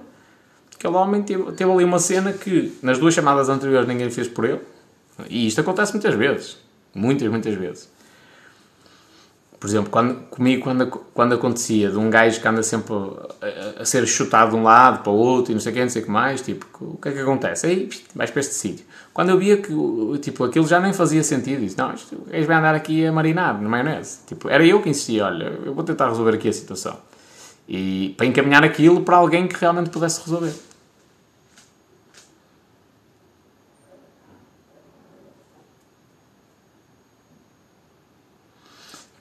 Aquele homem teve, teve ali uma cena que nas duas chamadas anteriores ninguém fez por ele. E isto acontece muitas vezes. Muitas, muitas vezes. Por exemplo, quando, comigo, quando, quando acontecia de um gajo que anda sempre a, a, ser chutado de um lado para o outro e não sei o que, não sei o que mais, tipo, o que é que acontece? Aí vais para este sítio. Quando eu via que tipo, aquilo já nem fazia sentido, disse: Não, isto, o gajo vai andar aqui a marinar na maionese. Tipo, era eu que insistia: Olha, eu vou tentar resolver aqui a situação. E para encaminhar aquilo para alguém que realmente pudesse resolver.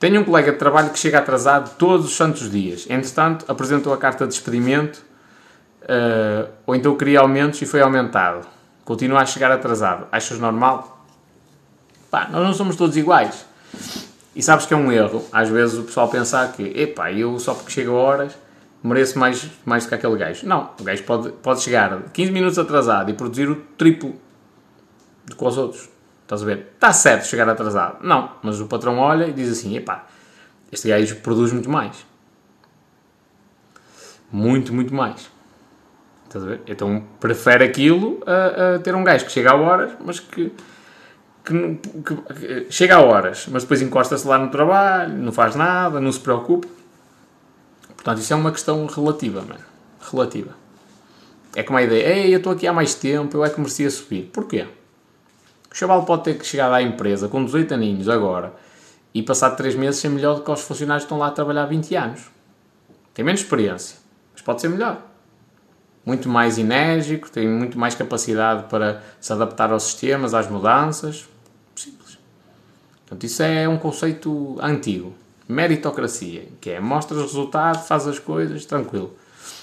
Tenho um colega de trabalho que chega atrasado todos os santos dias. Entretanto, apresentou a carta de despedimento uh, ou então queria aumentos e foi aumentado. Continua a chegar atrasado. Achas normal? Pá, nós não somos todos iguais. E sabes que é um erro. Às vezes o pessoal pensar que, epá, eu só porque chego a horas mereço mais, mais do que aquele gajo. Não, o gajo pode, pode chegar 15 minutos atrasado e produzir o triplo do que os outros. Estás a ver? Está certo chegar atrasado. Não, mas o patrão olha e diz assim: epá, este gajo produz muito mais. Muito, muito mais. Estás a ver? Então prefere aquilo a, a ter um gajo que chega a horas, mas que, que, que, que chega a horas, mas depois encosta-se lá no trabalho, não faz nada, não se preocupa. Portanto, isso é uma questão relativa, mano. Relativa. É como a ideia: ei, eu estou aqui há mais tempo, eu é que merecia subir. Porquê? O chaval pode ter que chegar à empresa com 18 aninhos agora e passar 3 meses ser melhor do que os funcionários que estão lá a trabalhar 20 anos. Tem menos experiência, mas pode ser melhor. Muito mais enérgico, tem muito mais capacidade para se adaptar aos sistemas, às mudanças. Simples. Portanto, isso é um conceito antigo. Meritocracia, que é mostras resultado, faz as coisas, tranquilo.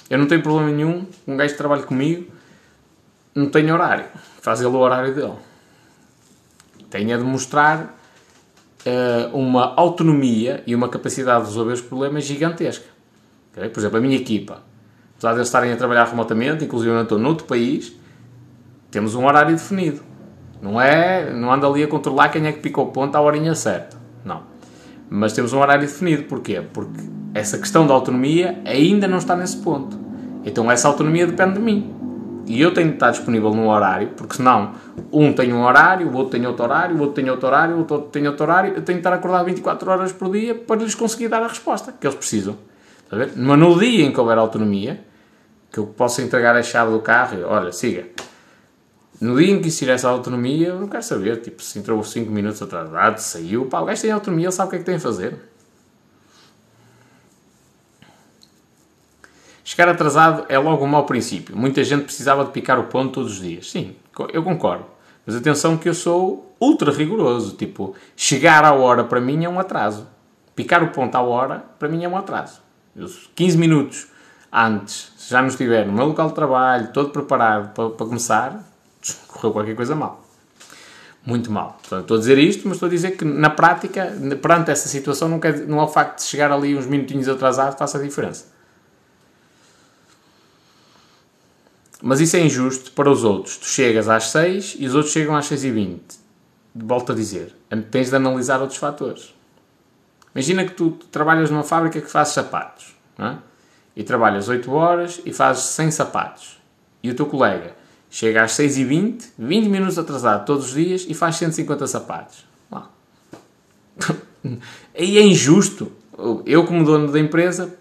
Eu não tenho problema nenhum, um gajo que trabalha comigo não tem horário, faz ele o horário dele tem a demonstrar uh, uma autonomia e uma capacidade de resolver os problemas gigantesca. Okay? Por exemplo, a minha equipa, apesar de eles estarem a trabalhar remotamente, inclusive eu estou noutro país, temos um horário definido. Não é, não anda ali a controlar quem é que pica o ponto à horinha certa. Não. Mas temos um horário definido. Porquê? Porque essa questão da autonomia ainda não está nesse ponto. Então essa autonomia depende de mim e eu tenho de estar disponível num horário, porque senão um tem um horário, o outro tem outro horário, o outro tem outro horário, o outro tem outro horário, eu tenho de estar acordado 24 horas por dia para lhes conseguir dar a resposta que eles precisam. Ver? Mas no dia em que houver autonomia, que eu possa entregar a chave do carro olha, siga. No dia em que existir essa autonomia, eu não quero saber, tipo, se entrou 5 minutos atrasado, saiu, pá, o gajo tem autonomia, ele sabe o que é que tem a fazer. Chegar atrasado é logo um mau princípio. Muita gente precisava de picar o ponto todos os dias. Sim, eu concordo. Mas atenção que eu sou ultra rigoroso. Tipo, chegar à hora para mim é um atraso. Picar o ponto à hora para mim é um atraso. Eu, 15 minutos antes, se já não estiver no meu local de trabalho, todo preparado para, para começar, correu qualquer coisa mal. Muito mal. Portanto, estou a dizer isto, mas estou a dizer que na prática, perante essa situação, não, quer, não é o facto de chegar ali uns minutinhos atrasado faça a diferença. Mas isso é injusto para os outros. Tu chegas às 6 e os outros chegam às 6 e 20. Volto a dizer, tens de analisar outros fatores. Imagina que tu trabalhas numa fábrica que faz sapatos. É? E trabalhas 8 horas e fazes 100 sapatos. E o teu colega chega às 6 e 20, 20 minutos atrasado todos os dias e faz 150 sapatos. Lá. (laughs) Aí é injusto. Eu, como dono da empresa,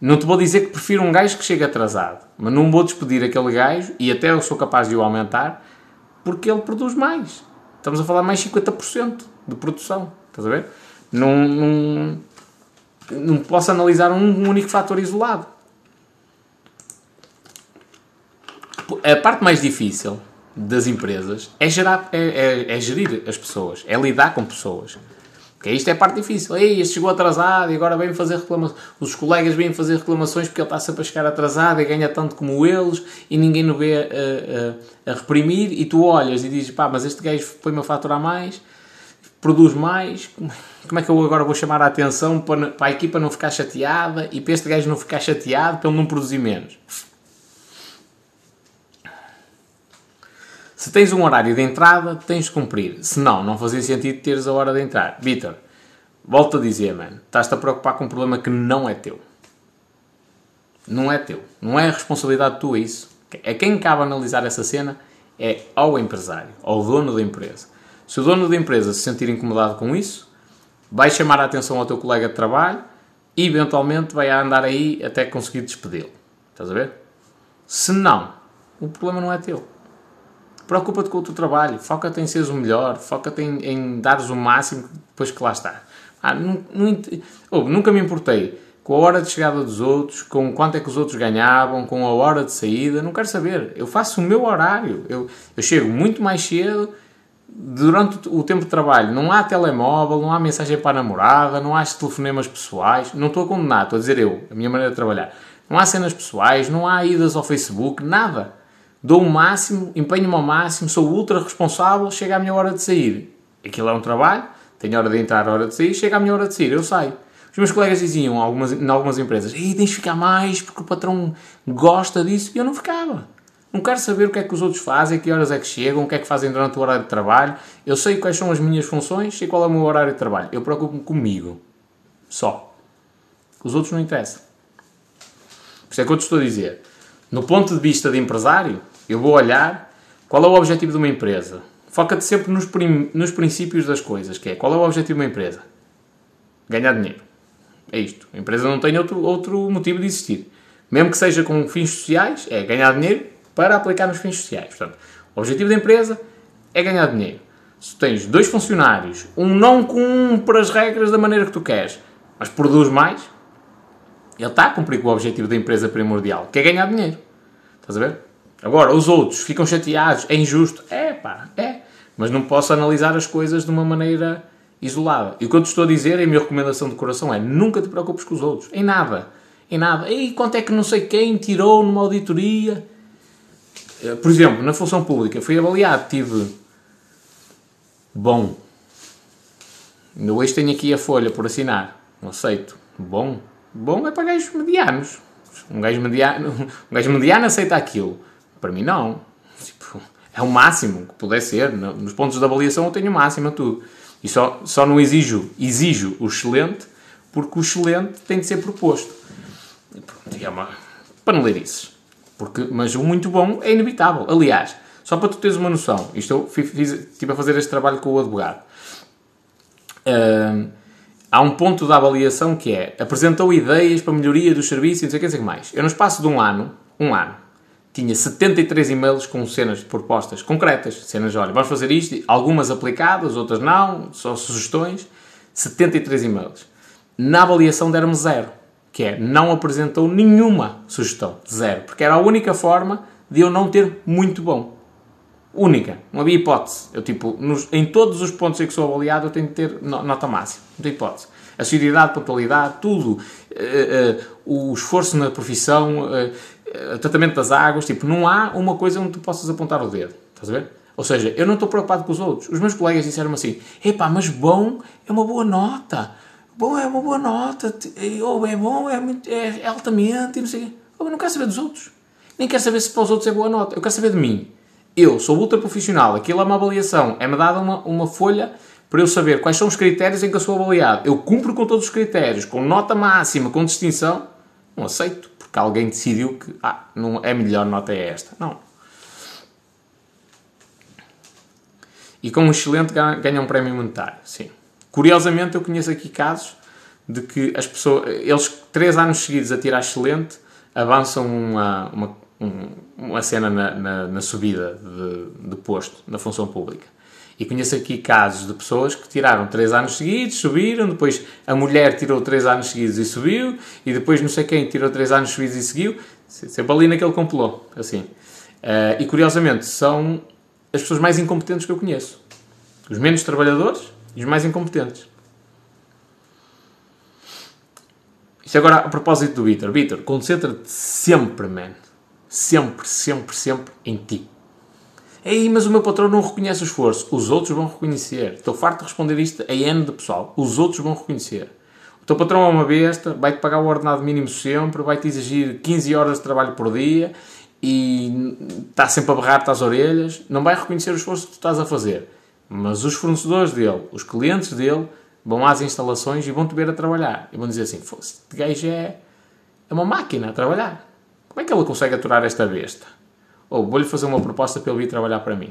não te vou dizer que prefiro um gajo que chega atrasado, mas não vou despedir aquele gajo, e até eu sou capaz de o aumentar, porque ele produz mais. Estamos a falar mais 50% de produção. Estás a ver? Não, não, não posso analisar um único fator isolado. A parte mais difícil das empresas é, gerar, é, é, é gerir as pessoas, é lidar com pessoas. Porque isto é parte difícil. Ei, este chegou atrasado e agora vem fazer reclamações. Os colegas vêm fazer reclamações porque ele está sempre a chegar atrasado e ganha tanto como eles e ninguém o vê a, a, a reprimir. E tu olhas e dizes, pá, mas este gajo põe-me a faturar mais, produz mais. Como é que eu agora vou chamar a atenção para, para a equipa não ficar chateada e para este gajo não ficar chateado para ele não produzir menos? Se tens um horário de entrada, tens de cumprir. Se não, não fazia sentido teres a hora de entrar. Vitor, volto a dizer, mano, estás-te a preocupar com um problema que não é teu. Não é teu. Não é a responsabilidade tua isso. É quem cabe analisar essa cena é ao empresário, ao dono da empresa. Se o dono da empresa se sentir incomodado com isso, vai chamar a atenção ao teu colega de trabalho e eventualmente vai andar aí até conseguir despedi-lo. Estás a ver? Se não, o problema não é teu. Preocupa-te com o teu trabalho, foca-te em seres o melhor, foca-te em, em dares o máximo depois que lá está. Ah, não, não, oh, nunca me importei com a hora de chegada dos outros, com quanto é que os outros ganhavam, com a hora de saída, não quero saber. Eu faço o meu horário. Eu, eu chego muito mais cedo durante o tempo de trabalho. Não há telemóvel, não há mensagem para a namorada, não há telefonemas pessoais. Não estou a condenar, estou a dizer eu, a minha maneira de trabalhar. Não há cenas pessoais, não há idas ao Facebook, nada dou o máximo, empenho-me ao máximo, sou ultra responsável, chega a minha hora de sair. Aquilo é um trabalho, tenho hora de entrar, hora de sair, chega a minha hora de sair, eu saio. Os meus colegas diziam algumas, em algumas empresas, Ei, tens de ficar mais porque o patrão gosta disso, e eu não ficava. Não quero saber o que é que os outros fazem, que horas é que chegam, o que é que fazem durante o horário de trabalho. Eu sei quais são as minhas funções, sei qual é o meu horário de trabalho. Eu preocupo-me comigo. Só. Os outros não interessam. Por isso é que eu te estou a dizer. No ponto de vista de empresário, eu vou olhar qual é o objetivo de uma empresa. Foca-te sempre nos, nos princípios das coisas, que é qual é o objetivo de uma empresa? Ganhar dinheiro. É isto. A empresa não tem outro, outro motivo de existir. Mesmo que seja com fins sociais, é ganhar dinheiro para aplicar nos fins sociais. Portanto, o objetivo da empresa é ganhar dinheiro. Se tens dois funcionários, um não cumpre as regras da maneira que tu queres, mas produz mais, ele está a cumprir com o objetivo da empresa primordial, que é ganhar dinheiro. Estás a ver? Agora, os outros ficam chateados, é injusto. É pá, é. Mas não posso analisar as coisas de uma maneira isolada. E o que eu te estou a dizer, e a minha recomendação de coração é nunca te preocupes com os outros. Em nada. Em nada. E quanto é que não sei quem tirou numa auditoria? Eh, por exemplo, na função pública, fui avaliado, tive bom. Ainda hoje tenho aqui a folha por assinar. Não aceito. Bom. Bom é para gajos medianos. Um gajo mediano, (laughs) um gajo mediano aceita aquilo. Para mim, não. Tipo, é o máximo que puder ser. Nos pontos de avaliação eu tenho o máximo a tudo. E só, só não exijo, exijo o excelente, porque o excelente tem de ser proposto. E é uma paneleirices. Porque, mas o muito bom é inevitável. Aliás, só para tu teres uma noção, isto eu fiz, estive a fazer este trabalho com o advogado. Há um ponto da avaliação que é apresentou ideias para melhoria dos serviços e não sei o que, não sei o que mais. Eu, no espaço de um ano, um ano, tinha 73 e-mails com cenas de propostas concretas. Cenas, olha, vamos fazer isto, algumas aplicadas, outras não, só sugestões. 73 e-mails. Na avaliação deram-me zero, que é, não apresentou nenhuma sugestão, zero, porque era a única forma de eu não ter muito bom. Única, não havia hipótese. Eu, tipo, nos, em todos os pontos em que sou avaliado, eu tenho que ter nota máxima, não tem hipótese. A seriedade, pontualidade, tudo, uh, uh, o esforço na profissão, uh, eh, tratamento das águas, tipo, não há uma coisa onde tu possas apontar o dedo, estás a ver? Ou seja, eu não estou preocupado com os outros. Os meus colegas disseram assim, epá, mas bom é uma boa nota, bom é uma boa nota, ou é bom, é, é, altamente, e não sei Eu não quero saber dos outros. Nem quero saber se para os outros é boa nota. Eu quero saber de mim. Eu sou ultra profissional, aquilo é uma avaliação, é-me dada uma, uma folha para eu saber quais são os critérios em que eu sou avaliado. Eu cumpro com todos os critérios, com nota máxima, com distinção, não aceito porque alguém decidiu que ah, não é melhor nota é esta. Não. E com um excelente ganha um prémio monetário, sim. Curiosamente, eu conheço aqui casos de que as pessoas, eles três anos seguidos a tirar excelente, avançam uma, uma, uma cena na, na, na subida de, de posto na função pública. E conheço aqui casos de pessoas que tiraram 3 anos seguidos, subiram, depois a mulher tirou 3 anos seguidos e subiu, e depois não sei quem tirou 3 anos seguidos e seguiu, sempre ali naquele compilou, assim. Uh, e curiosamente, são as pessoas mais incompetentes que eu conheço. Os menos trabalhadores e os mais incompetentes. Isto agora a propósito do Vitor. Vitor, concentra-te sempre, man. Sempre, sempre, sempre em ti. Ei, mas o meu patrão não reconhece o esforço. Os outros vão reconhecer. Estou farto de responder isto a N de pessoal. Os outros vão reconhecer. O teu patrão é uma besta, vai-te pagar o ordenado mínimo sempre, vai-te exigir 15 horas de trabalho por dia e está sempre a berrar-te às orelhas. Não vai reconhecer o esforço que tu estás a fazer. Mas os fornecedores dele, os clientes dele, vão às instalações e vão-te ver a trabalhar. E vão dizer assim, este gajo é, é uma máquina a trabalhar. Como é que ele consegue aturar esta besta? Ou vou-lhe fazer uma proposta para ele vir trabalhar para mim.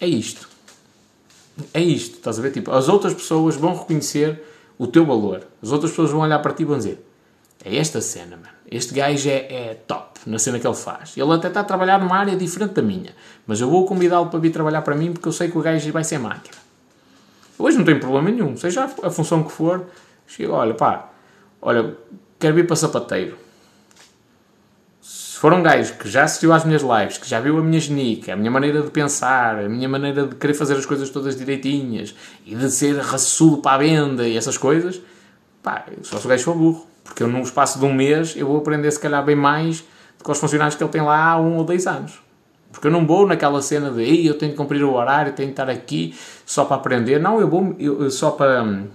É isto. É isto, estás a ver? Tipo, as outras pessoas vão reconhecer o teu valor. As outras pessoas vão olhar para ti e vão dizer é esta cena, mano. Este gajo é, é top na cena que ele faz. Ele até está a trabalhar numa área diferente da minha. Mas eu vou convidá-lo para vir trabalhar para mim porque eu sei que o gajo vai ser máquina. Hoje não tem problema nenhum. Seja a função que for, chego, olha, pá, olha, quero vir para sapateiro. Se for um gajo que já assistiu às minhas lives, que já viu a minha genica, a minha maneira de pensar, a minha maneira de querer fazer as coisas todas direitinhas e de ser raçudo para a venda e essas coisas, pá, só se o gajo for burro. Porque eu, num espaço de um mês, eu vou aprender, se calhar, bem mais do que os funcionários que ele tem lá há um ou dois anos. Porque eu não vou naquela cena de Ei, eu tenho que cumprir o horário, tenho que estar aqui só para aprender. Não, eu vou eu, só para hum,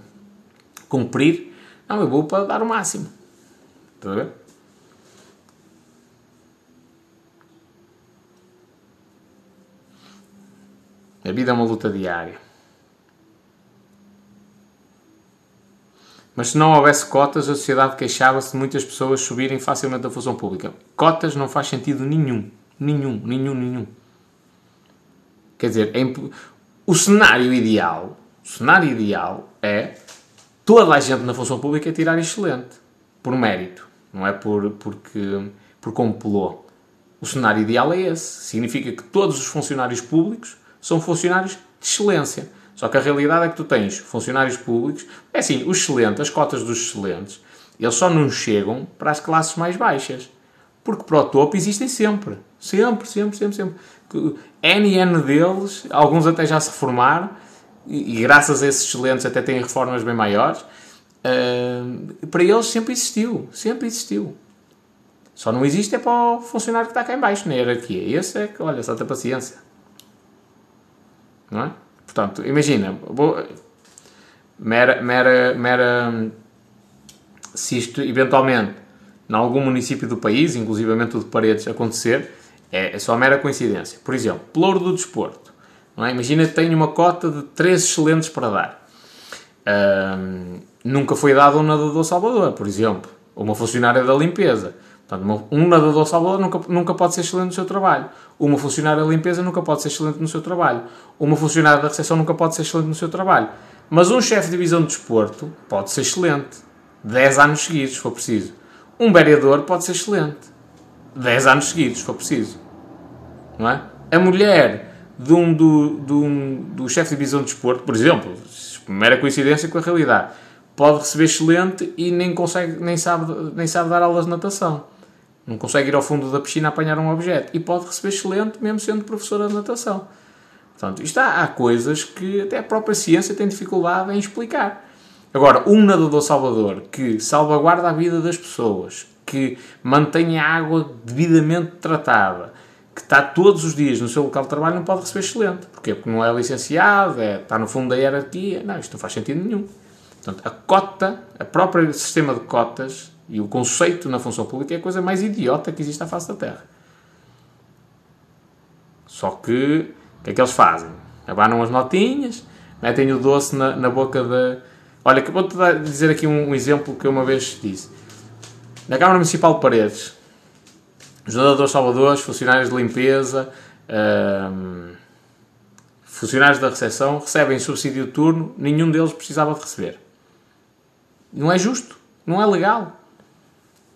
cumprir. Não, eu vou para dar o máximo. Está a ver? A vida é uma luta diária. Mas se não houvesse cotas, a sociedade queixava-se de muitas pessoas subirem facilmente da função pública. Cotas não faz sentido nenhum. Nenhum, nenhum, nenhum. Quer dizer, é o cenário ideal, o cenário ideal é toda a gente na função pública tirar excelente, por mérito, não é por porque por complô. O cenário ideal é esse. Significa que todos os funcionários públicos são funcionários de excelência. Só que a realidade é que tu tens funcionários públicos, é assim, os excelentes, as cotas dos excelentes, eles só não chegam para as classes mais baixas. Porque para o topo existem sempre. Sempre, sempre, sempre, sempre. N e N deles, alguns até já se reformaram, e, e graças a esses excelentes até têm reformas bem maiores. Uh, para eles sempre existiu. Sempre existiu. Só não existe é para o funcionário que está cá em baixo, na hierarquia. Esse é que, olha, só tem paciência. Não é? Portanto, imagina, vou, mera, mera, mera, se isto eventualmente, em algum município do país, inclusivamente o de Paredes, acontecer, é, é só mera coincidência. Por exemplo, Pelouro do Desporto. É? Imagina que tenho uma cota de 3 excelentes para dar. Um, nunca foi dado um nadador Salvador, por exemplo. Ou uma funcionária da limpeza. Portanto, um nadador Salvador nunca, nunca pode ser excelente no seu trabalho. Uma funcionária da limpeza nunca pode ser excelente no seu trabalho. Uma funcionária da recepção nunca pode ser excelente no seu trabalho. Mas um chefe de divisão de desporto pode ser excelente. 10 anos seguidos, se for preciso. Um vereador pode ser excelente. 10 anos seguidos, se for preciso. Não é? A mulher de um, do, de um, do chefe de divisão de desporto, por exemplo, mera coincidência com a realidade, pode receber excelente e nem, consegue, nem, sabe, nem sabe dar aulas de natação. Não consegue ir ao fundo da piscina apanhar um objeto. E pode receber excelente mesmo sendo professora de natação. Portanto, isto há, há coisas que até a própria ciência tem dificuldade em explicar. Agora, um nadador salvador que salvaguarda a vida das pessoas, que mantém a água devidamente tratada, que está todos os dias no seu local de trabalho, não pode receber excelente. Porquê? Porque não é licenciado, é, está no fundo da hierarquia. Não, isto não faz sentido nenhum. Portanto, a cota, a própria sistema de cotas e o conceito na função pública é a coisa mais idiota que existe à face da Terra. Só que, o que é que eles fazem? Abanam as notinhas, metem o doce na, na boca da... Olha, vou-te dizer aqui um, um, exemplo que eu uma vez disse. Na Câmara Municipal de Paredes, os nadadores salvadores, funcionários de limpeza, hum, funcionários da recepção, recebem subsídio de turno, nenhum deles precisava de receber. Não é justo, não é legal.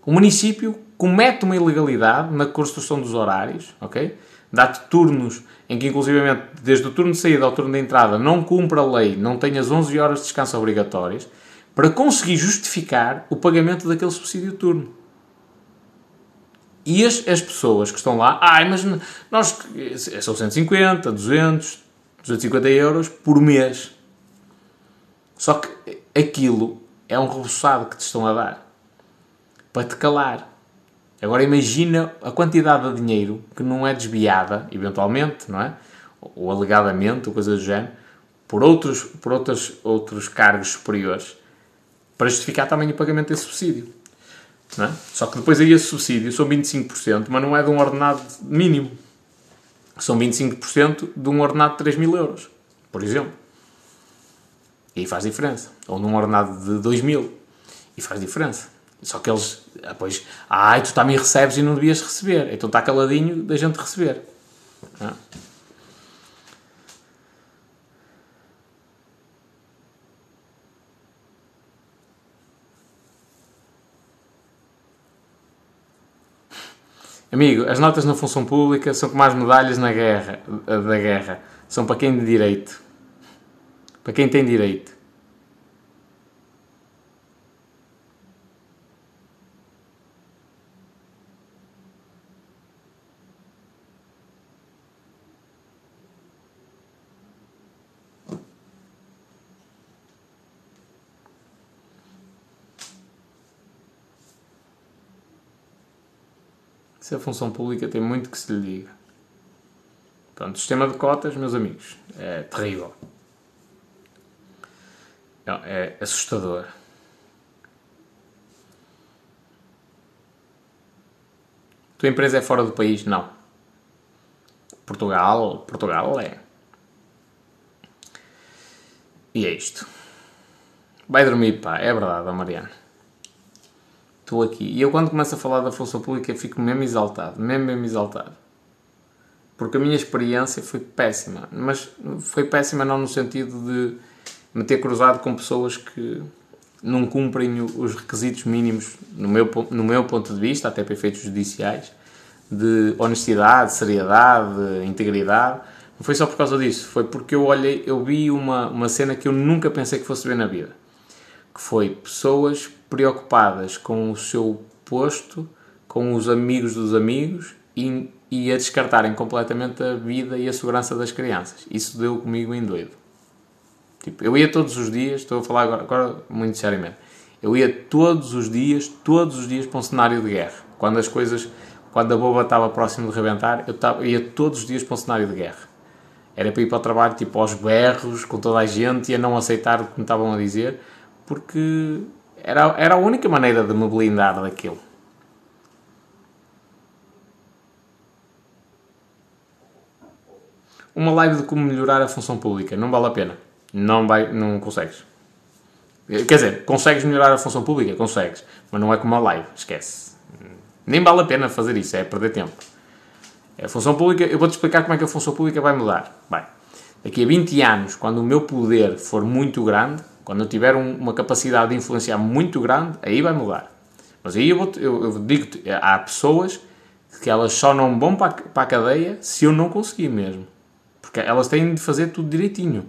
O município comete uma ilegalidade na construção dos horários, ok? Dá-te turnos em que, inclusivamente, desde o turno de saída ao turno de entrada, não cumpre a lei, não tem as 11 horas de descanso obrigatórias, para conseguir justificar o pagamento daquele subsídio de turno. E as, as pessoas que estão lá, ai, mas nós, são 150, 200, 250 euros por mês. Só que aquilo é um reboçado que te estão a dar. Para te calar. Agora imagina a quantidade de dinheiro que não é desviada, eventualmente, não é? Ou alegadamente, ou coisa do género, por outros, por outros, outros cargos superiores, para justificar também o pagamento desse subsídio. É? Só que depois aí esse subsídio são 25%, mas não é de um ordenado mínimo. São 25% de um ordenado de 3 mil euros, por exemplo. E aí faz diferença. Ou num ordenado de 2 mil. E faz diferença. Só que eles, depois, ai, tu também recebes e não devias receber. Então está caladinho da gente receber. Não é? Amigo, as notas na função pública são como as medalhas na guerra, da guerra. São para quem de direito. Para quem tem direito. Função pública tem muito que se lhe diga. Pronto, sistema de cotas, meus amigos, é terrível. É, é assustador. Tua empresa é fora do país? Não. Portugal, Portugal é. E é isto. Vai dormir, pá. É verdade, Mariana estou aqui. E eu quando começo a falar da função pública fico mesmo exaltado, mesmo, mesmo exaltado. Porque a minha experiência foi péssima, mas foi péssima não no sentido de me ter cruzado com pessoas que não cumprem os requisitos mínimos, no meu, no meu ponto de vista, até para efeitos judiciais, de honestidade, seriedade, integridade. Não foi só por causa disso, foi porque eu olhei, eu vi uma, uma cena que eu nunca pensei que fosse ver na vida. Que foi pessoas preocupadas com o seu posto, com os amigos dos amigos e, e a descartarem completamente a vida e a segurança das crianças. Isso deu comigo em doido. Tipo, eu ia todos os dias, estou a falar agora, agora muito seriamente, eu ia todos os dias, todos os dias para um cenário de guerra. Quando as coisas, quando a boba estava próximo de rebentar, eu, estava, eu ia todos os dias para um cenário de guerra. Era para ir para o trabalho, tipo, aos berros, com toda a gente, e a não aceitar o que me estavam a dizer, porque era, era a única maneira de me blindar daquilo. Uma live de como melhorar a função pública. Não vale a pena. Não, vai, não consegues. Quer dizer, consegues melhorar a função pública? Consegues. Mas não é como uma live. Esquece. Nem vale a pena fazer isso. É perder tempo. A função pública... Eu vou-te explicar como é que a função pública vai mudar. Vai. Daqui a 20 anos, quando o meu poder for muito grande, quando eu tiver um, uma capacidade de influenciar muito grande, aí vai mudar. Mas aí eu, eu, eu digo-te, há pessoas que elas só não vão para a, para a cadeia se eu não conseguir mesmo. Porque elas têm de fazer tudo direitinho.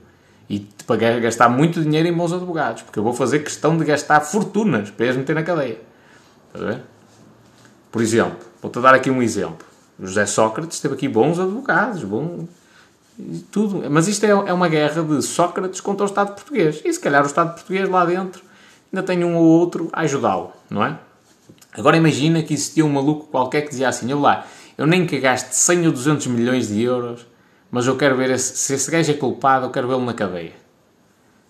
E para gastar muito dinheiro em bons advogados. Porque eu vou fazer questão de gastar fortunas para eles meter na cadeia. Estás a ver? Por exemplo, vou-te dar aqui um exemplo. José Sócrates teve aqui bons advogados, bons tudo. Mas isto é, é uma guerra de Sócrates contra o Estado português. E se calhar o Estado português lá dentro ainda tem um ou outro a ajudá-lo, não é? Agora imagina que existia um maluco qualquer que dizia assim: eu lá, eu nem que gaste 100 ou 200 milhões de euros, mas eu quero ver esse, se esse gajo é culpado, eu quero vê-lo na cadeia.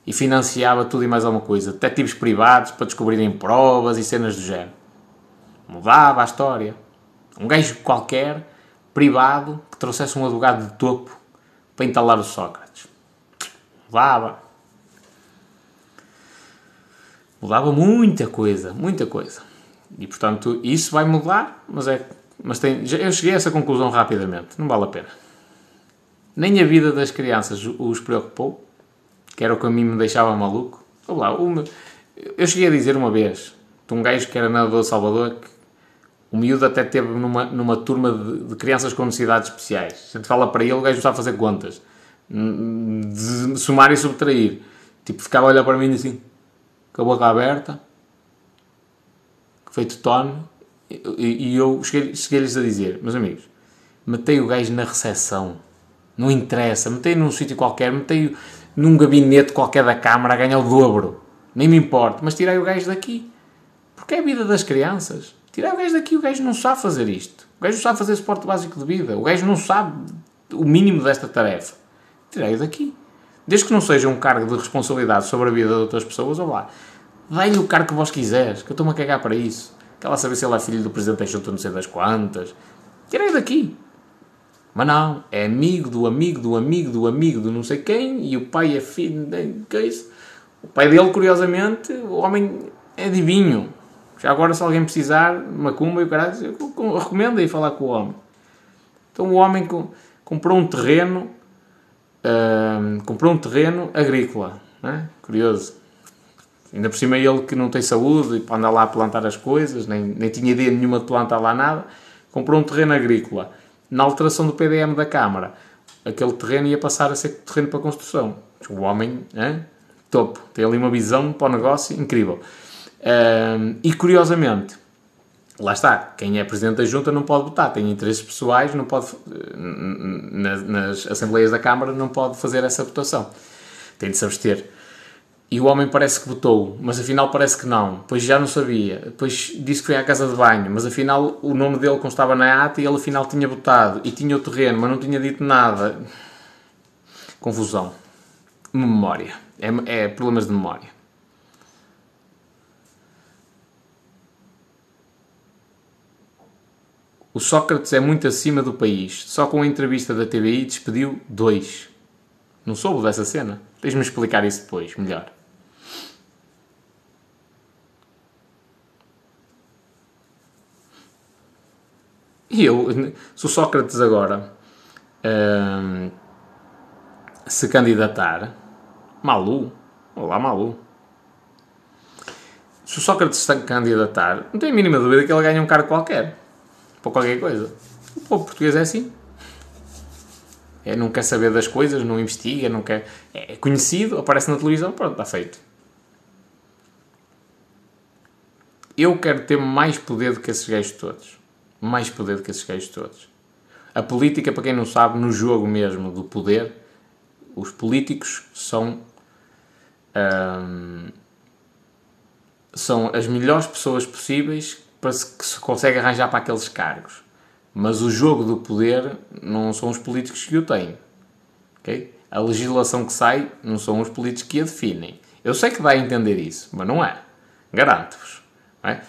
E financiava tudo e mais alguma coisa, detetives privados para descobrirem provas e cenas do género. Mudava a história. Um gajo qualquer, privado, que trouxesse um advogado de topo para entalar o Sócrates. Mudava. Mudava muita coisa, muita coisa. E portanto, isso vai mudar, mas é. Mas tem, eu cheguei a essa conclusão rapidamente. Não vale a pena. Nem a vida das crianças os preocupou, que era o que a mim me deixava maluco. Lá, eu cheguei a dizer uma vez, de um gajo que era nadador de Salvador, que o miúdo até teve numa, numa turma de, de, crianças com necessidades especiais. A gente fala para ele, o gajo não sabe fazer contas. De somar e subtrair. Tipo, ficava a olhar para mim assim, com a boca aberta, feito tono, e, e eu cheguei-lhes cheguei a dizer, meus amigos, metei o gajo na recepção. Não interessa, metei num sítio qualquer, metei num gabinete qualquer da Câmara a ganhar o dobro. Nem me importa, mas tirei o gajo daqui Porque é a vida das crianças. Tirar o gajo daqui, o gajo não sabe fazer isto. O gajo não sabe fazer suporte básico de vida. O gajo não sabe o mínimo desta tarefa. Tirei-o daqui. Desde que não seja um cargo de responsabilidade sobre a vida de outras pessoas, ou lá. Dai-lhe o cargo que vós quiseres, que eu estou-me a cagar para isso. Quer lá saber se ele é filho do presidente da junta não sei das quantas. Tirei daqui. Mas não, é amigo do amigo do amigo do amigo do não sei quem e o pai é filho de que é isso? O pai dele, curiosamente, o homem é divinho. Agora, se alguém precisar, macumba e o caralho, eu recomendo aí falar com o homem. Então o homem comprou um terreno, comprou um terreno agrícola, é? curioso. Ainda por cima ele que não tem saúde e para andar lá a plantar as coisas, nem, nem tinha ideia nenhuma de plantar lá nada, comprou um terreno agrícola. Na alteração do PDM da Câmara, aquele terreno ia passar a ser terreno para construção. O homem, é? topo, tem ali uma visão para o negócio incrível. E curiosamente, lá está, quem é presidente da junta não pode votar, tem interesses pessoais, não pode, nas, nas assembleias da Câmara, não pode fazer essa votação. Tem de se abster. E o homem parece que votou, mas afinal parece que não. Depois já não sabia. Depois disse que foi à casa de banho, mas afinal o nome dele constava na ata e ele afinal tinha votado. E tinha o terreno, mas não tinha dito nada. Confusão. Memória. É, é problemas de memória. O Sócrates é muito acima do país. Só com a entrevista da TVI despediu dois. Não soube dessa cena? Tens-me explicar isso depois, melhor. E eu, se o Sócrates agora hum, se candidatar, Malu, olá Malu, se o Sócrates se candidatar, não tenho a mínima dúvida que ele ganha um cargo qualquer, para qualquer coisa. O povo português é assim. É, não quer saber das coisas, não investiga, não quer. É conhecido, aparece na televisão, pronto, está feito. Eu quero ter mais poder do que esses gajos todos mais poder do que esses gajos todos. A política, para quem não sabe, no jogo mesmo do poder, os políticos são. Hum, são as melhores pessoas possíveis para se, que se consegue arranjar para aqueles cargos. Mas o jogo do poder não são os políticos que o têm. Okay? A legislação que sai não são os políticos que a definem. Eu sei que dá a entender isso, mas não é. Garanto-vos. É?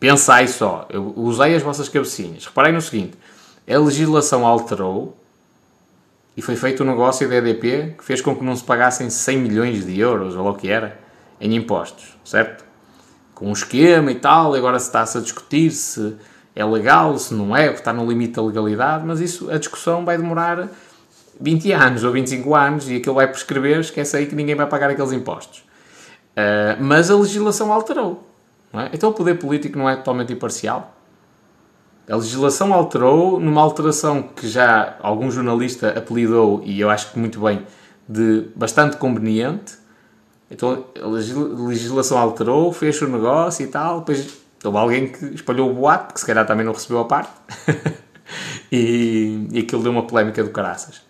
Pensai só, eu usei as vossas cabecinhas. Reparei no seguinte: a legislação alterou e foi feito um negócio da EDP que fez com que não se pagassem 100 milhões de euros, ou o que era, em impostos, certo? Com um esquema e tal, agora se está-se a discutir se é legal, se não é, está no limite da legalidade, mas isso, a discussão vai demorar 20 anos ou 25 anos e aquilo vai prescrever, esquece aí que ninguém vai pagar aqueles impostos. Uh, mas a legislação alterou. É? Então o poder político não é totalmente imparcial? A legislação alterou numa alteração que já algum jornalista apelidou, e eu acho que muito bem, de bastante conveniente. Então a legislação alterou, fez o negócio e tal, depois houve alguém que espalhou o boato, que se calhar também não recebeu a parte, (laughs) e, e aquilo deu uma polémica do caraças.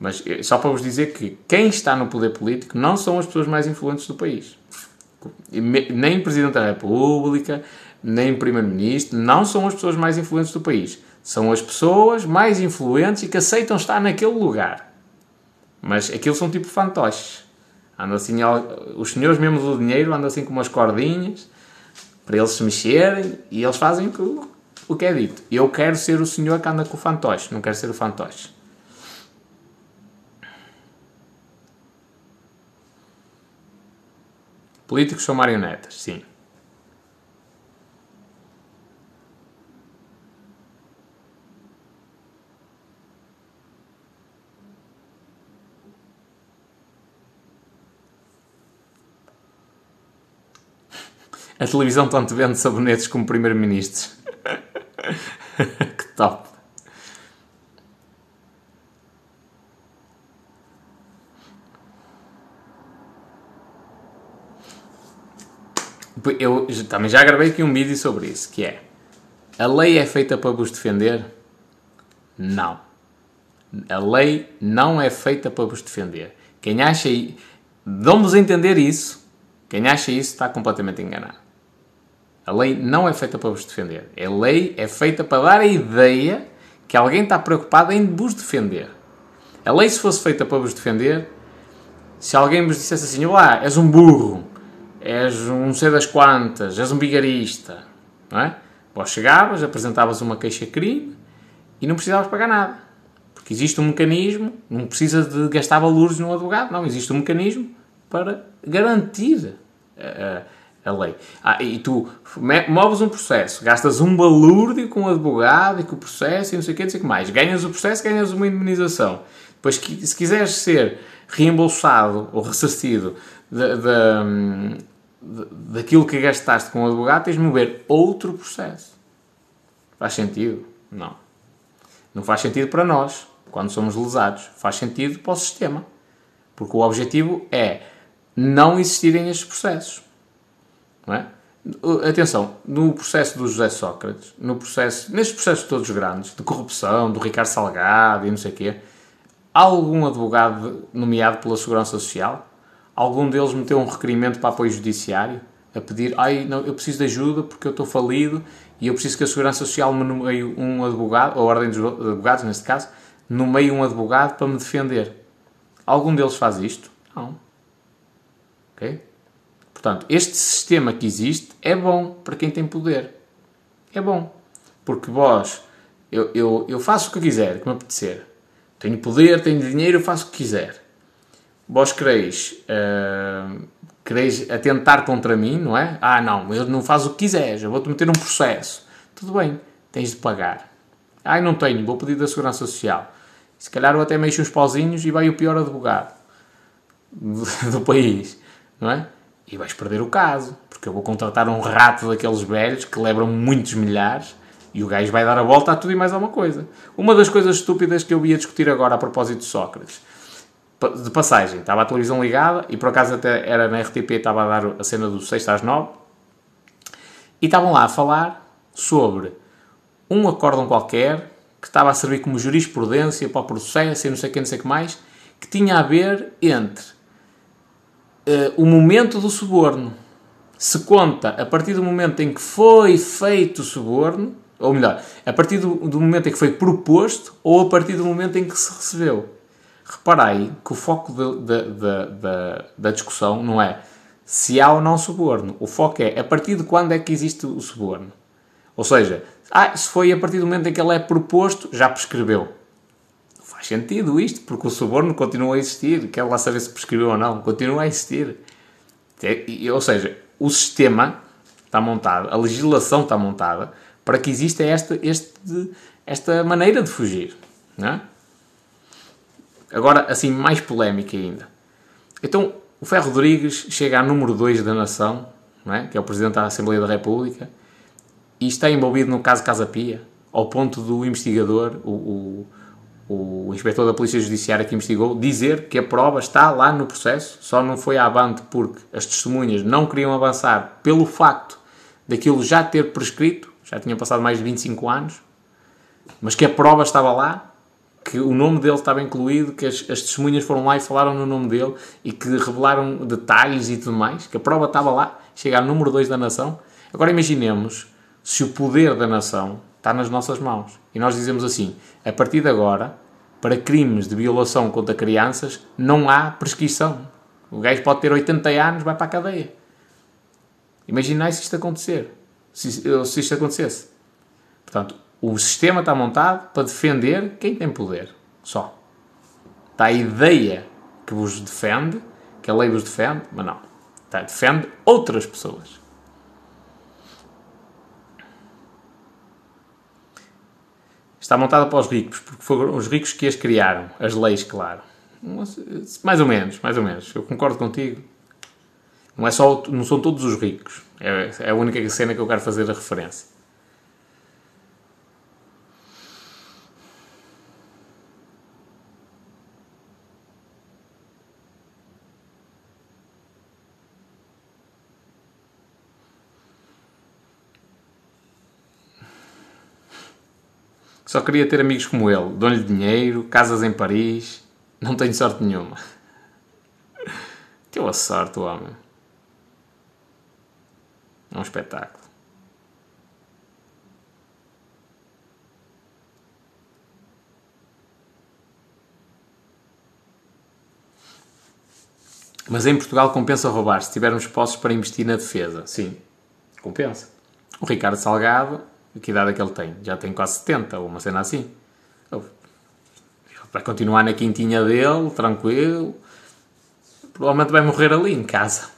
Mas eh, só para vos dizer que quem está no poder político não são as pessoas mais influentes do país nem Presidente da República, nem Primeiro-Ministro, não são as pessoas mais influentes do país. São as pessoas mais influentes e que aceitam estar naquele lugar. Mas aqueles são tipo fantoches. Andam assim, os senhores mesmo do dinheiro andam assim com umas cordinhas para eles se mexerem e eles fazem o, o que é dito. Eu quero ser o senhor que anda com o fantoche, não quero ser o fantoche. Políticos são marionetas, sim. A televisão tanto vende sabonetes como primeiro-ministros. (laughs) que top. Eu também já gravei aqui um vídeo sobre isso, que é a lei é feita para vos defender? Não. A lei não é feita para vos defender. Quem acha... Dão-vos entender isso. Quem acha isso está completamente enganado. A lei não é feita para vos defender. A lei é feita para dar a ideia que alguém está preocupado em vos defender. A lei, se fosse feita para vos defender, se alguém vos dissesse assim, lá, és um burro, és um não sei das quantas, és um bigarista, não é? Vós chegavas, apresentavas uma queixa-crime e não precisavas pagar nada. Porque existe um mecanismo, não precisa de gastar valores no advogado, não, existe um mecanismo para garantir a, a lei. Ah, e tu moves um processo, gastas um balúrdio com o advogado e com o processo e não sei o que, não sei o que mais. Ganhas o processo, ganhas uma indemnização. Depois, se quiseres ser reembolsado ou ressarcido daquilo que gastaste com o advogado, tens de mover outro processo. Faz sentido? Não. Não faz sentido para nós, quando somos lesados. Faz sentido para o sistema. Porque o objetivo é não existirem estes processos. Não é? Atenção, no processo do José Sócrates, no processo, nestes processos todos grandes, de corrupção, do Ricardo Salgado e não sei o quê, algum advogado nomeado pela Segurança Social, algum deles meteu um requerimento para apoio judiciário, a pedir, ai, não, eu preciso de ajuda porque eu estou falido e eu preciso que a Segurança Social me nomeie um advogado, ou a Ordem dos Advogados, neste caso, nomeie um advogado para me defender. Algum deles faz isto? Não. Ok? Portanto, este sistema que existe é bom para quem tem poder. É bom. Porque vós, eu, eu, eu faço o que quiser, que me apetecer. Tenho poder, tenho dinheiro, faço o que quiser. Vós quereis, uh, quereis atentar contra mim, não é? Ah, não, eu não faço o que quiseres, eu vou-te meter num processo. Tudo bem, tens de pagar. Ah, não tenho, vou pedir da Segurança Social. Se calhar eu até mexo uns pauzinhos e vai o pior advogado (laughs) do país, não é? E vais perder o caso, porque eu vou contratar um rato daqueles velhos que lebram muitos milhares e o gajo vai dar a volta a tudo e mais alguma coisa. Uma das coisas estúpidas que eu ia discutir agora a propósito de Sócrates, de passagem, estava a televisão ligada e por acaso até era na RTP, estava a dar a cena do 6 às 9 e estavam lá a falar sobre um acórdão qualquer que estava a servir como jurisprudência para o processo e não sei o que, não sei o que mais, que tinha a ver entre uh, o momento do suborno. Se conta a partir do momento em que foi feito o suborno, ou melhor, a partir do, do momento em que foi proposto ou a partir do momento em que se recebeu. Reparai que o foco de, de, de, da discussão não é se há ou não suborno. O foco é a partir de quando é que existe o suborno. Ou seja, ah, se foi a partir do momento em que ele é proposto, já prescreveu. Faz sentido isto, porque o suborno continua a existir. Quer lá saber se prescreveu ou não. Continua a existir. Ou seja, o sistema está montado, a legislação está montada para que exista esta, este, esta maneira de fugir. Não é? Agora, assim, mais polémica ainda. Então, o Ferro Rodrigues chega a número 2 da nação, é? que é o Presidente da Assembleia da República, e está envolvido no caso Casa Pia, ao ponto do investigador, o, o, o inspetor da Polícia Judiciária que investigou, dizer que a prova está lá no processo, só não foi avante porque as testemunhas não queriam avançar pelo facto daquilo já ter prescrito, já tinha passado mais de 25 anos, mas que a prova estava lá, que o nome dele estava incluído, que as, as testemunhas foram lá e falaram no nome dele e que revelaram detalhes e tudo mais, que a prova estava lá, chega ao número 2 da nação. Agora imaginemos se o poder da nação está nas nossas mãos. E nós dizemos assim: a partir de agora, para crimes de violação contra crianças, não há prescrição. O gajo pode ter 80 anos, vai para a cadeia. Imaginai se isto acontecer. Se, se isto acontecesse. Portanto, o sistema está montado para defender quem tem poder. Só. Está a ideia que vos defende, que a lei vos defende, mas não. Está, defende outras pessoas. Está montada para os ricos, porque foram os ricos que as criaram, as leis, claro. Mais ou menos, mais ou menos. Eu concordo contigo. Não, é só, não são todos os ricos. É, é a única cena que eu quero fazer a referência. Só queria ter amigos como ele. Dão-lhe dinheiro, casas em Paris. Não tenho sorte nenhuma. (laughs) Teu a sorte, homem. É um espetáculo. Mas em Portugal compensa roubar se tivermos posses para investir na defesa. Sim, compensa. O Ricardo Salgado que idade é que ele tem? Já tem quase 70, ou uma cena assim. Ele vai continuar na quintinha dele, tranquilo. Provavelmente vai morrer ali, em casa.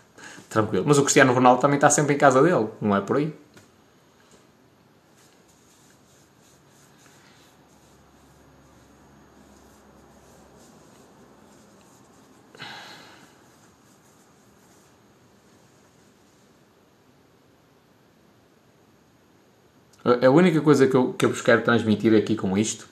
Tranquilo. Mas o Cristiano Ronaldo também está sempre em casa dele, não é por aí. A única coisa que eu, que eu vos quero transmitir aqui com isto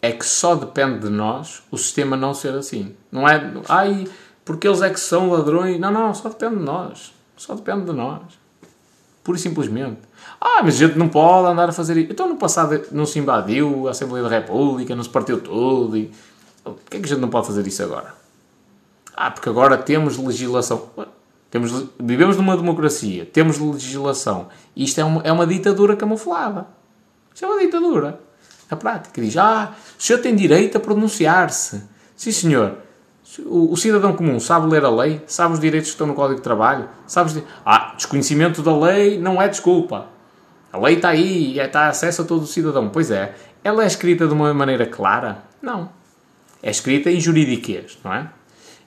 é que só depende de nós o sistema não ser assim. Não é, ai, porque eles é que são ladrões. Não, não, só depende de nós. Só depende de nós. Pura e simplesmente. Ah, mas a gente não pode andar a fazer isso. Então no passado não se invadiu a Assembleia da República, não se partiu tudo. E... Porquê é que a gente não pode fazer isso agora? Ah, porque agora temos legislação. Temos, vivemos numa democracia, temos legislação. Isto é uma, é uma ditadura camuflada. Isto é uma ditadura. A prática diz: ah, o senhor tem direito a pronunciar-se. Sim, senhor. O, o, cidadão comum sabe ler a lei, sabe os direitos que estão no Código de Trabalho, sabe. Ah, desconhecimento da lei não é desculpa. A lei está aí, está a acesso a todo o cidadão. Pois é. Ela é escrita de uma maneira clara? Não. É escrita em juridiquês, não é?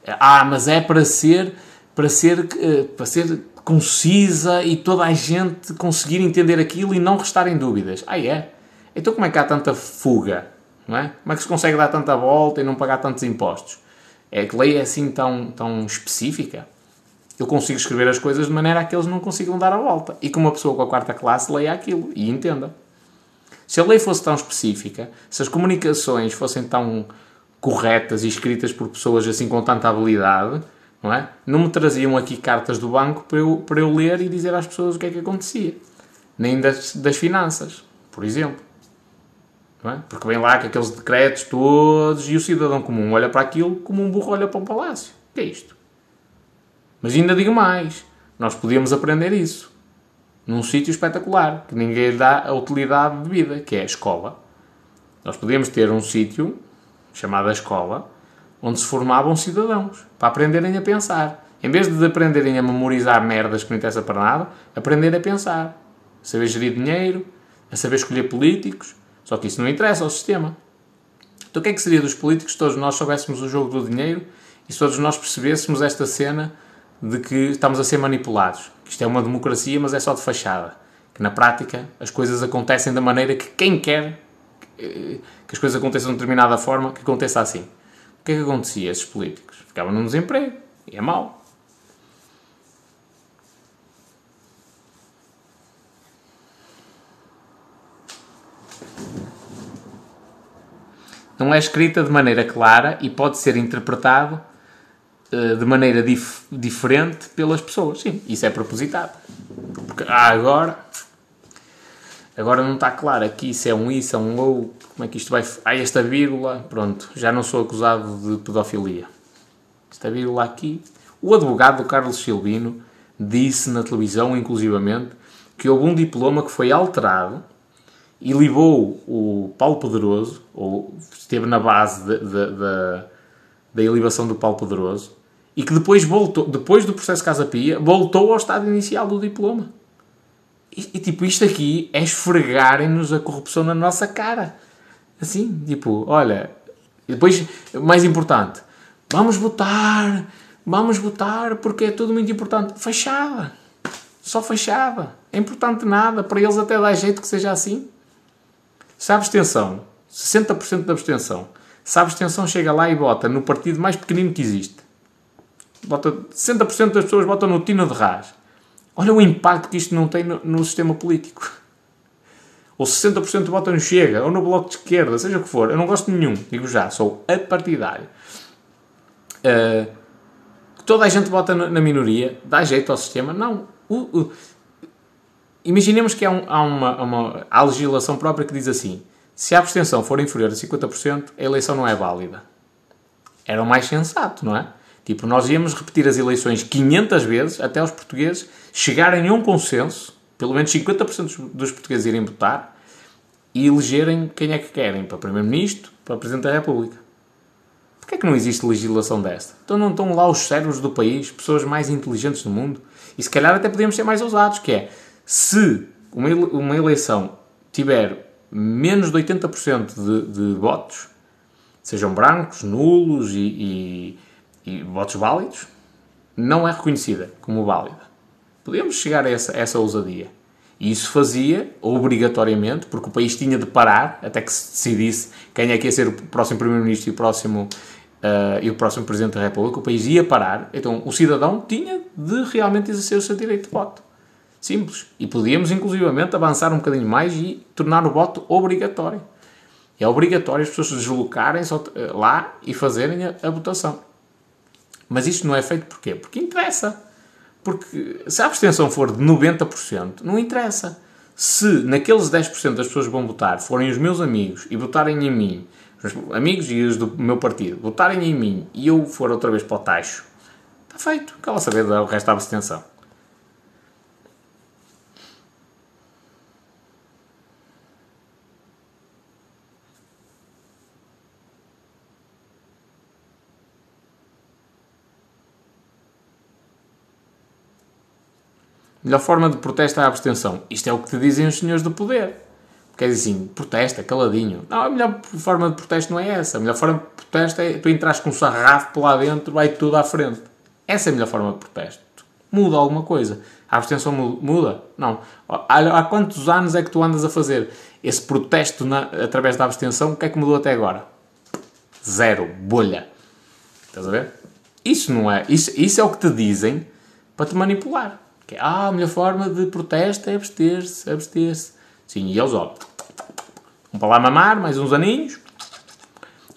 Ah, mas é para ser para ser, eh, para ser concisa e toda a gente conseguir entender aquilo e não restarem dúvidas. Ah, é? Então como é que há tanta fuga? Não é? Como é que se consegue dar tanta volta e não pagar tantos impostos? É que lei é assim tão, tão específica? Eu consigo escrever as coisas de maneira a que eles não consigam dar a volta. E que uma pessoa com a quarta classe leia aquilo e entenda. Se a lei fosse tão específica, se as comunicações fossem tão corretas e escritas por pessoas assim com tanta habilidade, não é? Não me traziam aqui cartas do banco para eu, para eu ler e dizer às pessoas o que é que acontecia. Nem das, das finanças, por exemplo. É? Porque vem lá com aqueles decretos todos e o cidadão comum olha para aquilo como um burro olha para um palácio. O que é isto? Mas ainda digo mais. Nós podíamos aprender isso num sítio espetacular, que ninguém dá a utilidade de vida, que é a escola. Nós podíamos ter um sítio chamado a escola, onde se formavam cidadãos, para aprenderem a pensar. Em vez de aprenderem a memorizar merdas que não interessa para nada, aprender a pensar. A saber gerir dinheiro, a saber escolher políticos. Só que isso não interessa ao sistema. Então o que é que seria dos políticos se todos nós soubéssemos o jogo do dinheiro e se todos nós percebêssemos esta cena de que estamos a ser manipulados? Que isto é uma democracia, mas é só de fachada. Que na prática as coisas acontecem da maneira que quem quer que as coisas aconteçam de determinada forma, que aconteça assim. Que é que acontecia esses políticos? Ficavam num desemprego. E é mau. não é escrita de maneira clara e pode ser interpretado uh, de maneira dif diferente pelas pessoas. Sim, isso é propositado. Porque ah, agora Agora não está claro aqui se é um i, se é um ou, como é que isto vai. Ah, esta vírgula, pronto, já não sou acusado de pedofilia. Esta vírgula aqui. O advogado Carlos Silvino disse na televisão, inclusivamente, que houve um diploma que foi alterado e levou o Paulo Poderoso, ou esteve na base da elevação do Paulo Poderoso, e que depois voltou, depois do processo Casa Pia, voltou ao estado inicial do diploma. E, e, tipo, isto aqui é esfregarem-nos a corrupção na nossa cara. Assim, tipo, olha. E depois, mais importante, vamos votar, vamos votar porque é tudo muito importante. Fachada. Só fachada. É importante nada. Para eles até dá jeito que seja assim. Se a abstenção, 60% da abstenção, se a abstenção chega lá e vota no partido mais pequenino que existe, vota, 60% das pessoas votam no Tino de Rás Olha o impacto que isto não tem no, no sistema político. Ou 60% vota no Chega, ou no Bloco de Esquerda, seja o que for. Eu não gosto de nenhum, digo já, sou apartidário. Uh, toda a gente vota na minoria, dá jeito ao sistema. Não. Imaginemos que há, um, há uma, uma há legislação própria que diz assim: se a abstenção for inferior a 50%, a eleição não é válida. Era o mais sensato, não é? Tipo, nós íamos repetir as eleições 500 vezes até os portugueses chegarem a um consenso, pelo menos 50% dos portugueses irem votar e elegerem quem é que querem para Primeiro-Ministro, para Presidente da República. Porquê é que não existe legislação desta? Então não estão lá os cérebros do país, pessoas mais inteligentes do mundo? E se calhar até podíamos ser mais ousados, que é, se uma, uma eleição tiver menos de 80% de, de votos, sejam brancos, nulos e, e, e, votos válidos, não é reconhecida como válida. Podíamos chegar a essa, a essa ousadia. E isso fazia, obrigatoriamente, porque o país tinha de parar até que se decidisse quem é que ia ser o próximo Primeiro-Ministro e o próximo uh, e o próximo Presidente da República, o país ia parar, então o cidadão tinha de realmente exercer o seu direito de voto. Simples. E podíamos, inclusivamente, avançar um bocadinho mais e tornar o voto obrigatório. É obrigatório as pessoas se deslocarem eh, lá e fazerem a, a votação. Mas isto não é feito porquê? Porque interessa. Porque se a abstenção for de 90%, não interessa. Se naqueles 10% das pessoas que vão votar forem os meus amigos e votarem em mim os amigos e os do meu partido votarem em mim e eu for outra vez para o tacho, está feito. Cala saber do resto da abstenção. Melhor forma de protesto é a abstenção. Isto é o que te dizem os senhores do poder. Quer dizer assim, protesta, caladinho. Não, a melhor forma de protesto não é essa. A melhor forma de protesto é tu entras com um sarrafo lá dentro, vai tudo à frente. Essa é a melhor forma de protesto. Muda alguma coisa. A abstenção muda? Não. Há, há quantos anos é que tu andas a fazer esse protesto na, através da abstenção? O que é que mudou até agora? Zero. Bolha. Estás a ver? Isso não é. Isso, isso é o que te dizem para te manipular. Que é, ah, a melhor forma de protesto é abster-se, abster-se. Sim, e eles, ó, vão para lá mamar mais uns aninhos,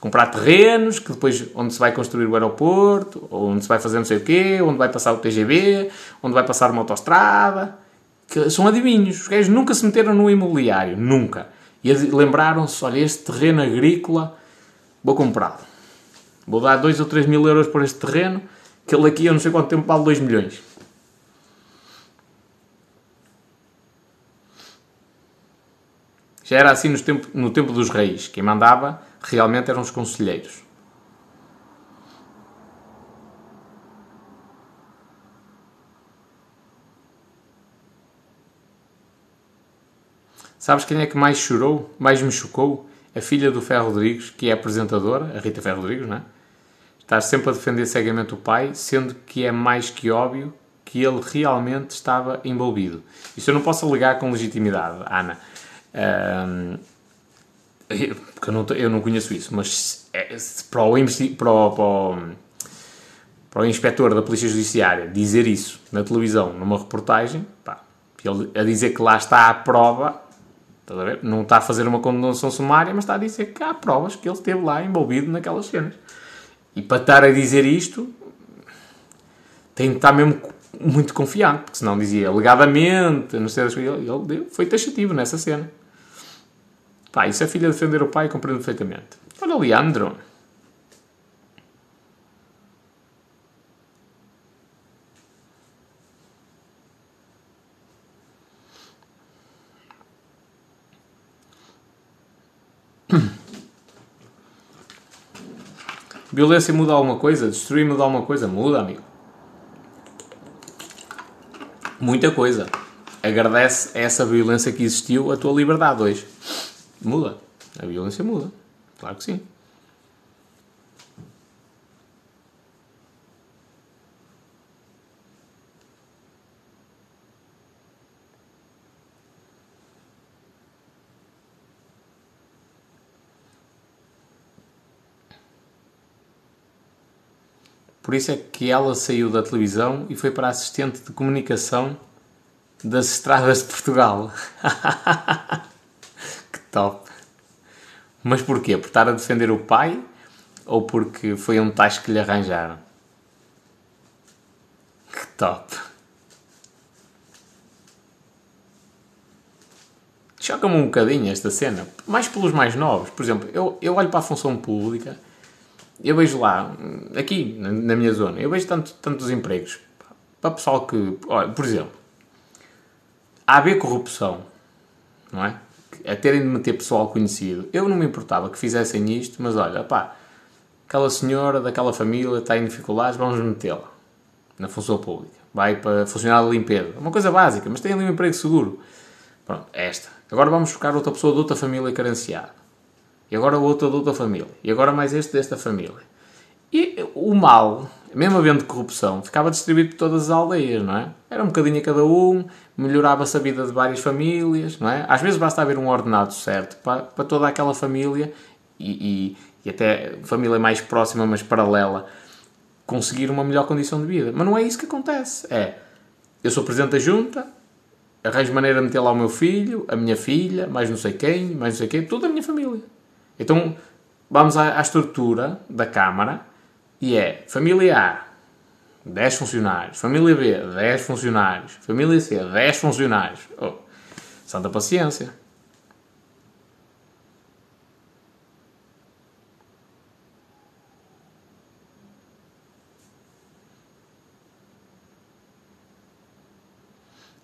comprar terrenos, que depois onde se vai construir o aeroporto, onde se vai fazer não sei o quê, onde vai passar o TGV, onde vai passar uma autostrada, que são adivinhos. Os gajos nunca se meteram no imobiliário, nunca. E lembraram-se, olha, este terreno agrícola, vou comprá-lo. Vou dar 2 ou 3 mil euros por este terreno, que ele aqui, eu não sei quanto tempo, vale 2 milhões. Já era assim no tempo, no tempo dos reis. Quem mandava realmente eram os conselheiros. Sabes quem é que mais chorou, mais me chocou? A filha do Ferro Rodrigues, que é apresentadora, a Rita Ferro Rodrigues, não é? Sempre a defender cegamente o pai, sendo que é mais que óbvio que ele realmente estava envolvido. Isso eu não posso alegar com legitimidade, Ana. Um, porque eu não, eu não conheço isso, mas é, para, o, para, o, para, o, para o inspetor da Polícia Judiciária dizer isso na televisão, numa reportagem, pá, ele a dizer que lá está a prova, está a não está a fazer uma condenação sumária, mas está a dizer que há provas que ele esteve lá envolvido naquelas cenas. E para estar a dizer isto, tem de estar mesmo muito confiante, porque senão dizia alegadamente, não sei, ele, ele foi taxativo nessa cena. Pá, isso é filha defender o pai, compreendo perfeitamente. Olha, Leandro. (coughs) Violência muda alguma coisa? Destruir muda alguma coisa? Muda, amigo. Muita coisa. Agradece essa violência que existiu a tua liberdade hoje. Muda. A violência muda. Claro que sim. Por isso é que ela saiu da televisão e foi para assistente de comunicação das estradas de Portugal. (laughs) Top. Mas porquê? Por estar a defender o pai ou porque foi um tacho que lhe arranjaram? Que top. Choca-me um bocadinho esta cena. Mais pelos mais novos. Por exemplo, eu, eu olho para a função pública, eu vejo lá, aqui na, na minha zona, eu vejo tanto, tantos empregos. Para pessoal que. Olha, por exemplo, há haver corrupção, não é? A terem de meter pessoal conhecido. Eu não me importava que fizessem isto, mas olha, pá, aquela senhora daquela família está em dificuldades, vamos metê-la na função pública. Vai para funcionar de limpeza. Uma coisa básica, mas tem ali um emprego seguro. Pronto, esta. Agora vamos buscar outra pessoa de outra família carenciada. E agora outra de outra família. E agora mais este desta família. E o mal, mesmo havendo corrupção, ficava distribuído por todas as aldeias, não é? Era um bocadinho a cada um, melhorava-se a vida de várias famílias, não é? Às vezes basta haver um ordenado certo para, para toda aquela família e, e, e até família mais próxima, mas paralela, conseguir uma melhor condição de vida. Mas não é isso que acontece. É, eu sou presidente da junta, arranjo maneira de meter lá o meu filho, a minha filha, mais não sei quem, mais não sei quem, toda a minha família. Então, vamos à, à estrutura da Câmara e é família A, 10 funcionários, família B, 10 funcionários, família C, 10 funcionários. Oh, santa paciência.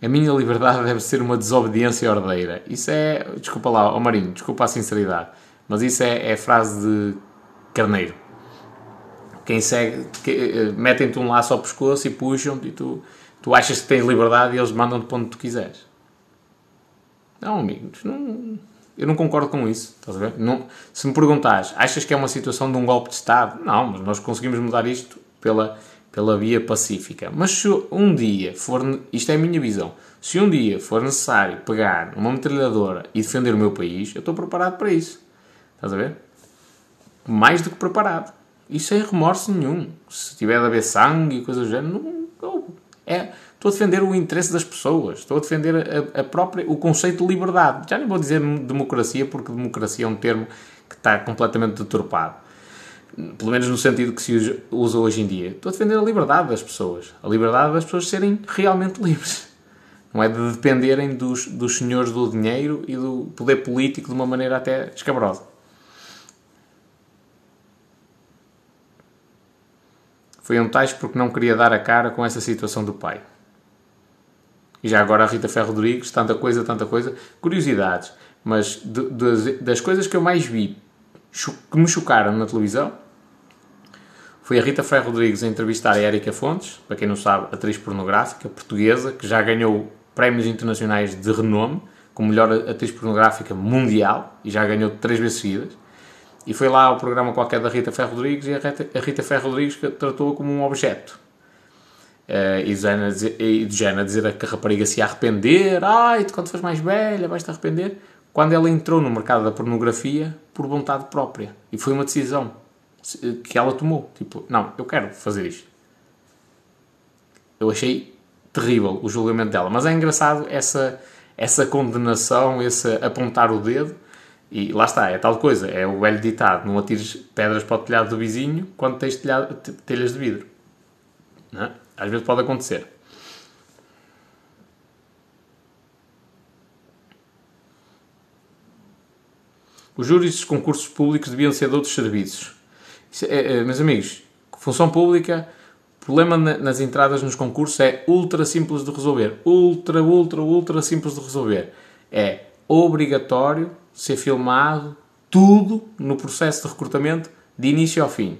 A minha liberdade deve ser uma desobediência ordeira. Isso é. Desculpa lá, oh Marinho, desculpa a sinceridade. Mas isso é, é frase de carneiro. Quem segue. Que, eh, Metem-te um laço ao pescoço e puxam-te e tu, tu achas que tens liberdade e eles mandam-te para onde tu quiseres. Não, amigos, não, eu não concordo com isso. Não, se me perguntares, achas que é uma situação de um golpe de Estado? Não, mas nós conseguimos mudar isto pela pela via pacífica. Mas se um dia for, isto é a minha visão, se um dia for necessário pegar uma metralhadora e defender o meu país, eu estou preparado para isso. Estás a ver? Mais do que preparado. E sem remorso nenhum. Se tiver de haver sangue e coisas do género, não, é, estou a defender o interesse das pessoas, estou a defender a, a, própria, o conceito de liberdade. Já nem vou dizer democracia, porque democracia é um termo que está completamente deturpado pelo menos no sentido que se usa hoje em dia. Estou a defender a liberdade das pessoas. A liberdade das pessoas serem realmente (laughs) livres. Não é de dependerem dos, dos senhores do dinheiro e do poder político de uma maneira até escabrosa. Foi um tais porque não queria dar a cara com essa situação do pai. E já agora a Rita Ferro Rodrigues, tanta coisa, tanta coisa. Curiosidades. Mas de, de, das coisas que eu mais vi que me chocaram na televisão foi a Rita Ferro Rodrigues a entrevistar a Érica Fontes, para quem não sabe, atriz pornográfica portuguesa, que já ganhou prémios internacionais de renome, como melhor atriz pornográfica mundial, e já ganhou três vezes seguidas. E foi lá ao programa qualquer da Rita Ferro Rodrigues e a Rita, a Rita Ferro Rodrigues tratou-a como um objeto. Uh, e de género a dizer que a rapariga se ia arrepender, ai, quando fores mais velha vais-te arrepender quando ela entrou no mercado da pornografia por vontade própria. E foi uma decisão que ela tomou. Tipo, não, eu quero fazer isto. Eu achei terrível o julgamento dela. Mas é engraçado essa, essa condenação, esse apontar o dedo. E lá está, é tal coisa. É o velho ditado: não atires pedras para o telhado do vizinho quando tens telhado, telhas de vidro. É? Às vezes pode acontecer. Os júris dos concursos públicos deviam ser de outros serviços. É, é, meus amigos, função pública, problema nas entradas nos concursos é ultra simples de resolver. Ultra, ultra, ultra simples de resolver. É obrigatório ser filmado tudo no processo de recrutamento de início ao fim.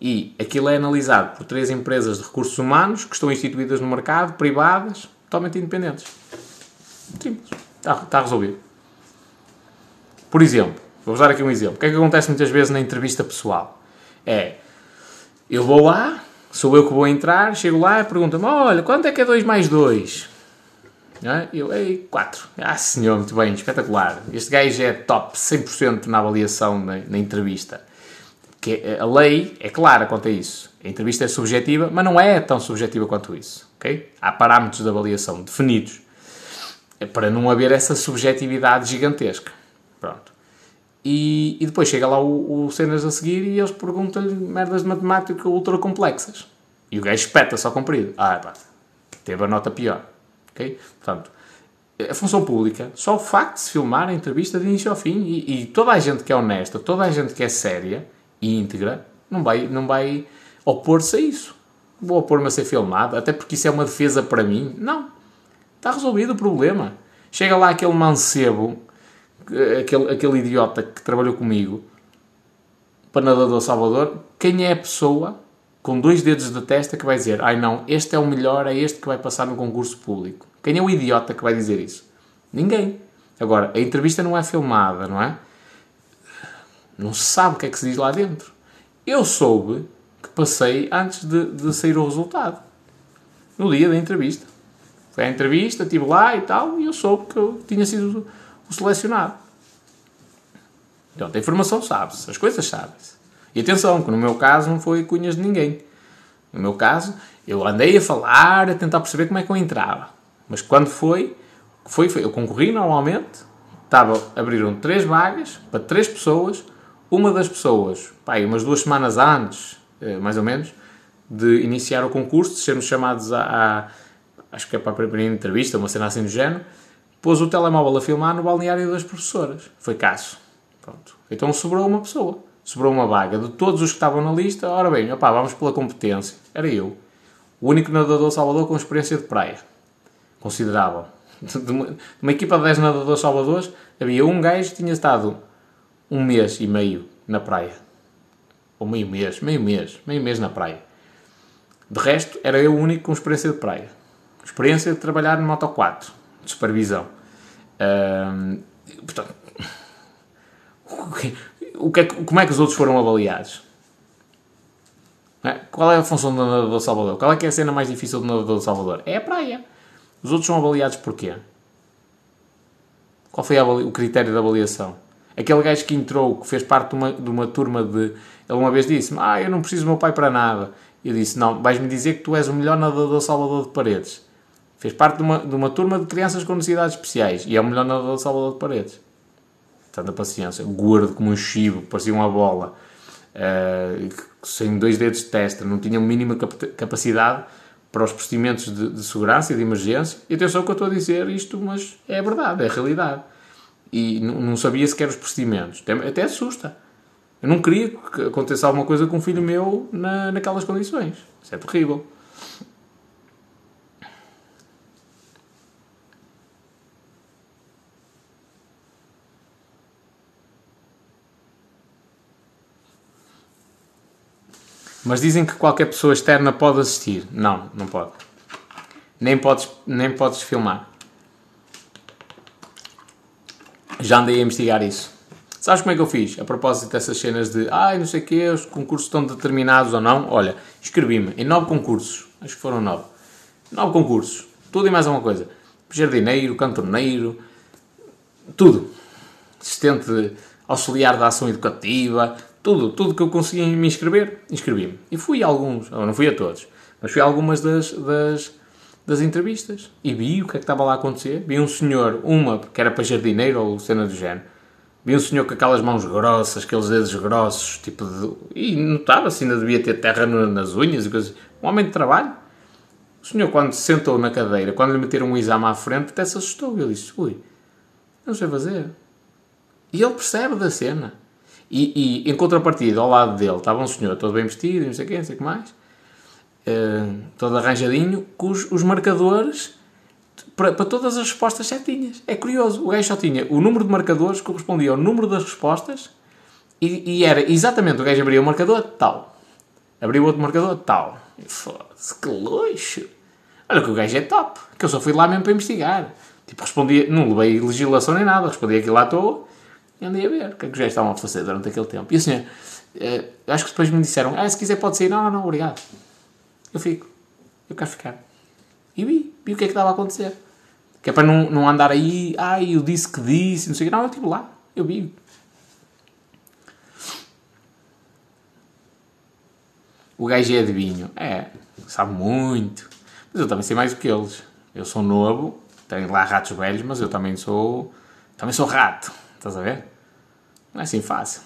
E aquilo é analisado por três empresas de recursos humanos que estão instituídas no mercado, privadas, totalmente independentes. Simples. Está, está resolvido. Por exemplo, Vou dar aqui um exemplo. O que é que acontece muitas vezes na entrevista pessoal? É, eu vou lá, sou eu que vou entrar, chego lá e pergunto-me, olha, quanto é que é 2 mais 2? É? Eu, ei, 4. Ah, senhor, muito bem, espetacular. Este gajo é top 100% na avaliação na, na entrevista. Que é, a lei é clara quanto a isso. A entrevista é subjetiva, mas não é tão subjetiva quanto isso. Okay? Há parâmetros de avaliação definidos é para não haver essa subjetividade gigantesca. Pronto. E, e depois chega lá o, o Cenas a seguir e eles perguntam-lhe merdas de matemática ultra complexas. E o gajo espeta só comprido. Ah, pá, teve a nota pior. Ok? Portanto, a função pública, só o facto de se filmar a entrevista de início ao fim e, e, toda a gente que é honesta, toda a gente que é séria e íntegra, não vai, não vai opor-se a isso. Vou opor-me a ser filmado, até porque isso é uma defesa para mim. Não. Está resolvido o problema. Chega lá aquele mancebo aquele, aquele idiota que trabalhou comigo, para nadador Salvador, quem é a pessoa com dois dedos de testa que vai dizer ai não, este é o melhor, é este que vai passar no concurso público? Quem é o idiota que vai dizer isso? Ninguém. Agora, a entrevista não é filmada, não é? Não se sabe o que é que se diz lá dentro. Eu soube que passei antes de, de sair o resultado. No dia da entrevista. Foi a entrevista, estive lá e tal, e eu soube que eu tinha sido o selecionado. Então, a informação sabe-se, as coisas sabem-se. E atenção, que no meu caso não foi cunhas de ninguém. No meu caso, eu andei a falar, a tentar perceber como é que eu entrava. Mas quando foi, foi, foi eu concorri normalmente, estava, abriram três vagas para três pessoas, uma das pessoas, pá, umas duas semanas antes, eh, mais ou menos, de iniciar o concurso, de sermos chamados a, a acho que é para a primeira entrevista, uma cena assim do género, pôs o telemóvel a filmar no balneário das professoras. Foi caso. Pronto. Então sobrou uma pessoa. Sobrou uma vaga. De todos os que estavam na lista, ora bem, opá, vamos pela competência. Era eu. O único nadador Salvador com experiência de praia. Considerável. De uma, de uma equipa de 10 nadadores salvadores, havia um gajo que tinha estado um mês e meio na praia. Ou meio mês, meio mês, meio mês na praia. De resto, era eu o único com experiência de praia. Experiência de trabalhar no Moto 4, de supervisão. portanto, (laughs) o que é, como é que os outros foram avaliados? É? Qual é a função do nadador de Salvador? Qual é que é a cena mais difícil do nadador de Salvador? É a praia. Os outros são avaliados porquê? Qual foi o critério de avaliação? Aquele gajo que entrou, que fez parte de uma, de uma turma de. Ele uma vez disse-me: Ah, eu não preciso do meu pai para nada. Eu disse: Não, vais-me dizer que tu és o melhor nadador Salvador de Paredes. Fez parte de uma, de uma turma de crianças com necessidades especiais e é o melhor nadador Salvador de Paredes. Tanta paciência. Gordo como um chivo, parecia uma bola. Uh, sem dois dedos de testa, não tinha a mínima capacidade para os procedimentos de, de, segurança e de emergência. E atenção que eu estou a dizer isto, mas é verdade, é realidade e não sabia sequer os procedimentos. Até, até assusta. Eu não queria que acontecesse alguma coisa com um filho meu na, naquelas condições. Isso é terrível. Mas dizem que qualquer pessoa externa pode assistir. Não, não pode. Nem podes, nem podes filmar. já andei a investigar isso. Sabes como é que eu fiz? A propósito dessas cenas de ai, não sei o quê, os concursos estão determinados ou não. Olha, inscrevi-me em nove concursos. Acho que foram nove. Nove concursos. Tudo e mais alguma coisa. Jardineiro, cantoneiro, tudo. Assistente auxiliar da ação educativa, tudo. Tudo que eu consegui me inscrever, inscrevi-me. E fui a alguns, não fui a todos, mas fui a algumas das, das das entrevistas e vi o que é que estava lá a acontecer. Vi um senhor, uma que era para jardineiro ou cena do género, vi um senhor com aquelas mãos grossas, aqueles dedos grossos, tipo de... e notava-se, ainda devia ter terra nas unhas e coisas. Um homem de trabalho. O senhor, quando se sentou na cadeira, quando lhe meteram um exame à frente, até se assustou. Ele disse: Ui, não sei fazer. E ele percebe da cena. E, e, em contrapartida, ao lado dele, estava um senhor todo bem vestido, não sei o não sei o que mais uh, todo arranjadinho, com os, os marcadores para, para, todas as respostas certinhas. É curioso, o gajo só tinha o número de marcadores que correspondia ao número das respostas e, e era exatamente o gajo abria o marcador tal, abria o outro marcador tal. Foda-se, que luxo! Olha que o gajo é top, que eu só fui lá mesmo para investigar. Tipo, respondia, não levei legislação nem nada, respondi aquilo à toa andei a ver o que é que gajos estavam a fazer durante aquele tempo. E assim, uh, acho que depois me disseram, ah, se quiser pode sair. Não, não, obrigado. Eu fico. Eu quero ficar. E vi. Vi o que é que estava a acontecer. Que é para não, não andar aí, ai, eu disse que disse, não sei o que. Não, eu estive lá. Eu vi. O gajo é adivinho. É, sabe muito. Mas eu também sei mais do que eles. Eu sou novo, tenho lá ratos velhos, mas eu também sou. Também sou rato. Estás a ver? Não é assim fácil.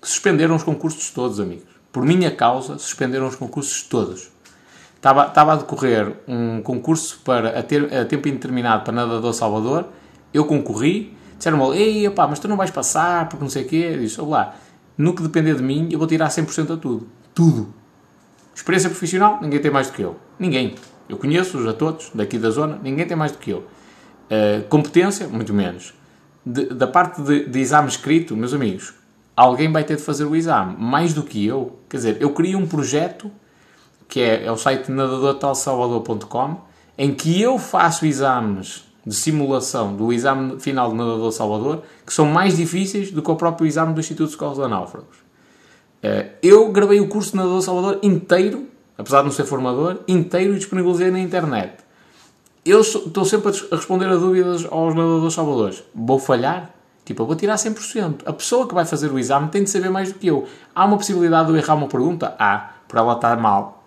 Suspenderam os concursos todos, amigos. Por minha causa, suspenderam os concursos todos. Estava, estava a decorrer um concurso para, a, ter, a tempo indeterminado para nadador Salvador. Eu concorri. Disseram-me, ei, opá, mas tu não vais passar porque não sei o quê. Eu disse, lá, no que depender de mim, eu vou tirar 100% a tudo. Tudo. Experiência profissional, ninguém tem mais do que eu. Ninguém. Eu conheço-os a todos, daqui da zona, ninguém tem mais do que eu. Uh, competência, muito menos. De, da parte de, de exame escrito, meus amigos, alguém vai ter de fazer o exame, mais do que eu. Quer dizer, eu crio um projeto, que é, é o site nadadortalsalvador.com, em que eu faço exames de simulação do exame final de nadador Salvador, que são mais difíceis do que o próprio exame do Instituto de Socorros a Náufragos. Eh, eu gravei o curso de nadador Salvador inteiro, apesar de não ser formador, inteiro e disponibilizei na internet. Eu estou sempre a responder a dúvidas aos nadadores salvadores. Vou falhar? Tipo, eu vou tirar 100%. A pessoa que vai fazer o exame tem de saber mais do que eu. Há uma possibilidade de eu errar uma pergunta? Há. Por ela estar mal.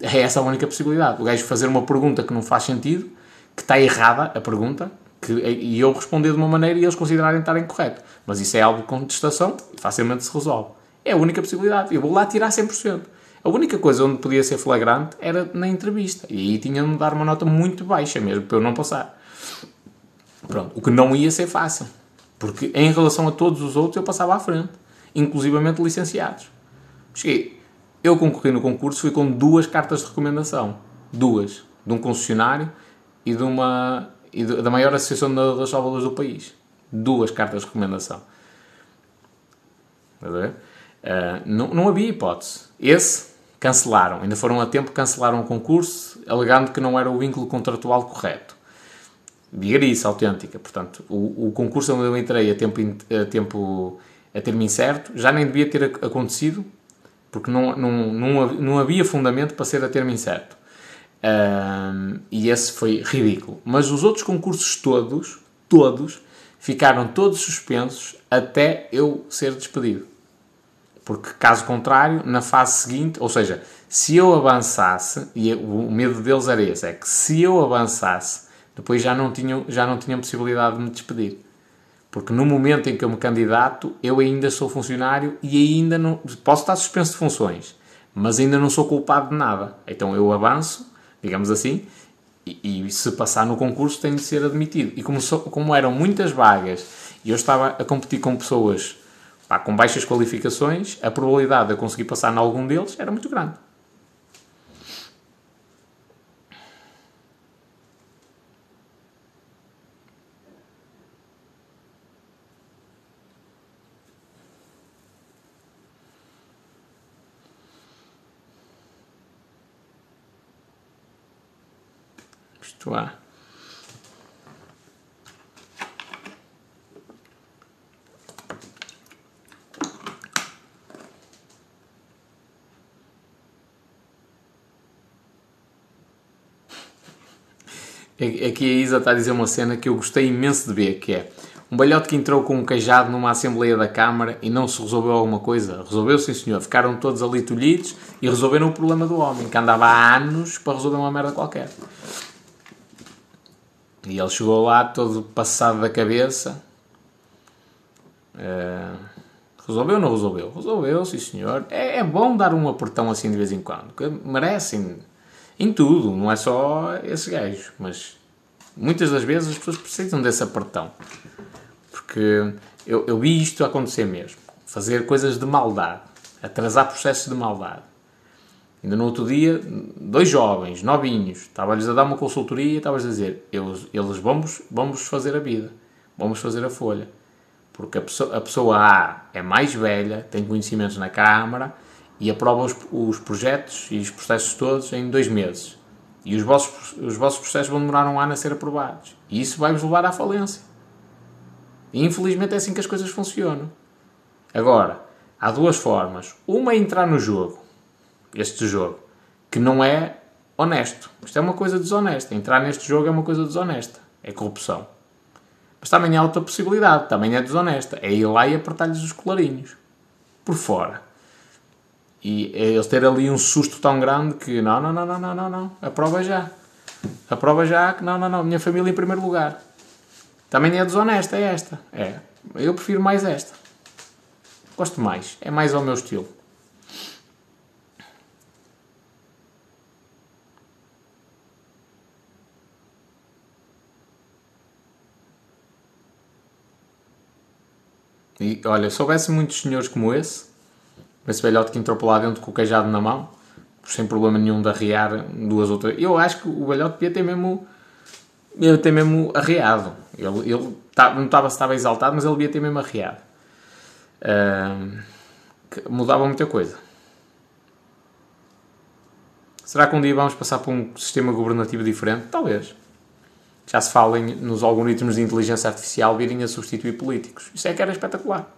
É essa a única possibilidade. O gajo fazer uma pergunta que não faz sentido, que está errada a pergunta, que, e eu responder de uma maneira e eles considerarem estar incorreto. Mas isso é algo de contestação e facilmente se resolve. É a única possibilidade. Eu vou lá tirar 100%. A única coisa onde podia ser flagrante era na entrevista. E aí tinha de dar uma nota muito baixa mesmo, para eu não passar. Pronto. O que não ia ser fácil. Porque em relação a todos os outros eu passava à frente. Inclusivamente licenciados. Cheguei. Eu concorri no concurso, fui com duas cartas de recomendação. Duas. De um concessionário e de uma e de, da maior associação de nadadores salvadores do país. Duas cartas de recomendação. Uh, não, não havia hipótese. Esse cancelaram. Ainda foram a tempo cancelaram o concurso, alegando que não era o vínculo contratual correto. Vigarice autêntica. Portanto, o, o concurso onde eu entrei a tempo, a tempo a termo incerto já nem devia ter acontecido, porque não, não, não, não havia fundamento para ser a termo incerto. Um, e esse foi ridículo. Mas os outros concursos todos, todos, ficaram todos suspensos até eu ser despedido. Porque, caso contrário, na fase seguinte, ou seja, se eu avançasse, e o medo deles era esse, é que se eu avançasse, depois já não tinham, já não tinham possibilidade de me despedir. Porque no momento em que eu me candidato, eu ainda sou funcionário e ainda não. Posso estar suspenso de funções, mas ainda não sou culpado de nada. Então eu avanço, digamos assim, e, e se passar no concurso tenho de ser admitido. E como, como eram muitas vagas e eu estava a competir com pessoas pá, com baixas qualificações, a probabilidade de eu conseguir passar em algum deles era muito grande. Isto é. Aqui a Isa está a dizer uma cena que eu gostei imenso de ver, que é um balhote que entrou com um queijado numa Assembleia da Câmara e não se resolveu alguma coisa. Resolveu, sim senhor. Ficaram todos ali tolhidos e resolveram o problema do homem, que andava há anos para resolver uma merda qualquer. E ele chegou lá todo passado da cabeça. Uh, resolveu ou não resolveu? Resolveu, sim senhor. É, é bom dar um apertão assim de vez em quando, merecem em tudo, não é só esse gajo, mas muitas das vezes as pessoas precisam desse apertão. Porque eu, eu vi isto acontecer mesmo. Fazer coisas de maldade, atrasar processos de maldade. Ainda no outro dia, dois jovens, novinhos, estava-lhes a dar uma consultoria e estava-lhes a dizer: eles, eles vamos, vamos fazer a vida, vamos fazer a folha. Porque a pessoa, a pessoa A é mais velha, tem conhecimentos na Câmara e aprova os, os projetos e os processos todos em dois meses. E os vossos, os vossos processos vão demorar um ano a ser aprovados. E isso vai-vos levar à falência. E infelizmente é assim que as coisas funcionam. Agora, há duas formas. Uma é entrar no jogo, este jogo, que não é honesto. Isto é uma coisa desonesta. Entrar neste jogo é uma coisa desonesta. É corrupção. Mas também há outra possibilidade, também é desonesta. É ir lá e apertar-lhes os colarinhos. Por fora. E é eles ter ali um susto tão grande que não, não, não, não, não, não, não, a prova já. A prova já que não, não, não, minha família em primeiro lugar. Também é desonesta, é esta. É. Eu prefiro mais esta. Gosto mais. É mais ao meu estilo. E olha, se houvesse muitos senhores como esse, esse velhote que entrou por lá dentro com o queijado na mão, sem problema nenhum de arrear duas ou três. Eu acho que o velhote devia ter mesmo, devia ter mesmo arreado. Ele, ele tá, não estava estava exaltado, mas ele devia ter mesmo arreado. uh, mudava muita coisa. Será que um dia vamos passar para um sistema governativo diferente? Talvez. Já se fala em, nos algoritmos de inteligência artificial virem a substituir políticos. Isso é que era espetacular.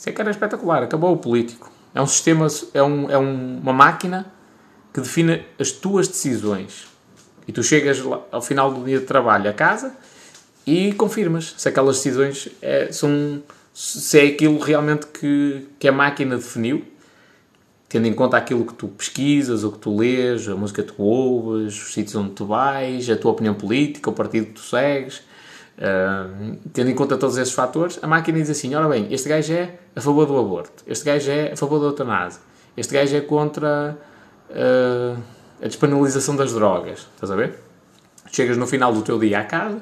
Isso é que era espetacular. Acabou o político. É um sistema, é, um, é um, uma máquina que define as tuas decisões. E tu chegas lá, ao final do dia de trabalho a casa e confirmas se aquelas decisões é, são se é aquilo realmente que, que a máquina definiu, tendo em conta aquilo que tu pesquisas, o que tu lês, a música que tu ouves, os sítios onde tu vais, a tua opinião política, o partido que tu segues, uh, tendo em conta todos esses fatores, a máquina diz assim: ora bem, este gajo é a favor do aborto, este gajo é a favor da eutanásia, este gajo é contra uh, a despenalização das drogas. Estás a ver? Chegas no final do teu dia à casa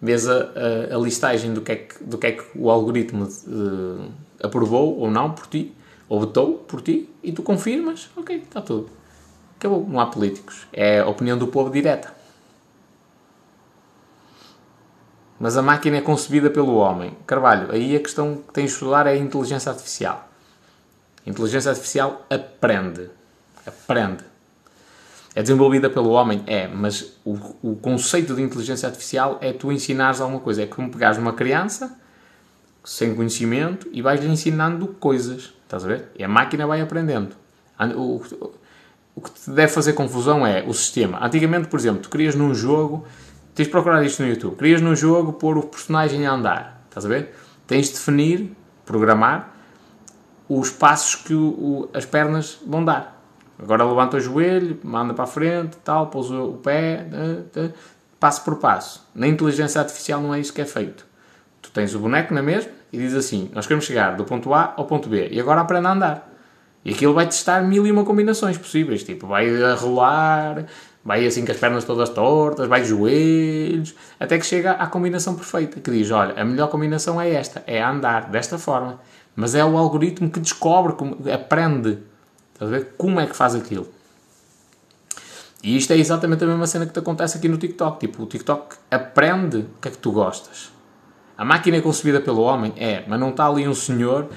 vês a, a, a, listagem do que, é que, do que é que o algoritmo uh, aprovou ou não por ti, ou votou por ti, e tu confirmas, ok, está tudo. Acabou, não há políticos. É a opinião do povo direta. Mas a máquina é concebida pelo homem. Carvalho, aí a questão que tens de estudar é a inteligência artificial. A inteligência artificial aprende. Aprende. É desenvolvida pelo homem? É, mas o, o conceito de inteligência artificial é tu ensinares alguma coisa. É como pegares uma criança sem conhecimento e vais-lhe ensinando coisas. Estás a ver? E a máquina vai aprendendo. O, o que te deve fazer confusão é o sistema. Antigamente, por exemplo, tu querias num jogo, tens de procurar isto no YouTube, querias num jogo pôr o personagem a andar. Estás a ver? Tens de definir, programar, os passos que o, o, as pernas vão dar. Agora levanta o joelho, manda para a frente, tal, pousa o pé, passo por passo. Na inteligência artificial não é isso que é feito. Tu tens o boneco na mesma e diz assim: Nós queremos chegar do ponto A ao ponto B e agora aprende a andar. E aquilo vai testar mil e uma combinações possíveis. Tipo, vai a rolar, vai assim com as pernas todas tortas, vai de joelhos, até que chega à combinação perfeita. Que diz: Olha, a melhor combinação é esta, é andar desta forma. Mas é o algoritmo que descobre, aprende Estás a ver? Como é que faz aquilo? E isto é exatamente a mesma cena que te acontece aqui no TikTok. Tipo, o TikTok aprende o que é que tu gostas. A máquina é concebida pelo homem? É, mas não está ali um senhor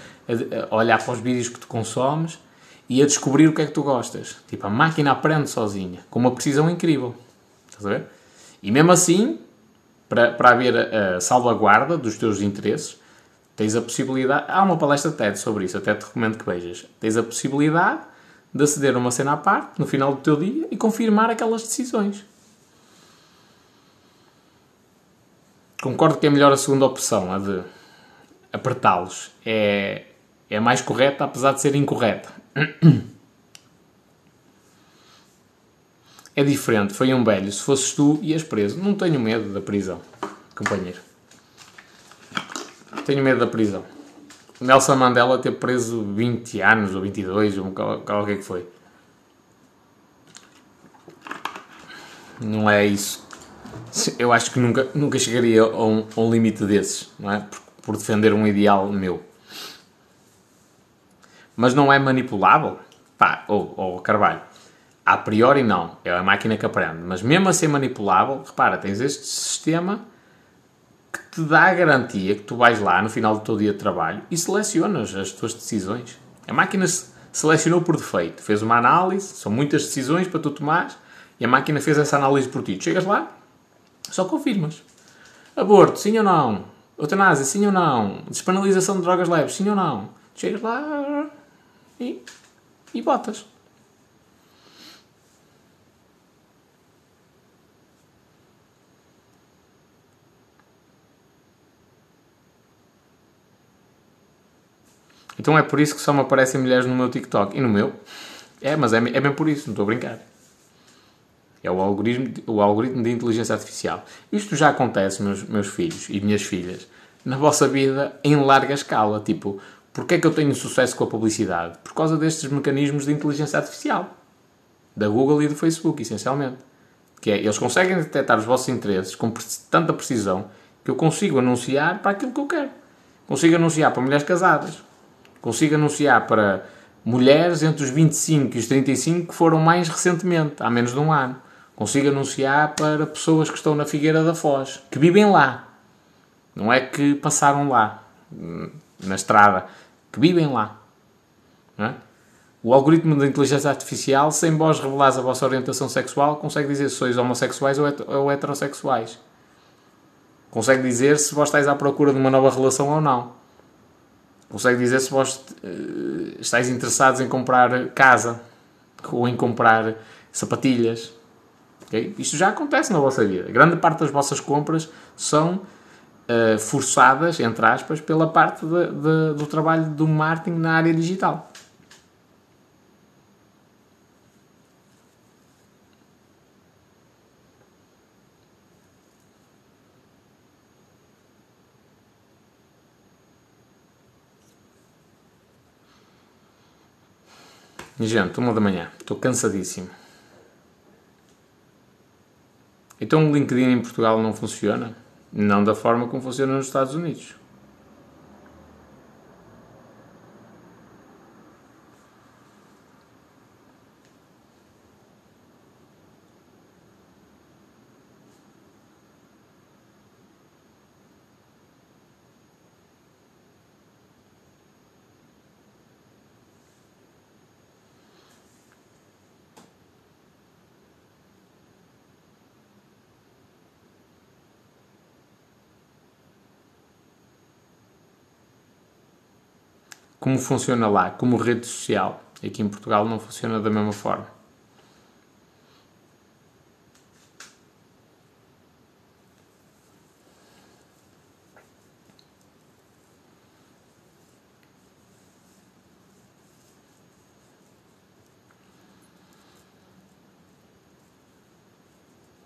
a, olhar para os vídeos que tu consomes e a descobrir o que é que tu gostas. Tipo, a máquina aprende sozinha, com uma precisão incrível. Estás a ver? E mesmo assim, para, para haver a, salvaguarda dos teus interesses, tens a possibilidade. Há uma palestra TED sobre isso, até te recomendo que vejas. Tens a possibilidade de aceder a uma cena à parte, no final do teu dia, e confirmar aquelas decisões. Concordo que é melhor a segunda opção, a de apertá-los. É, é mais correta, apesar de ser incorreta. (clears throat) É diferente, foi um velho. Se fosses tu, ias preso. Não tenho medo da prisão, companheiro. Tenho medo da prisão. Nelson Mandela ter preso 20 anos ou 22, ou é que foi. Não é isso. Eu acho que nunca, nunca chegaria a um, a um limite desses, não é? Por, por, defender um ideal meu. Mas não é manipulável? Pá, ou, ou Carvalho. A priori não, é a máquina que aprende. Mas mesmo a ser manipulável, repara, tens este sistema te dá a garantia que tu vais lá no final do teu dia de trabalho e selecionas as tuas decisões. A máquina selecionou por defeito, fez uma análise, são muitas decisões para tu tomar e a máquina fez essa análise por ti. Tu chegas lá, só confirmas. Aborto, sim ou não? Eutanásia, sim ou não? Despenalização de drogas leves, sim ou não? Chegas lá e, e botas. Então é por isso que só me aparecem mulheres no meu TikTok. E no meu? É, mas é, é por isso, não estou a brincar. É o algoritmo, o algoritmo de inteligência artificial. Isto já acontece, meus, meus filhos e minhas filhas, na vossa vida em larga escala. Tipo, porquê é que eu tenho sucesso com a publicidade? Por causa destes mecanismos de inteligência artificial. Da Google e do Facebook, essencialmente. Que é, eles conseguem detectar os vossos interesses com tanta precisão que eu consigo anunciar para aquilo que eu quero. Consigo anunciar para mulheres casadas, consigo anunciar para mulheres entre os 25 e os 35 que foram mais recentemente, há menos de um ano. Consigo anunciar para pessoas que estão na Figueira da Foz, que vivem lá. Não é que passaram lá. Na estrada, que vivem lá. É? O algoritmo da inteligência artificial, sem vós revelares a vossa orientação sexual, consegue dizer se sois homossexuais ou heterossexuais. Consegue dizer se vós estáis à procura de uma nova relação ou não. Consegue dizer se vós uh, estáis interessados em comprar casa ou em comprar sapatilhas. Okay? Isto já acontece na vossa vida. A grande parte das vossas compras são uh, forçadas, entre aspas, pela parte de, de, do trabalho do marketing na área digital. Gente, uma da manhã, estou cansadíssimo. Então o LinkedIn em Portugal não funciona? Não da forma como funciona nos Estados Unidos. Como funciona lá, como rede social. Aqui em Portugal não funciona da mesma forma.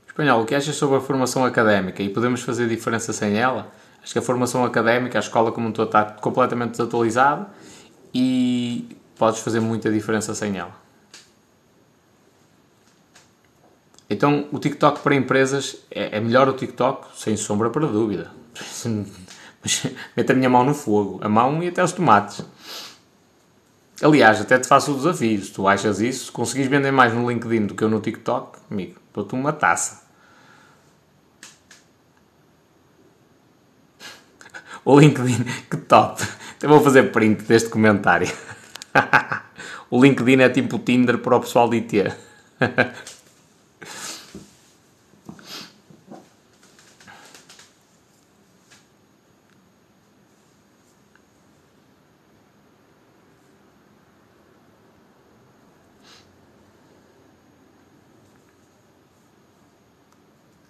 Espanhol, o que achas sobre a formação académica e podemos fazer diferença sem ela? Acho que a formação académica, a escola como um todo está completamente desatualizada e podes fazer muita diferença sem ela. Então, o TikTok para empresas é, é melhor o TikTok, sem sombra para dúvida. (laughs) Mete a minha mão no fogo, a mão e até os tomates. Aliás, até te faço o desafio. Se tu achas isso, se conseguires vender mais no LinkedIn do que eu no TikTok, amigo, dou-te uma taça. (laughs) O LinkedIn, que top! Então vou fazer print deste comentário. (laughs) o LinkedIn é tipo Tinder para o pessoal de IT.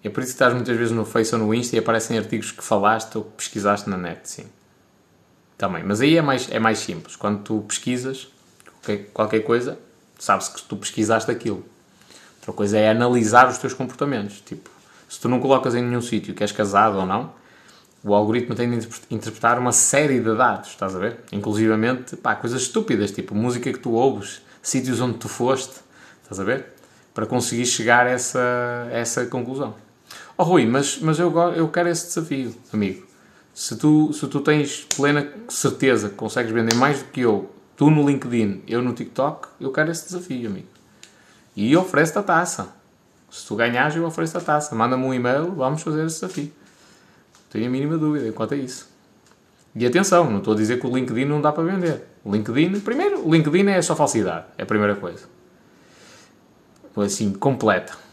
É por isso que estás muitas vezes no Face ou no Insta e aparecem artigos que falaste ou que pesquisaste na net, sim. Também. Mas aí é mais, é mais simples. Quando tu pesquisas qualquer, qualquer coisa, sabes que tu pesquisaste aquilo. Outra coisa é analisar os teus comportamentos. Tipo, se tu não colocas em nenhum sítio que és casado ou não, o algoritmo tem de interpretar uma série de dados, estás a ver? Inclusivamente, pá, coisas estúpidas, tipo música que tu ouves, sítios onde tu foste, estás a ver? Para conseguir chegar a essa, a essa conclusão. Oh Rui, mas, mas eu, eu quero esse desafio, amigo. Se tu, se tu tens plena certeza que consegues vender mais do que eu, tu no LinkedIn, eu no TikTok, eu quero esse desafio, amigo. E ofereço-te a taça. Se tu ganhares, eu ofereço a taça. Manda-me um e-mail, vamos fazer esse desafio. Não tenho a mínima dúvida quanto a isso. E atenção, não estou a dizer que o LinkedIn não dá para vender. O LinkedIn, primeiro, o LinkedIn é só falsidade. É a primeira coisa. Assim, completa.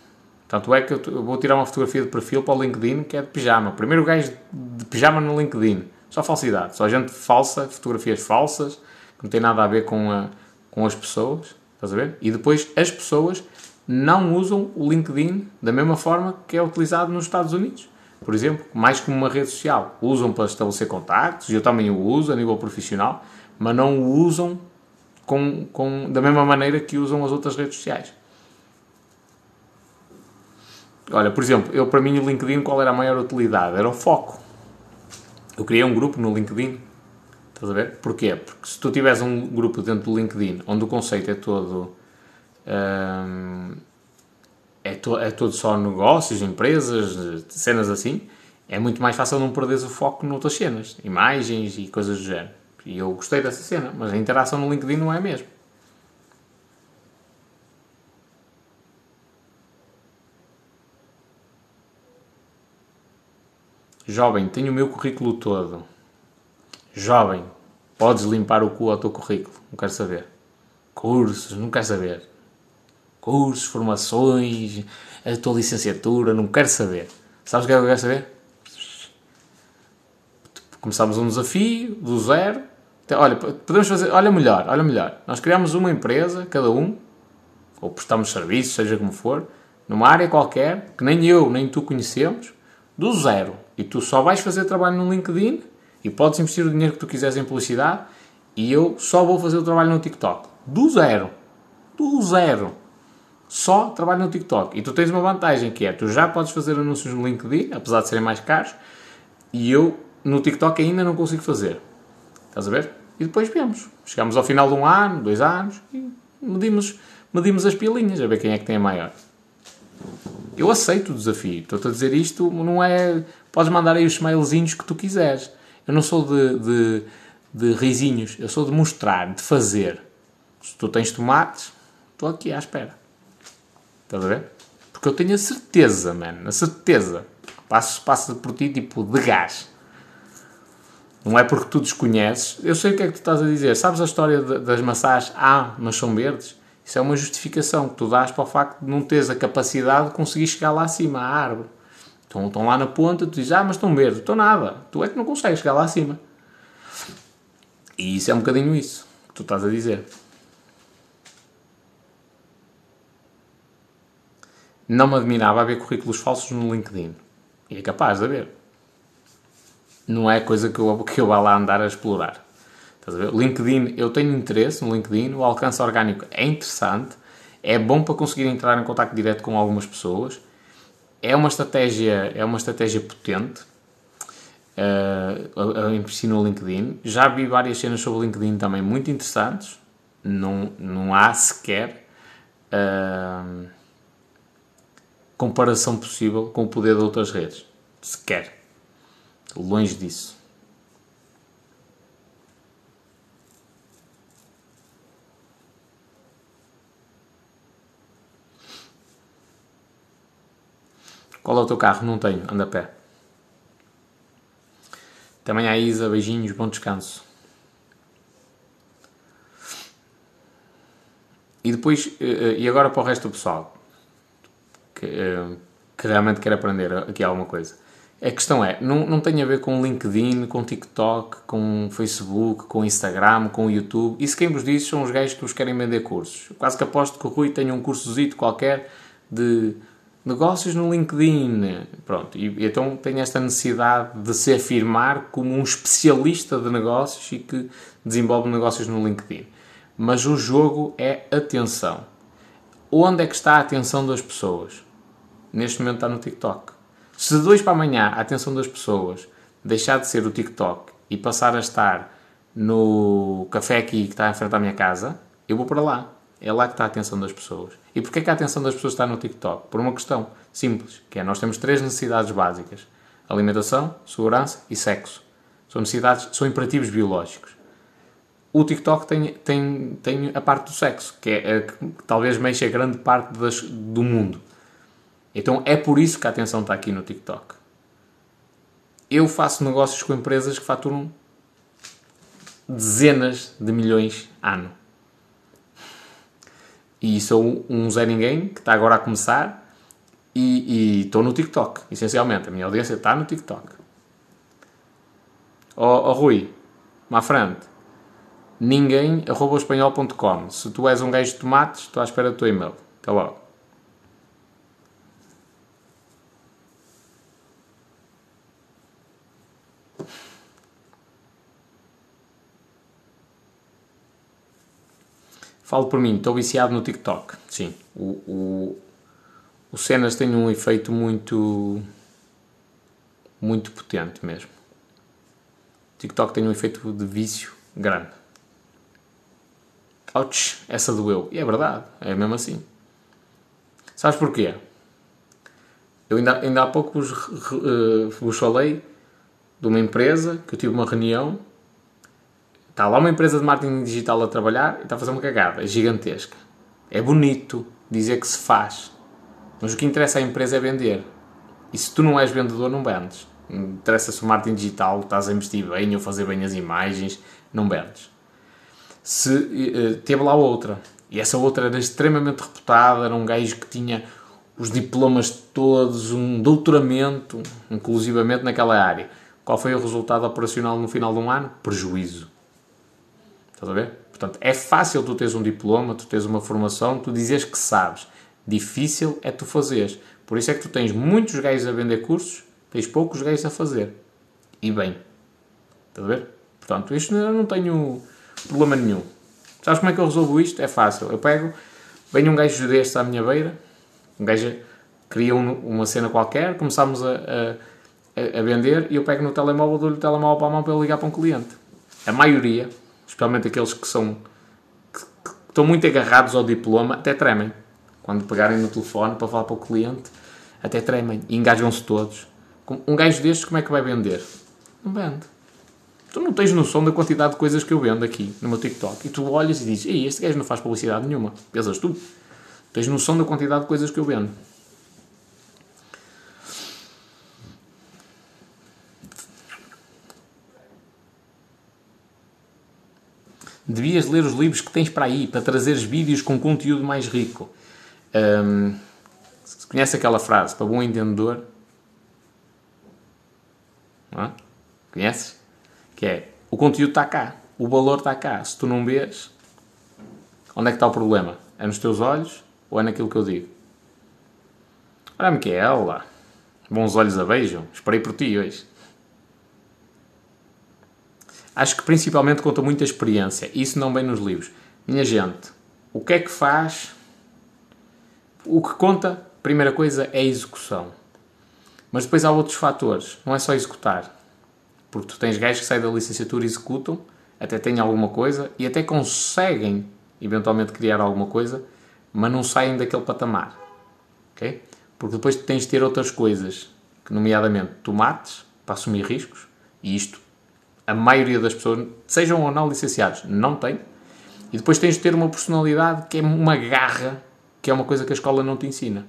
Tanto é que eu vou tirar uma fotografia de perfil para o LinkedIn que é de pijama. Primeiro gajo de pijama no LinkedIn. Só falsidade. Só gente falsa, fotografias falsas, que não tem nada a ver com, a, com as pessoas. Estás a ver? E depois as pessoas não usam o LinkedIn da mesma forma que é utilizado nos Estados Unidos. Por exemplo, mais como uma rede social. Usam para estabelecer contactos, eu também o uso a nível profissional, mas não o usam com, com, da mesma maneira que usam as outras redes sociais. Olha, por exemplo, eu para mim o LinkedIn qual era a maior utilidade? Era o foco. Eu criei um grupo no LinkedIn. Estás a ver? Porquê? Porque se tu tiveres um grupo dentro do LinkedIn onde o conceito é todo. Hum, é, to, é todo só negócios, empresas, cenas assim, é muito mais fácil não perderes o foco noutras cenas, imagens e coisas do género. E eu gostei dessa cena, mas a interação no LinkedIn não é mesmo. Jovem, tenho o meu currículo todo. Jovem, Podes limpar o cu ao teu currículo, não quero saber. Cursos, não quero saber. Cursos, formações, a tua licenciatura, não quero saber. Sabes o que é que eu quero saber? Começámos um desafio do zero. Olha, podemos fazer, olha melhor, olha melhor. Nós criamos uma empresa, cada um, ou prestamos serviços, seja como for, numa área qualquer, que nem eu nem tu conhecemos, do zero. E tu só vais fazer trabalho no LinkedIn e podes investir o dinheiro que tu quiseres em publicidade e eu só vou fazer o trabalho no TikTok. Do zero. Do zero. Só trabalho no TikTok. E tu tens uma vantagem que é, tu já podes fazer anúncios no LinkedIn, apesar de serem mais caros, e eu no TikTok ainda não consigo fazer. Estás a ver? E depois vemos. Chegamos ao final de um ano, dois anos, e medimos, medimos as pilinhas, a ver quem é que tem a maior. Eu aceito o desafio. Estou-te a dizer isto, não é... Podes mandar aí os mailzinhos que tu quiseres. Eu não sou de, de, de risinhos, eu sou de mostrar, de fazer. Se tu tens tomates, estou aqui à espera. Estás a ver? Porque eu tenho a certeza, mano, a certeza. Passo, passo por ti tipo de gás. Não é porque tu desconheces. Eu sei o que é que tu estás a dizer. Sabes a história de, das maçãs? Ah, mas são verdes? Isso é uma justificação que tu dás para o facto de não teres a capacidade de conseguir chegar lá acima, à árvore. Estão, estão lá na ponta, tu dizes, ah, mas estão verdes. Estou nada. Tu é que não consegues chegar lá acima. E isso é um bocadinho isso que tu estás a dizer. Não me admirava haver currículos falsos no LinkedIn. E é capaz de haver. Não é coisa que eu, que eu vá lá andar a explorar. Estás a ver? LinkedIn, eu tenho interesse no LinkedIn, o alcance orgânico é interessante, é bom para conseguir entrar em contato direto com algumas pessoas, é uma estratégia, é uma estratégia potente uh, a, a investir no LinkedIn. Já vi várias cenas sobre o LinkedIn também muito interessantes, não, não há sequer uh, comparação possível com o poder de outras redes. Sequer. Longe disso. Qual é o teu carro? Não tenho, anda a pé. Também a Isa, beijinhos, bom descanso. E depois, eh, eh, e agora para o resto do pessoal que, eh, que realmente quer aprender aqui alguma coisa. A questão é, não, não tem a ver com LinkedIn, com TikTok, com Facebook, com Instagram, com YouTube. Isso quem vos diz são os gajos que vos querem vender cursos. quase que aposto que o Rui tenha um cursozito qualquer de negócios no LinkedIn. Pronto, e, então tem esta necessidade de se afirmar como um especialista de negócios e que desenvolve negócios no LinkedIn. Mas o jogo é atenção. Onde é que está a atenção das pessoas? Neste momento está no TikTok. Se de dois para amanhã a atenção das pessoas deixar de ser o TikTok e passar a estar no café aqui que está em frente à minha casa, eu vou para lá. É lá que está a atenção das pessoas. E porquê que a atenção das pessoas está no TikTok? Por uma questão simples, que é nós temos três necessidades básicas. Alimentação, segurança e sexo. São necessidades, são imperativos biológicos. O TikTok tem, tem, tem a parte do sexo, que é, que talvez mexa grande parte das, do mundo. Então é por isso que a atenção está aqui no TikTok. Eu faço negócios com empresas que faturam dezenas de milhões ano. E sou um Zé Ninguém que está agora a começar e, estou no TikTok, essencialmente. A minha audiência está no TikTok. Ó oh, oh, Rui, má frente, ninguém arroba espanhol.com. Se tu és um gajo de tomates, estou à espera do teu e-mail. Até logo. Falo por mim, estou viciado no TikTok. Sim, o, o, o cenas tem um efeito muito, muito potente mesmo. O TikTok tem um efeito de vício grande. Ouch, essa doeu. E é verdade, é mesmo assim. Sabes porquê? Eu ainda, ainda há pouco vos, uh, vos falei de uma empresa que eu tive uma reunião Está lá uma empresa de marketing digital a trabalhar e está a fazer uma cagada gigantesca. É bonito dizer que se faz, mas o que interessa à empresa é vender. E se tu não és vendedor, não vendes. interessa se o marketing digital estás a investir bem ou fazer bem as imagens, não vendes. Se, teve lá outra, e essa outra era extremamente reputada, era um gajo que tinha os diplomas todos, um doutoramento, inclusivamente naquela área. Qual foi o resultado operacional no final de um ano? Prejuízo. Estás a ver? Portanto, é fácil tu teres um diploma, tu teres uma formação, tu dizes que sabes. Difícil é tu fazeres. Por isso é que tu tens muitos gajos a vender cursos, tens poucos gajos a fazer. E bem. Estás a ver? Portanto, isto eu não tenho problema nenhum. Sabes como é que eu resolvo isto? É fácil. Eu pego, vem um gajo deste à minha beira, um gajo cria um, uma cena qualquer, começamos a, a, a, vender e eu pego no telemóvel, dou-lhe o telemóvel para a mão para ele ligar para um cliente. A maioria, especialmente aqueles que são que, que estão muito agarrados ao diploma, até tremem. Quando pegarem no telefone para falar para o cliente, até tremem e engajam-se todos. Um gajo destes, como é que vai vender? Não vende. Tu não tens noção da quantidade de coisas que eu vendo aqui no meu TikTok. E tu olhas e dizes, Ei, este gajo não faz publicidade nenhuma. Pensas tu? Tens noção da quantidade de coisas que eu vendo. Devias ler os livros que tens para aí, para trazeres vídeos com conteúdo mais rico. Um, conhece aquela frase, para bom entendedor? Não é? Conheces? Que é, o conteúdo está cá, o valor está cá. Se tu não vês, onde é que está o problema? É nos teus olhos ou é naquilo que eu digo? Olha-me que é ela. Bons olhos a beijam. Esperei por ti hoje. Acho que principalmente conta muito a experiência. Isso não vem nos livros. Minha gente, o que é que faz? O que conta, primeira coisa, é a execução. Mas depois há outros fatores. Não é só executar. Porque tu tens gajos que saem da licenciatura e executam, até têm alguma coisa e até conseguem eventualmente criar alguma coisa, mas não saem daquele patamar. ok? Porque depois tens de ter outras coisas, que nomeadamente tomates, para assumir riscos, e isto a maioria das pessoas, sejam ou não licenciados, não tem. E depois tens de ter uma personalidade que é uma garra, que é uma coisa que a escola não te ensina.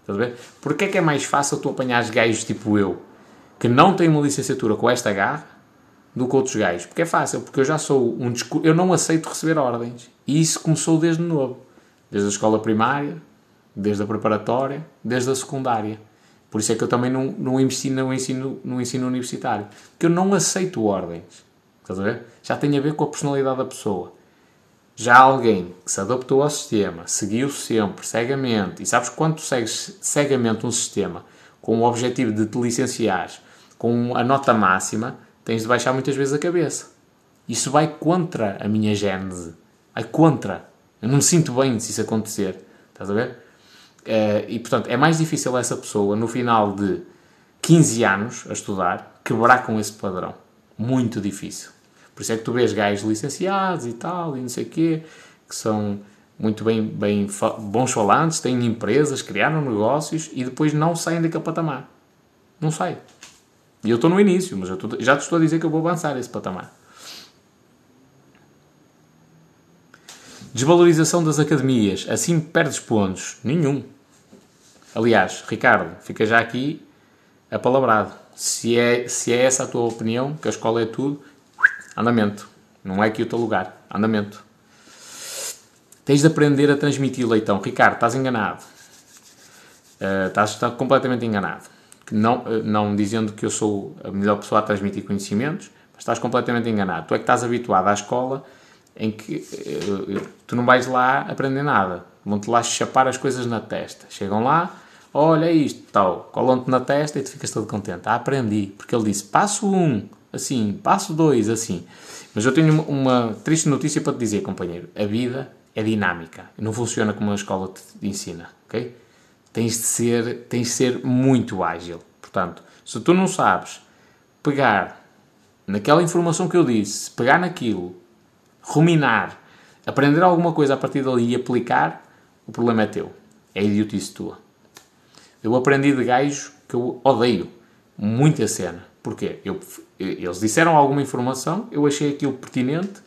Estás a ver? Porque é que é mais fácil tu apanhar gajos tipo eu, que não têm uma licenciatura com esta garra, do que outros gajos? Porque é fácil, porque eu já sou um eu não aceito receber ordens. E isso começou desde novo. Desde a escola primária, desde a preparatória, desde a secundária. Por isso é que eu também não, não investi no ensino, no ensino universitário. Porque eu não aceito ordens. Estás a ver? Já tem a ver com a personalidade da pessoa. Já alguém que se adaptou ao sistema, seguiu sempre, cegamente, e sabes quando segues cegamente um sistema com o objetivo de te licenciares com a nota máxima, tens de baixar muitas vezes a cabeça. Isso vai contra a minha gênese. Vai contra. Eu não me sinto bem se isso acontecer. Estás a ver? Uh, e portanto, é mais difícil essa pessoa, no final de 15 anos a estudar, quebrar com esse padrão. Muito difícil. Por isso é que tu vês gajos licenciados e tal, e não sei o quê, que são muito bem, bem bons falantes, têm empresas, criaram negócios e depois não saem daquele patamar. Não saem. E eu estou no início, mas tô, já te estou a dizer que eu vou avançar esse patamar. Desvalorização das academias. Assim perdes pontos. Nenhum. Aliás, Ricardo, fica já aqui apalabrado. Se é, se é essa a tua opinião, que a escola é tudo, andamento. Não é aqui o teu lugar. Andamento. Tens de aprender a transmitir leitão. Ricardo, estás enganado. Uh, estás, estás completamente enganado. Não, uh, não dizendo que eu sou a melhor pessoa a transmitir conhecimentos, mas estás completamente enganado. Tu é que estás habituado à escola em que uh, tu não vais lá aprender nada. Vão-te lá chapar as coisas na testa. Chegam lá, olha isto, tal, colam-te na testa e tu ficas todo contente. Ah, aprendi. Porque ele disse, passo um, assim, passo dois, assim. Mas eu tenho uma, uma triste notícia para te dizer, companheiro. A vida é dinâmica. Não funciona como a escola te ensina, ok? Tens de ser, tens de ser muito ágil. Portanto, se tu não sabes pegar naquela informação que eu disse, pegar naquilo, ruminar, aprender alguma coisa a partir dali e aplicar, o problema é teu. É idiotice tua. Eu aprendi de gajo que eu odeio muita cena. Porquê? Eu, eles disseram alguma informação, eu achei aquilo pertinente,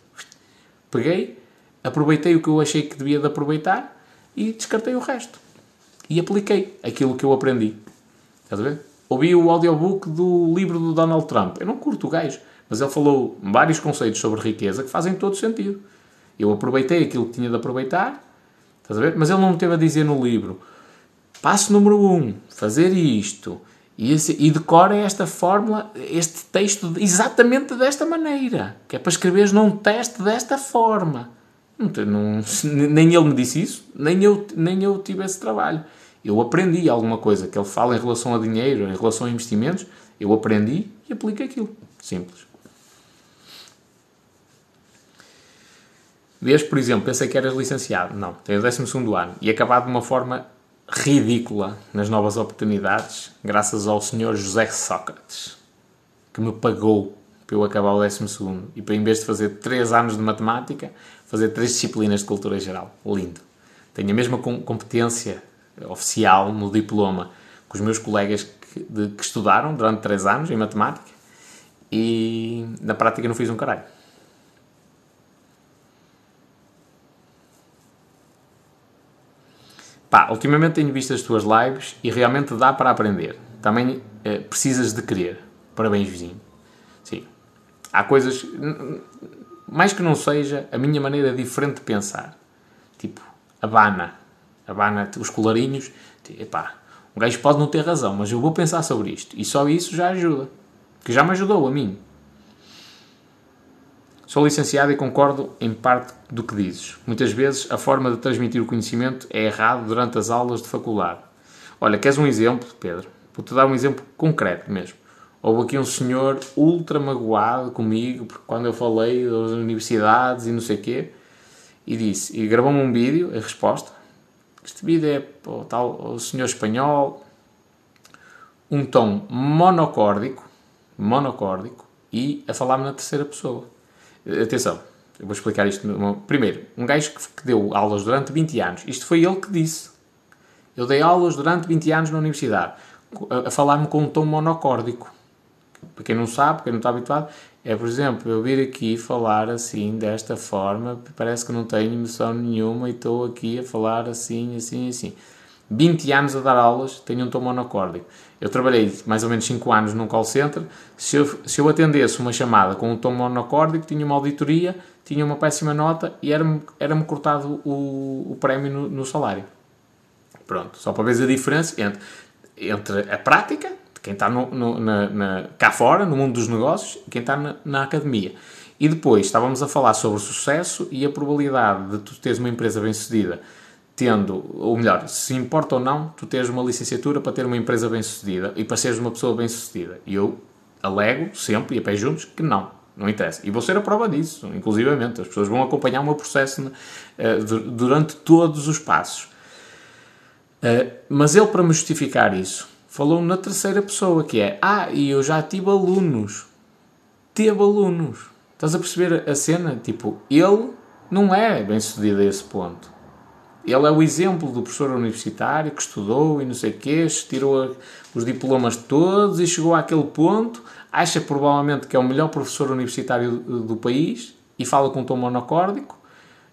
peguei, aproveitei o que eu achei que devia de aproveitar e descartei o resto. E apliquei aquilo que eu aprendi. Estás a ver? ouvi o audiobook do livro do Donald Trump. Eu não curto o gajo, mas ele falou vários conceitos sobre riqueza que fazem todo sentido. Eu aproveitei aquilo que tinha de aproveitar, estás a ver? Mas ele não me teve a dizer no livro, passo número um, fazer isto, e, esse, e decora esta fórmula, este texto exatamente desta maneira, que é para escreveres num teste desta forma. Não, não, (laughs) nem ele me disse isso, nem eu, nem eu tive esse trabalho. Eu aprendi alguma coisa que ele fala em relação a dinheiro, em relação a investimentos, eu aprendi e aplico aquilo. Simples. Vês, por exemplo, pensei que eras licenciado. Não, tenho o 12 ano e acabado de uma forma ridícula nas novas oportunidades, graças ao senhor José Sócrates, que me pagou para eu acabar o 12 e para, em vez de fazer 3 anos de matemática, fazer 3 disciplinas de cultura geral. Lindo. Tenho a mesma competência oficial no diploma com os meus colegas que, de, que estudaram durante 3 anos em matemática e na prática não fiz um caralho. Pá, ultimamente tenho visto as tuas lives e realmente dá para aprender. Também eh, precisas de querer. Parabéns, vizinho. Sim. Há coisas. Mais que não seja a minha maneira diferente de pensar. Tipo, abana. Abana os colarinhos. Epá, um gajo pode não ter razão, mas eu vou pensar sobre isto. E só isso já ajuda. Que já me ajudou a mim. Sou licenciado e concordo em parte do que dizes. Muitas vezes a forma de transmitir o conhecimento é errada durante as aulas de faculdade. Olha, queres um exemplo, Pedro? Vou-te dar um exemplo concreto mesmo. Houve aqui um senhor ultra magoado comigo, porque quando eu falei das universidades e não sei o quê, e disse, e gravou-me um vídeo, a resposta. Este vídeo é o tal o senhor espanhol, um tom monocórdico, monocórdico, e a falar-me na terceira pessoa. Atenção, eu vou explicar isto. Primeiro, um gajo que deu aulas durante 20 anos, isto foi ele que disse. Eu dei aulas durante 20 anos na universidade, a, falar-me com um tom monocórdico. Para quem não sabe, quem não está habituado, é, por exemplo, eu vir aqui falar assim, desta forma, parece que não tenho noção nenhuma e estou aqui a falar assim, assim, assim. 20 anos a dar aulas, tenho um tom monocórdico. Eu trabalhei mais ou menos 5 anos num call center. Se eu, se eu atendesse uma chamada com um tom monocórdico, tinha uma auditoria, tinha uma péssima nota e era-me era cortado o, o prémio no, no, salário. Pronto, só para ver a diferença entre, entre a prática, de quem está no, no, na, na, cá fora, no mundo dos negócios, e quem está na, na academia. E depois estávamos a falar sobre o sucesso e a probabilidade de tu teres uma empresa bem-sucedida tendo, ou melhor, se importa ou não, tu teres uma licenciatura para ter uma empresa bem-sucedida e para seres uma pessoa bem-sucedida. E eu alego sempre, e a pé juntos, que não, não interessa. E vou ser a prova disso, inclusivamente. As pessoas vão acompanhar o meu processo uh, durante todos os passos. Uh, mas ele, para me justificar isso, falou na terceira pessoa, que é, ah, e eu já tive alunos. Teve alunos. Estás a perceber a cena? Tipo, ele não é bem-sucedido a esse ponto ele é o exemplo do professor universitário que estudou e não sei o quê, tirou os diplomas todos e chegou àquele ponto, acha provavelmente que é o melhor professor universitário do país e fala com um tom monocórdico,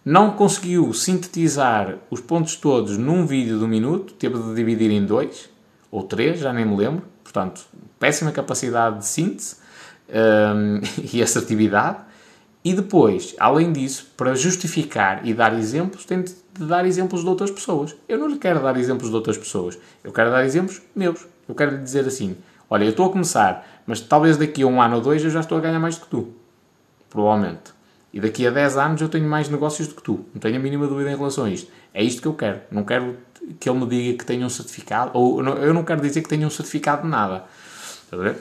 não conseguiu sintetizar os pontos todos num vídeo de um minuto, teve de dividir em dois ou três, já nem me lembro, portanto, péssima capacidade de síntese um, (laughs) e assertividade. E depois, além disso, para justificar e dar exemplos, tem de de dar exemplos de outras pessoas. Eu não lhe quero dar exemplos de outras pessoas. Eu quero dar exemplos meus. Eu quero lhe dizer assim: olha, eu estou a começar, mas talvez daqui a um ano ou dois eu já estou a ganhar mais do que tu. Provavelmente. E daqui a 10 anos eu tenho mais negócios do que tu. Não tenho a mínima dúvida em relação a isto. É isto que eu quero. Não quero que ele me diga que tenha um certificado. Ou eu não quero dizer que tenha um certificado de nada. Está a ver?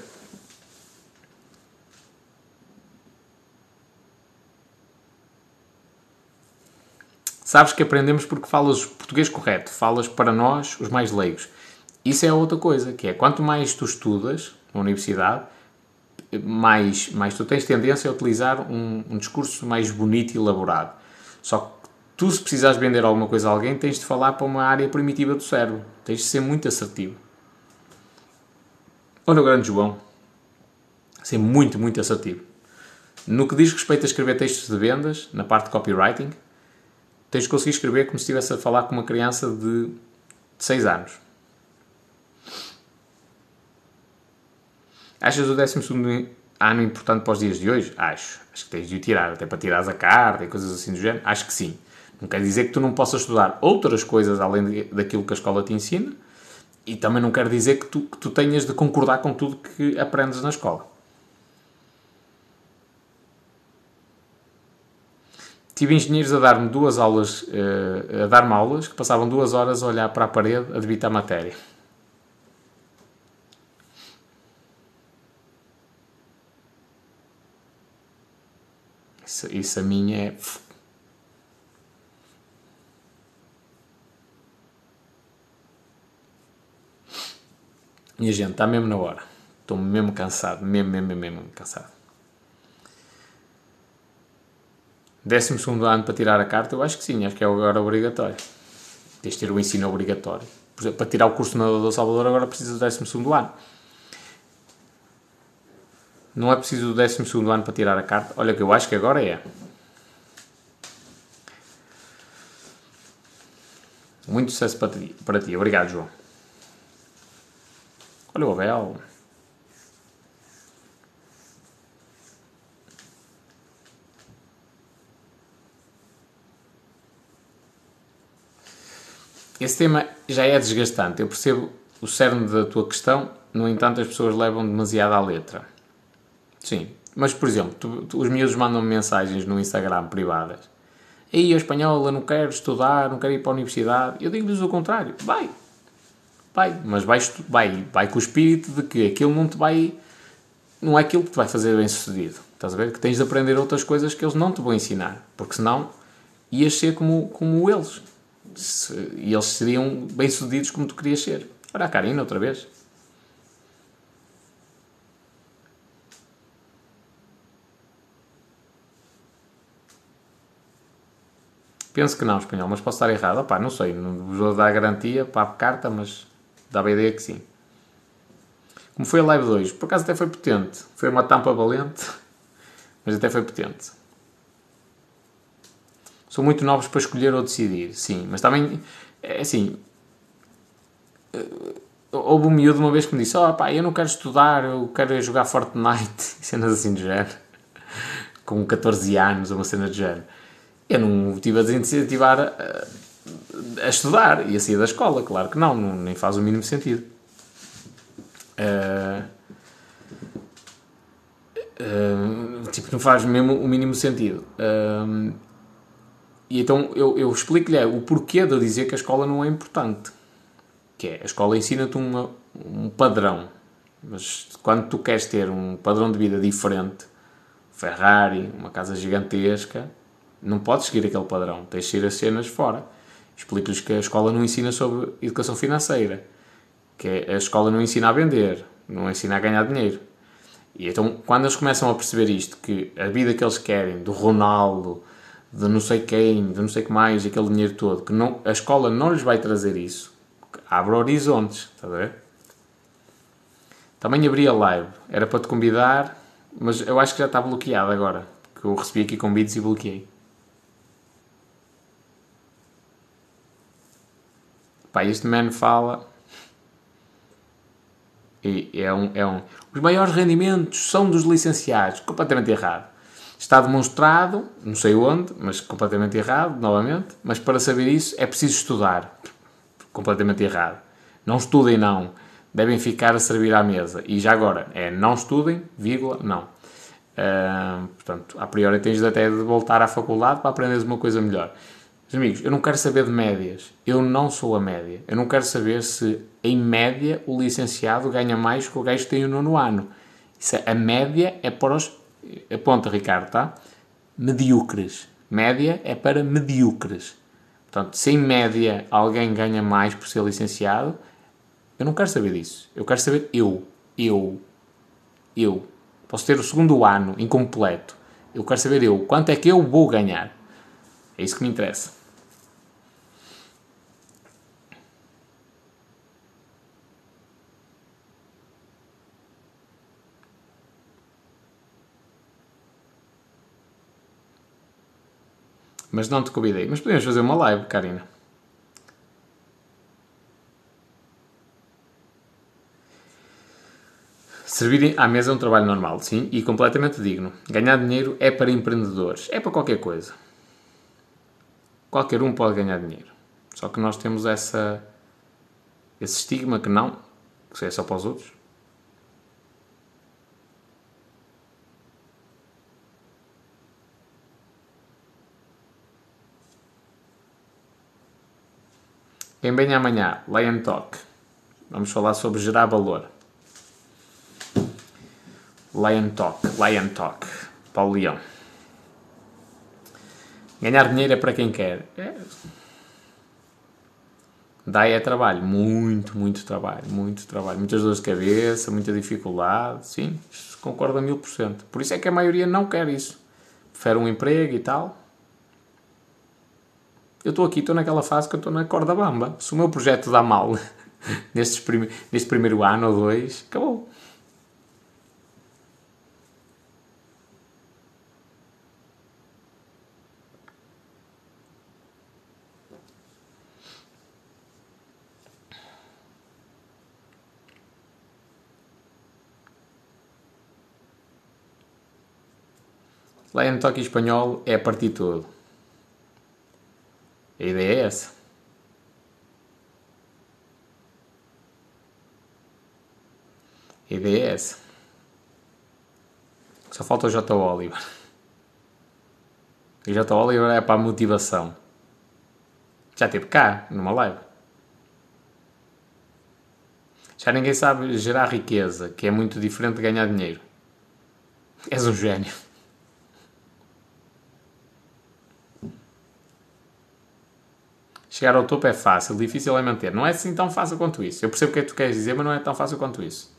Sabes que aprendemos porque falas português correto, falas para nós, os mais leigos. Isso é outra coisa, que é quanto mais tu estudas na universidade, mais, mais tu tens tendência a utilizar um, um discurso mais bonito e elaborado. Só que tu, se precisares vender alguma coisa a alguém, tens de falar para uma área primitiva do cérebro. Tens de ser muito assertivo. Olha o grande João. Ser muito, muito assertivo. No que diz respeito a escrever textos de vendas, na parte de copywriting, tens de conseguir escrever como se estivesse a falar com uma criança de 6 anos. Achas o 12 ano importante para os dias de hoje? Acho. Acho que tens de o tirar, até para tirares a carta e coisas assim do género. Acho que sim. Não quer dizer que tu não possas estudar outras coisas além daquilo que a escola te ensina e também não quer dizer que tu, que tu tenhas de concordar com tudo que aprendes na escola. Tive engenheiros a dar-me duas aulas, uh, a dar-me aulas que passavam duas horas a olhar para a parede a debitar matéria. Isso, isso a minha é Minha gente, está mesmo na hora. Estou mesmo cansado, mesmo, mesmo, mesmo cansado. Décimo segundo ano para tirar a carta, eu acho que sim, acho que é agora obrigatório. Tens de ter o ensino obrigatório. Por exemplo, para tirar o curso de nadador Salvador agora precisa do décimo segundo ano. Não é preciso do décimo segundo ano para tirar a carta? Olha que eu acho que agora é. Muito sucesso para ti. Para ti. Obrigado, João. Olha o Abel. Esse tema já é desgastante. Eu percebo o cerne da tua questão, no entanto, as pessoas levam demasiado à letra. Sim. Mas, por exemplo, tu, tu, os miúdos mandam -me mensagens no Instagram privadas. Aí, a espanhola, não quero estudar, não quero ir para a universidade. Eu digo-lhes o contrário. Vai, Vai, mas vai, vai, vai com o espírito de que aquilo não te vai. Não é aquilo que te vai fazer bem sucedido. Estás a ver? Que tens de aprender outras coisas que eles não te vão ensinar. Porque senão ias ser como, como eles. Se, e eles seriam bem sucedidos como tu querias ser. Olha a Karina outra vez. Penso que não, espanhol, mas posso estar errado. Opá, não sei, não vou dar garantia para a carta, mas Dava a ideia que sim. Como foi a Live 2, por acaso até foi potente. Foi uma tampa valente, (laughs) mas até foi potente. São muito novos para escolher ou decidir, sim. Mas também, é assim... Eh, houve um miúdo uma vez que me disse oh pá, eu não quero estudar, eu quero jogar Fortnite. (laughs) Cenas assim do género. Com 14 anos, uma cena do género. Eu não tive a desincentivar a, a estudar e a sair da escola, claro que não, não nem faz o mínimo sentido. Uh, uh, tipo, não faz mesmo o mínimo sentido. Uh, e então eu, eu explico-lhe o porquê de eu dizer que a escola não é importante. Que é, a escola ensina-te um padrão, mas quando tu queres ter um padrão de vida diferente, Ferrari, uma casa gigantesca, não podes seguir aquele padrão, tens de ir as cenas fora. Explico-lhes que a escola não ensina sobre educação financeira, que a escola não ensina a vender, não ensina a ganhar dinheiro. E então, quando eles começam a perceber isto, que a vida que eles querem, do Ronaldo, de não sei quem, de não sei que mais, aquele dinheiro todo, que não, a escola não lhes vai trazer isso, abre horizontes, está a ver? Também abri a live, era para te convidar, mas eu acho que já está bloqueado agora, que eu recebi aqui convites e bloqueei. Pá, este man fala. E é um, é um. Os maiores rendimentos são dos licenciados. Completamente errado. Está demonstrado, não sei onde, mas completamente errado, novamente. Mas para saber isso é preciso estudar. Completamente errado. Não estudem, não. Devem ficar a servir à mesa. E já agora, é não estudem, vírgula, não. Uh, portanto, a priori tens até de voltar à faculdade para aprenderes uma coisa melhor. Meus amigos, eu não quero saber de médias. Eu não sou a média. Eu não quero saber se, em média, o licenciado ganha mais que o gajo que tem o nono ano. Isso, é, a média é para os. Aponta, Ricardo, tá? Medíocres. Média é para medíocres. Portanto, se em média alguém ganha mais por ser licenciado, eu não quero saber disso. Eu quero saber eu. Eu. Eu. Posso ter o segundo ano incompleto. Eu quero saber eu. Quanto é que eu vou ganhar? É isso que me interessa. Mas não te convidei. Mas podemos fazer uma live, Karina. Servir à mesa é um trabalho normal, sim, e completamente digno. Ganhar dinheiro é para empreendedores, é para qualquer coisa. Qualquer um pode ganhar dinheiro. Só que nós temos essa, esse estigma que não, que é só para os outros. Quem vem amanhã, Lion Talk. Vamos falar sobre gerar valor. Lion Talk, Lion Talk, Paulo Leão. Ganhar dinheiro é para quem quer. É. Dá é trabalho, muito, muito trabalho, muito trabalho, muitas dores de cabeça, muita dificuldade, sim, concordo a mil por cento. Por isso é que a maioria não quer isso. Prefere um emprego e tal, eu estou aqui, estou naquela fase que eu estou na corda bamba. Se o meu projeto dá mal (laughs) neste, neste primeiro ano ou dois, acabou. Lá em toque espanhol é a partir todo. A ideia é essa. A ideia é essa. Só falta o J. Oliver. E o J. Oliver é para a motivação. Já teve cá, numa live. Já ninguém sabe gerar riqueza, que é muito diferente de ganhar dinheiro. És um gênio. Chegar ao topo é fácil, difícil é manter. Não é assim tão fácil quanto isso. Eu percebo o que é que tu queres dizer, mas não é tão fácil quanto isso.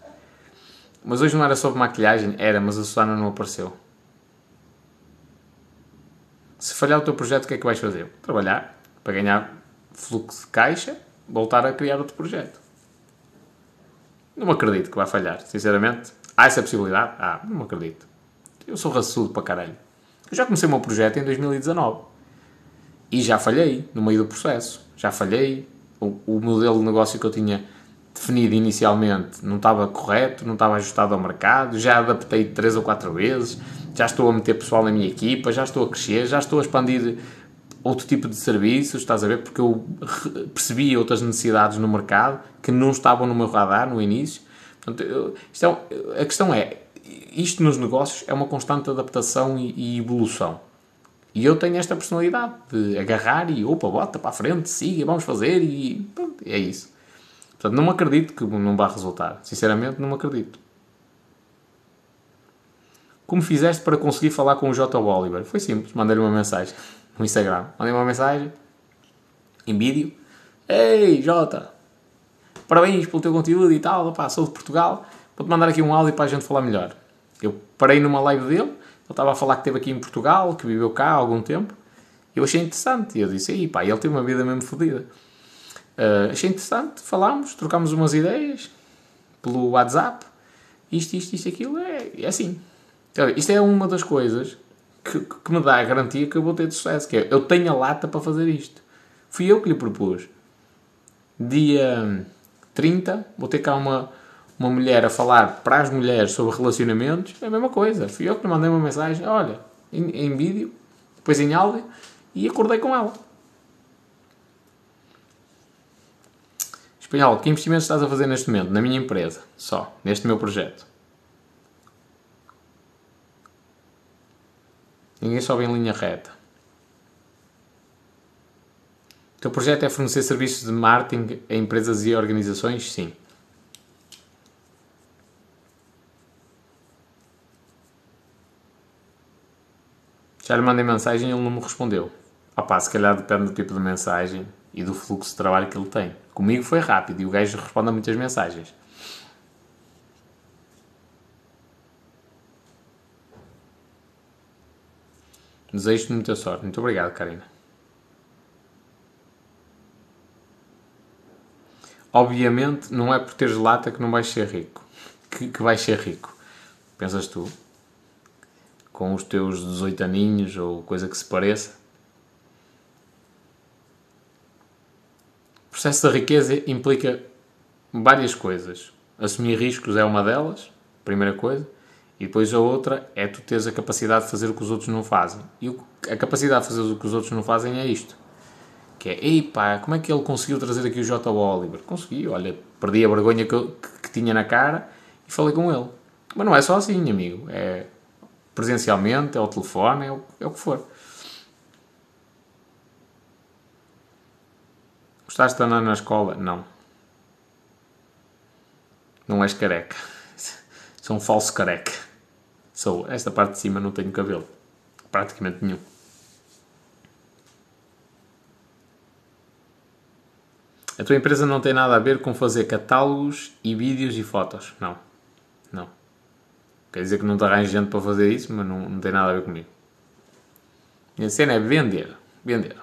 Mas hoje não era sobre maquilhagem? Era, mas a Susana não apareceu. Se falhar o teu projeto, o que é que vais fazer? Trabalhar para ganhar fluxo de caixa, voltar a criar outro projeto. Não acredito que vai falhar, sinceramente. Há essa possibilidade? Ah, não acredito. Eu sou raçudo para caralho. Eu já comecei o meu projeto em 2019. E já falhei no meio do processo. Já falhei. O, o modelo de negócio que eu tinha definido inicialmente não estava correto, não estava ajustado ao mercado. Já adaptei três ou quatro vezes. Já estou a meter pessoal na minha equipa. Já estou a crescer. Já estou a expandir outro tipo de serviços. Estás a ver? Porque eu percebi outras necessidades no mercado que não estavam no meu radar no início. Portanto, é, a questão é: isto nos negócios é uma constante adaptação e, e evolução. E eu tenho esta personalidade de agarrar e opa, bota para a frente, siga, vamos fazer e pronto, é isso. Portanto, não acredito que não vá resultar. Sinceramente, não acredito. Como fizeste para conseguir falar com o J. Oliver? Foi simples, mandei-lhe uma mensagem no Instagram. Mandei uma mensagem em vídeo. Ei, Jota, parabéns pelo teu conteúdo e tal. Opa, sou de Portugal. Vou-te mandar aqui um áudio para a gente falar melhor. Eu parei numa live dele ele estava a falar que esteve aqui em Portugal, que viveu cá há algum tempo. Eu achei interessante. E eu disse, aí pá, ele tem uma vida mesmo fodida. Uh, achei interessante, falámos, trocámos umas ideias pelo WhatsApp. Isto, isto, isto, aquilo, é, é assim. Então, isto é uma das coisas que, que, me dá a garantia que eu vou ter de sucesso, que é, eu tenho a lata para fazer isto. Fui eu que lhe propus. Dia 30, vou ter cá uma, uma mulher a falar para as mulheres sobre relacionamentos, é a mesma coisa. Fui eu que lhe mandei uma mensagem, olha, em, em vídeo, depois em áudio, e acordei com ela. Espanhol, que investimentos estás a fazer neste momento? Na minha empresa, só, neste meu projeto. Ninguém sobe em linha reta. O teu projeto é fornecer serviços de marketing a empresas e organizações? Sim. Já lhe mandei mensagem e ele não me respondeu. Opá, se calhar depende do tipo de mensagem e do fluxo de trabalho que ele tem. Comigo foi rápido e o gajo responde a muitas mensagens. Desejo-te muita sorte. Muito obrigado, Karina. Obviamente, não é por teres lata que não vais ser rico. Que, que vais ser rico. Pensas tu? Com os teus 18 aninhos ou coisa que se pareça. O processo da riqueza implica várias coisas. Assumir riscos é uma delas, primeira coisa. E depois a outra é tu teres a capacidade de fazer o que os outros não fazem. E a capacidade de fazer o que os outros não fazem é isto. Que é, ei pá, como é que ele conseguiu trazer aqui o J. Oliver? Consegui, olha, perdi a vergonha que, que, que tinha na cara e falei com ele. Mas não é só assim, amigo. É presencialmente, é ao telefone, é o, é o que for. Gostaste de andar na escola? Não. Não és careca. (laughs) Sou um falso careca. Sou. Esta parte de cima não tenho cabelo. Praticamente nenhum. A tua empresa não tem nada a ver com fazer catálogos e vídeos e fotos. Não. Não. Quer dizer que não te arranjo gente para fazer isso, mas não, não tem nada a ver comigo. Minha cena é vender. Vender.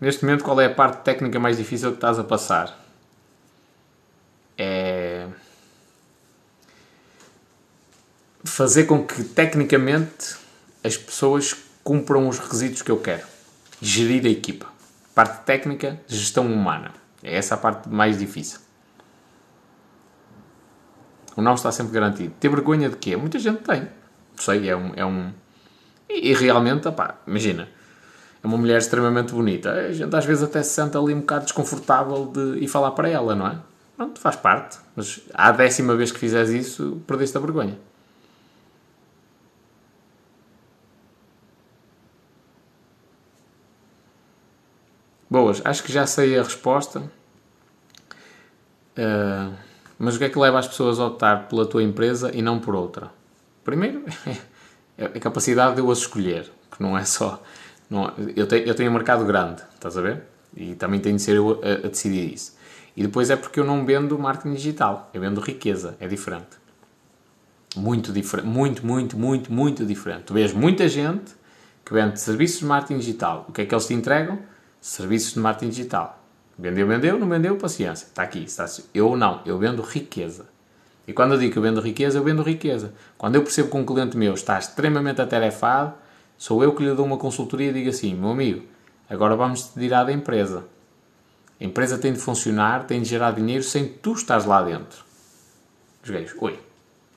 Neste momento, qual é a parte técnica mais difícil que estás a passar? É. Fazer com que tecnicamente as pessoas cumpram os requisitos que eu quero. Gerir a equipa. Parte técnica, gestão humana. É essa a parte mais difícil. O não está sempre garantido. Ter vergonha de quê? Muita gente tem. Não sei, é um. É um... E, e realmente, opá, imagina é uma mulher extremamente bonita. A gente às vezes até se sente ali um bocado desconfortável de ir falar para ela, não é? Pronto, faz parte. Mas à décima vez que fizeres isso, perdeste a vergonha. Boas, acho que já sei a resposta. Uh, mas o que é que leva as pessoas a optar pela tua empresa e não por outra? Primeiro, é a capacidade de eu as escolher, que não é só não, eu, tenho, eu tenho um mercado grande, estás a ver? E também tenho de ser eu a, a decidir isso. E depois é porque eu não vendo marketing digital, eu vendo riqueza, é diferente. Muito diferente, muito, muito, muito, muito diferente. Tu vês muita gente que vende serviços de marketing digital. O que é que eles te entregam? Serviços de marketing digital. Vendeu, vendeu, não vendeu, paciência. Está aqui. Está assim. Eu não, eu vendo riqueza. E quando eu digo que eu vendo riqueza, eu vendo riqueza. Quando eu percebo que um cliente meu está extremamente atarefado, Sou eu que lhe dou uma consultoria e digo assim: meu amigo, agora vamos te tirar da empresa. A empresa tem de funcionar, tem de gerar dinheiro sem tu estás lá dentro. Os gajos, oi.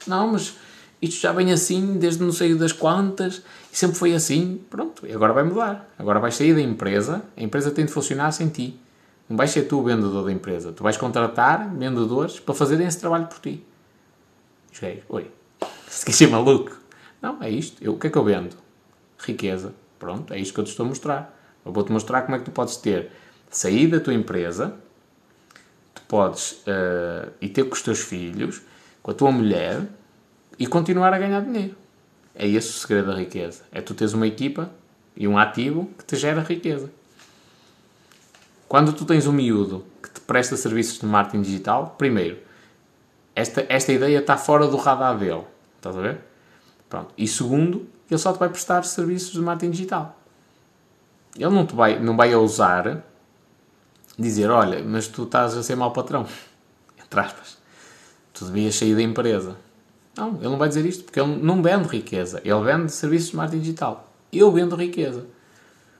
Não, mas isto já vem assim desde não sei das quantas e sempre foi assim. Pronto, e agora vai mudar. Agora vais sair da empresa, a empresa tem de funcionar sem ti. Não vais ser tu o vendedor da empresa. Tu vais contratar vendedores para fazerem esse trabalho por ti. Os gajos, oi. Se quer ser maluco. Não, é isto. Eu, o que é que eu vendo? riqueza. Pronto, é isto que eu te estou a mostrar. Eu vou-te mostrar como é que tu podes ter sair da tua empresa, tu podes uh, e ter com os teus filhos, com a tua mulher e continuar a ganhar dinheiro. É esse o segredo da riqueza. É tu teres uma equipa e um ativo que te gera riqueza. Quando tu tens um miúdo que te presta serviços de marketing digital, primeiro, esta, esta ideia está fora do radar dele. Estás a ver? Pronto. E segundo, ele só te vai prestar serviços de marketing digital. Ele não, te vai, não vai ousar dizer, olha, mas tu estás a ser mau patrão. (laughs) Entre aspas. Tu devias sair da empresa. Não, ele não vai dizer isto porque ele não vende riqueza. Ele vende serviços de marketing digital. Eu vendo riqueza.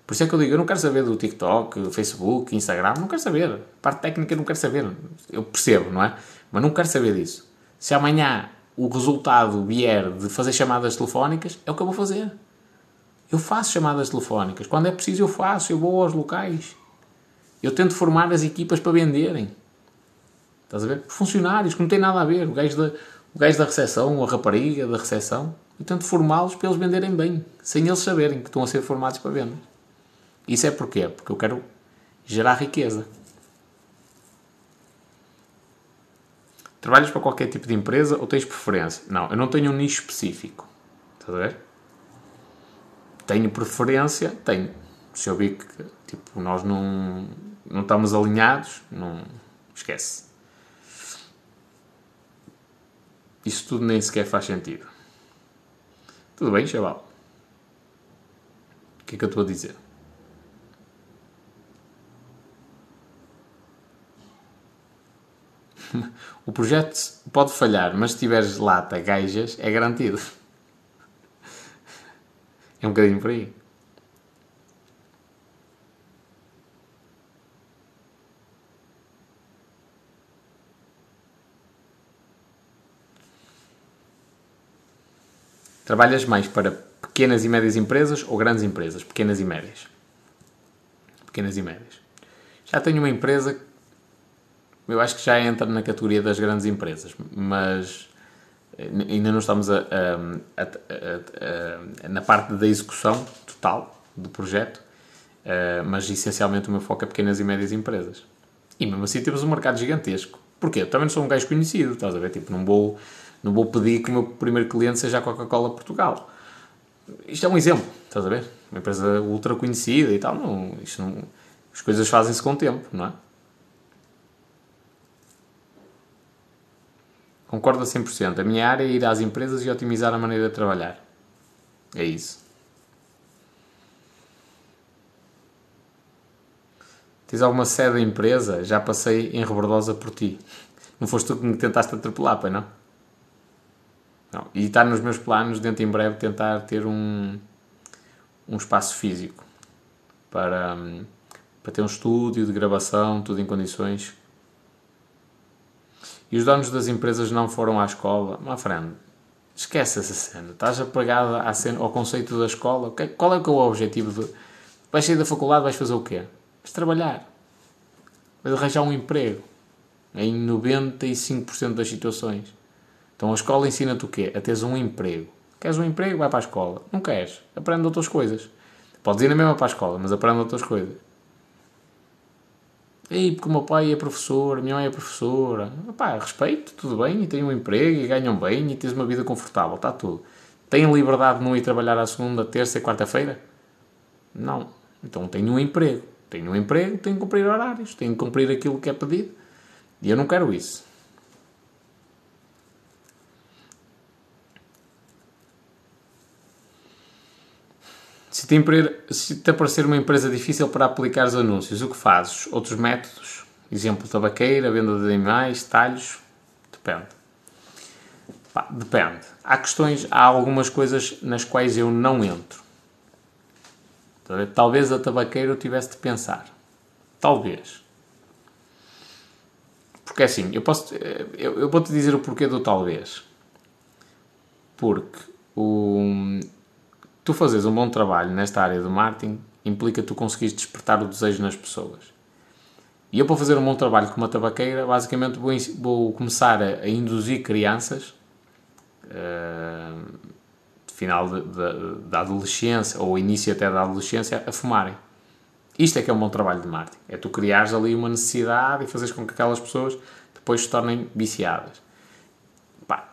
Por isso é que eu digo, eu não quero saber do TikTok, do Facebook, Instagram, não quero saber. A parte técnica não quero saber. Eu percebo, não é? Mas não quero saber disso. Se amanhã o resultado vier de fazer chamadas telefónicas, é o que eu vou fazer. Eu faço chamadas telefónicas. Quando é preciso, eu faço. Eu vou aos locais. Eu tento formar as equipas para venderem. Estás a ver? Funcionários, que não tem nada a ver. O gajo da, o gajo da recepção, a rapariga da recepção. Eu tento formá-los para eles venderem bem. Sem eles saberem que estão a ser formados para venda. Isso é porquê? Porque eu quero gerar riqueza. Trabalhas para qualquer tipo de empresa ou tens preferência? Não, eu não tenho um nicho específico. Estás a ver? Tenho preferência? Tenho. Se eu vi que tipo, nós não, não estamos alinhados, não esquece. Isso tudo nem sequer faz sentido. Tudo bem, chaval? O que é que eu estou a dizer? (laughs) o projeto pode falhar, mas se tiveres lata, gajas, é garantido. É um bocadinho por aí. Trabalhas mais para pequenas e médias empresas ou grandes empresas? Pequenas e médias. Pequenas e médias. Já tenho uma empresa eu acho que já entra na categoria das grandes empresas, mas eh, ainda não estamos a, a, a, na parte da execução total do projeto, eh, mas essencialmente o meu foco é pequenas e médias empresas. E mesmo assim temos um mercado gigantesco. Porquê? Eu também não sou um gajo conhecido, estás a ver? Tipo, não vou, não vou pedir que o meu primeiro cliente seja a Coca-Cola Portugal. Isto é um exemplo, estás a ver? Uma empresa ultra conhecida e tal. Não, isto não, as coisas fazem-se com o tempo, não é? Concordo a 100%. A minha área é ir às empresas e otimizar a maneira de trabalhar. É isso. Tens alguma sede da empresa? Já passei em Rebordosa por ti. Não foste tu que me tentaste atropelar, pai, não? não? E está nos meus planos, dentro em breve, tentar ter um, um espaço físico para, para ter um estúdio de gravação, tudo em condições. E os donos das empresas não foram à escola. My friend, esquece essa cena. Estás apegado à cena, ao conceito da escola. Qual é, que é o objetivo? De... Vais sair da faculdade, vais fazer o quê? Vais trabalhar. Vais arranjar um emprego. Em 95% das situações. Então a escola ensina-te o quê? A teres um emprego. Queres um emprego? Vai para a escola. Não queres? Aprende outras coisas. Podes ir na mesma para a escola, mas aprende outras coisas. Ei, porque o meu pai é professor, a minha mãe é professora. Pá, respeito, tudo bem, e têm um emprego, e ganham bem, e tens uma vida confortável, está tudo. Têm liberdade de não ir trabalhar à segunda, terça e quarta-feira? Não. Então tenho um emprego. Tenho um emprego, tenho que cumprir horários, tenho que cumprir aquilo que é pedido. E eu não quero isso. Se te, se te aparecer uma empresa difícil para aplicar os anúncios, o que fazes? Outros métodos? Exemplo, tabaqueira, venda de animais, talhos? Depende. Pá, depende. Há questões, há algumas coisas nas quais eu não entro. Talvez a tabaqueira eu tivesse de pensar. Talvez. Porque é assim, eu posso. Eu, eu vou-te dizer o porquê do talvez. Porque o, tu fazes um bom trabalho nesta área do marketing implica tu conseguires despertar o desejo nas pessoas. E eu, para fazer um bom trabalho com uma tabaqueira, basicamente vou, vou começar a, a, induzir crianças, uh, final da adolescência, ou início até da adolescência, a fumarem. Isto é que é um bom trabalho de marketing. É tu criares ali uma necessidade e fazeres com que aquelas pessoas depois se tornem viciadas.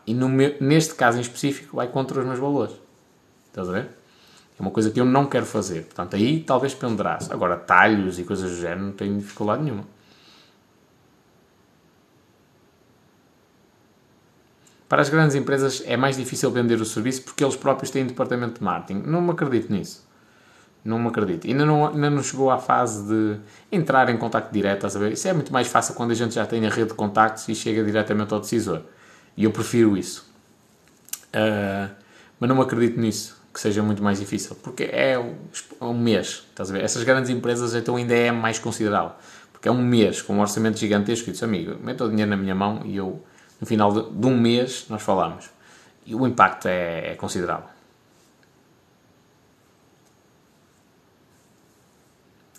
E meu, neste caso em específico vai contra os meus valores. Estás a ver? Uma coisa que eu não quero fazer. Portanto, aí talvez pendurasse. Agora, talhos e coisas do género não tenho dificuldade nenhuma. Para as grandes empresas é mais difícil vender o serviço porque eles próprios têm departamento de marketing. Não me acredito nisso. Não me acredito. Ainda não, ainda não chegou à fase de entrar em contato direto, a saber? Isso é muito mais fácil quando a gente já tem a rede de contactos e chega diretamente ao decisor. E eu prefiro isso. Uh, mas não me acredito nisso que seja muito mais difícil, porque é um mês, estás a ver? Essas grandes empresas então ainda é mais considerável, porque é um mês com um orçamento gigantesco e disse, amigo, mete o dinheiro na minha mão e eu, no final de, de um mês, nós falamos. E o impacto é, é considerável.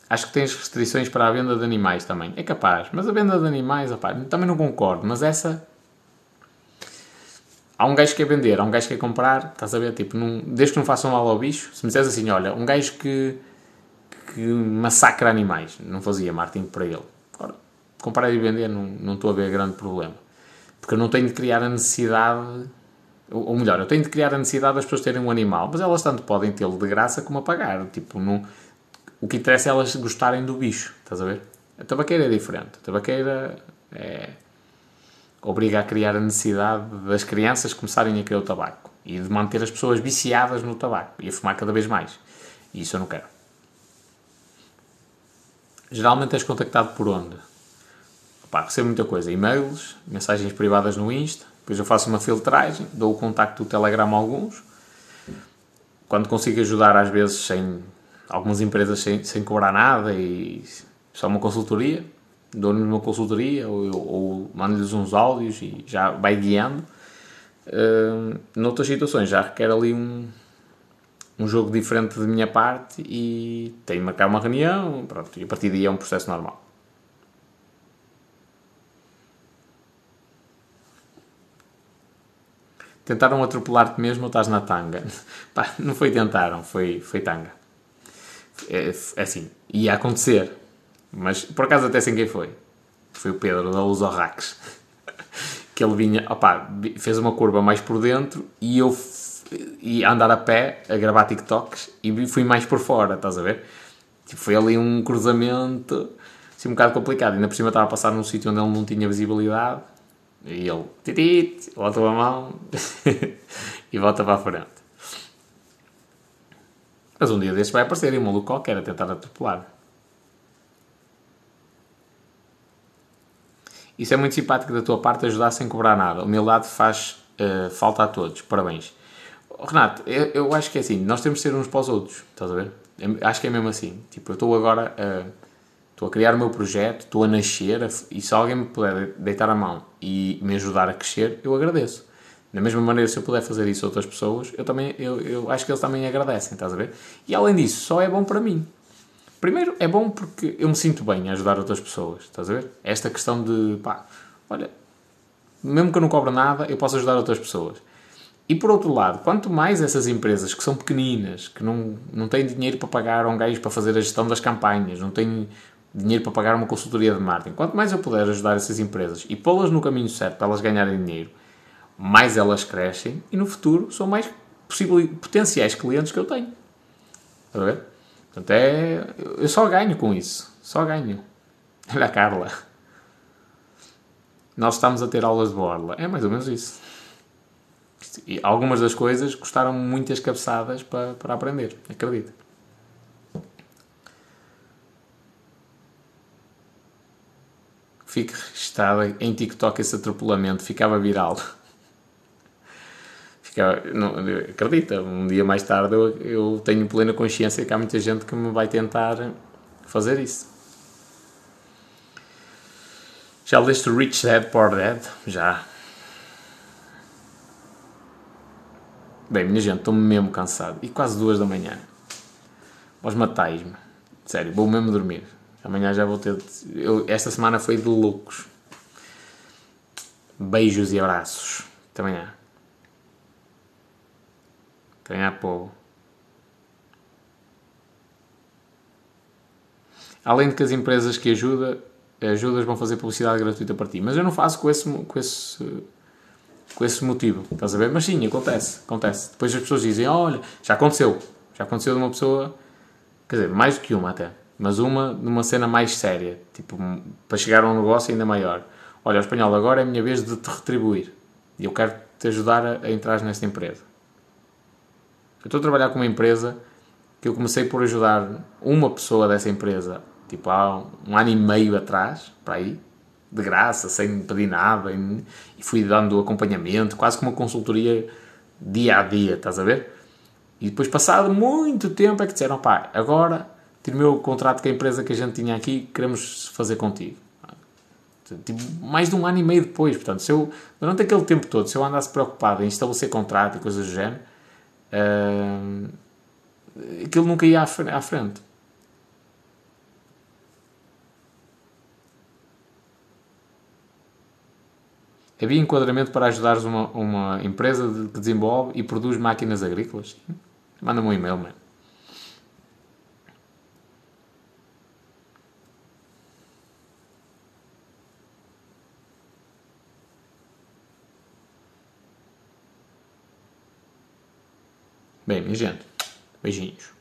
Acho que tens restrições para a venda de animais também. É capaz, mas a venda de animais, opa, também não concordo, mas essa há um gajo que quer vender, há um gajo que quer comprar, estás a ver? Tipo, num, desde que não façam mal ao bicho, se me disseres assim, olha, um gajo que, que massacra animais, não fazia marketing para ele. Agora, comprar e vender, não, não estou a ver grande problema. Porque eu não tenho de criar a necessidade, ou melhor, eu tenho de criar a necessidade das pessoas terem um animal, mas elas tanto podem tê-lo de graça como a pagar. Tipo, não, o que interessa é elas gostarem do bicho, estás a ver? A tabaqueira é diferente. A tabaqueira é obriga a criar a necessidade das crianças começarem a querer o tabaco e de manter as pessoas viciadas no tabaco e a fumar cada vez mais. E isso eu não quero. Geralmente és contactado por onde? Opa, recebo muita coisa. E-mails, mensagens privadas no Insta, depois eu faço uma filtragem, dou o contacto do Telegram a alguns. Quando consigo ajudar, às vezes, sem algumas empresas sem, sem cobrar nada e só uma consultoria, dou-lhes uma consultoria ou, ou mando-lhes uns áudios e já vai guiando. Uh, noutras situações já requer ali um, um jogo diferente da minha parte e tenho de marcar uma reunião pronto, e a partir daí é um processo normal. Tentaram atropelar-te mesmo ou estás na tanga? (laughs) Pá, não foi tentaram, foi, foi tanga. É, é assim, ia acontecer, mas por acaso até sem quem foi. Foi o Pedro da Luz Rax. (laughs) que ele vinha, opá, fez uma curva mais por dentro e eu ia andar a pé a gravar TikToks e fui mais por fora, estás a ver? Tipo, foi ali um cruzamento assim, um bocado complicado. Ainda por cima estava a passar num sítio onde ele não tinha visibilidade e ele, titit, volta a mão (laughs) e volta para a frente. Mas um dia destes vai aparecer e um maluco qualquer a tentar atropelar. Isso é muito simpático da tua parte ajudar sem cobrar nada. Humildade faz uh, falta a todos. Parabéns. Renato, eu, eu, acho que é assim, nós temos de ser uns para os outros, estás a ver? É, acho que é mesmo assim. Tipo, eu estou agora a, estou a criar o meu projeto, estou a nascer, a, e se alguém me puder deitar a mão e me ajudar a crescer, eu agradeço. Da mesma maneira, se eu puder fazer isso a outras pessoas, eu também eu, eu acho que eles também agradecem, estás a ver? E além disso, só é bom para mim. Primeiro, é bom porque eu me sinto bem a ajudar outras pessoas, estás a ver? Esta questão de, pá, olha, mesmo que eu não cobre nada, eu posso ajudar outras pessoas. E por outro lado, quanto mais essas empresas que são pequeninas, que não, não têm dinheiro para pagar um gajo para fazer a gestão das campanhas, não têm dinheiro para pagar uma consultoria de marketing, quanto mais eu puder ajudar essas empresas e pô-las no caminho certo para elas ganharem dinheiro, mais elas crescem e no futuro são mais potenciais clientes que eu tenho. Está a ver? Portanto, é, eu só ganho com isso. Só ganho. (laughs) Olha a Carla. Nós estamos a ter aulas de borla. É mais ou menos isso. E algumas das coisas custaram muitas cabeçadas para, para aprender. Acredito. Fique registado em TikTok esse atropelamento. Ficava viral. Não, acredita, um dia mais tarde eu, eu tenho plena consciência que há muita gente que me vai tentar fazer isso. Já leste Rich Dad Poor Dad? Já. Bem, minha gente, estou mesmo cansado. E quase duas da manhã. Vós matais-me. Sério, vou mesmo dormir. Amanhã já vou ter. Eu, esta semana foi de loucos. Beijos e abraços. Até amanhã. Ganhar povo. Além de que as empresas que ajuda, ajudas vão fazer publicidade gratuita para ti. Mas eu não faço com esse, com esse, com esse motivo, estás a ver? Mas sim, acontece, acontece. Depois as pessoas dizem, olha, já aconteceu. Já aconteceu de uma pessoa, quer dizer, mais do que uma até. Mas uma numa cena mais séria, tipo, para chegar a um negócio ainda maior. Olha, o espanhol, agora é a minha vez de te retribuir. E eu quero te ajudar a, a entrar nesta empresa. Eu estou a trabalhar com uma empresa que eu comecei por ajudar uma pessoa dessa empresa, tipo há um ano e meio atrás, para aí, de graça, sem pedir nada, e fui dando acompanhamento, quase como uma consultoria dia a dia, estás a ver? E depois, passado muito tempo, é que disseram: pá, agora terminou o contrato com a empresa que a gente tinha aqui, queremos fazer contigo. Tipo, mais de um ano e meio depois, portanto, se eu, durante aquele tempo todo, se eu andasse preocupado em estabelecer contrato e coisas do género, uh, aquilo nunca ia à frente. Havia enquadramento para ajudares uma, uma empresa que desenvolve e produz máquinas agrícolas? Manda-me um e-mail, mano. Bem, minha gente, beijinhos.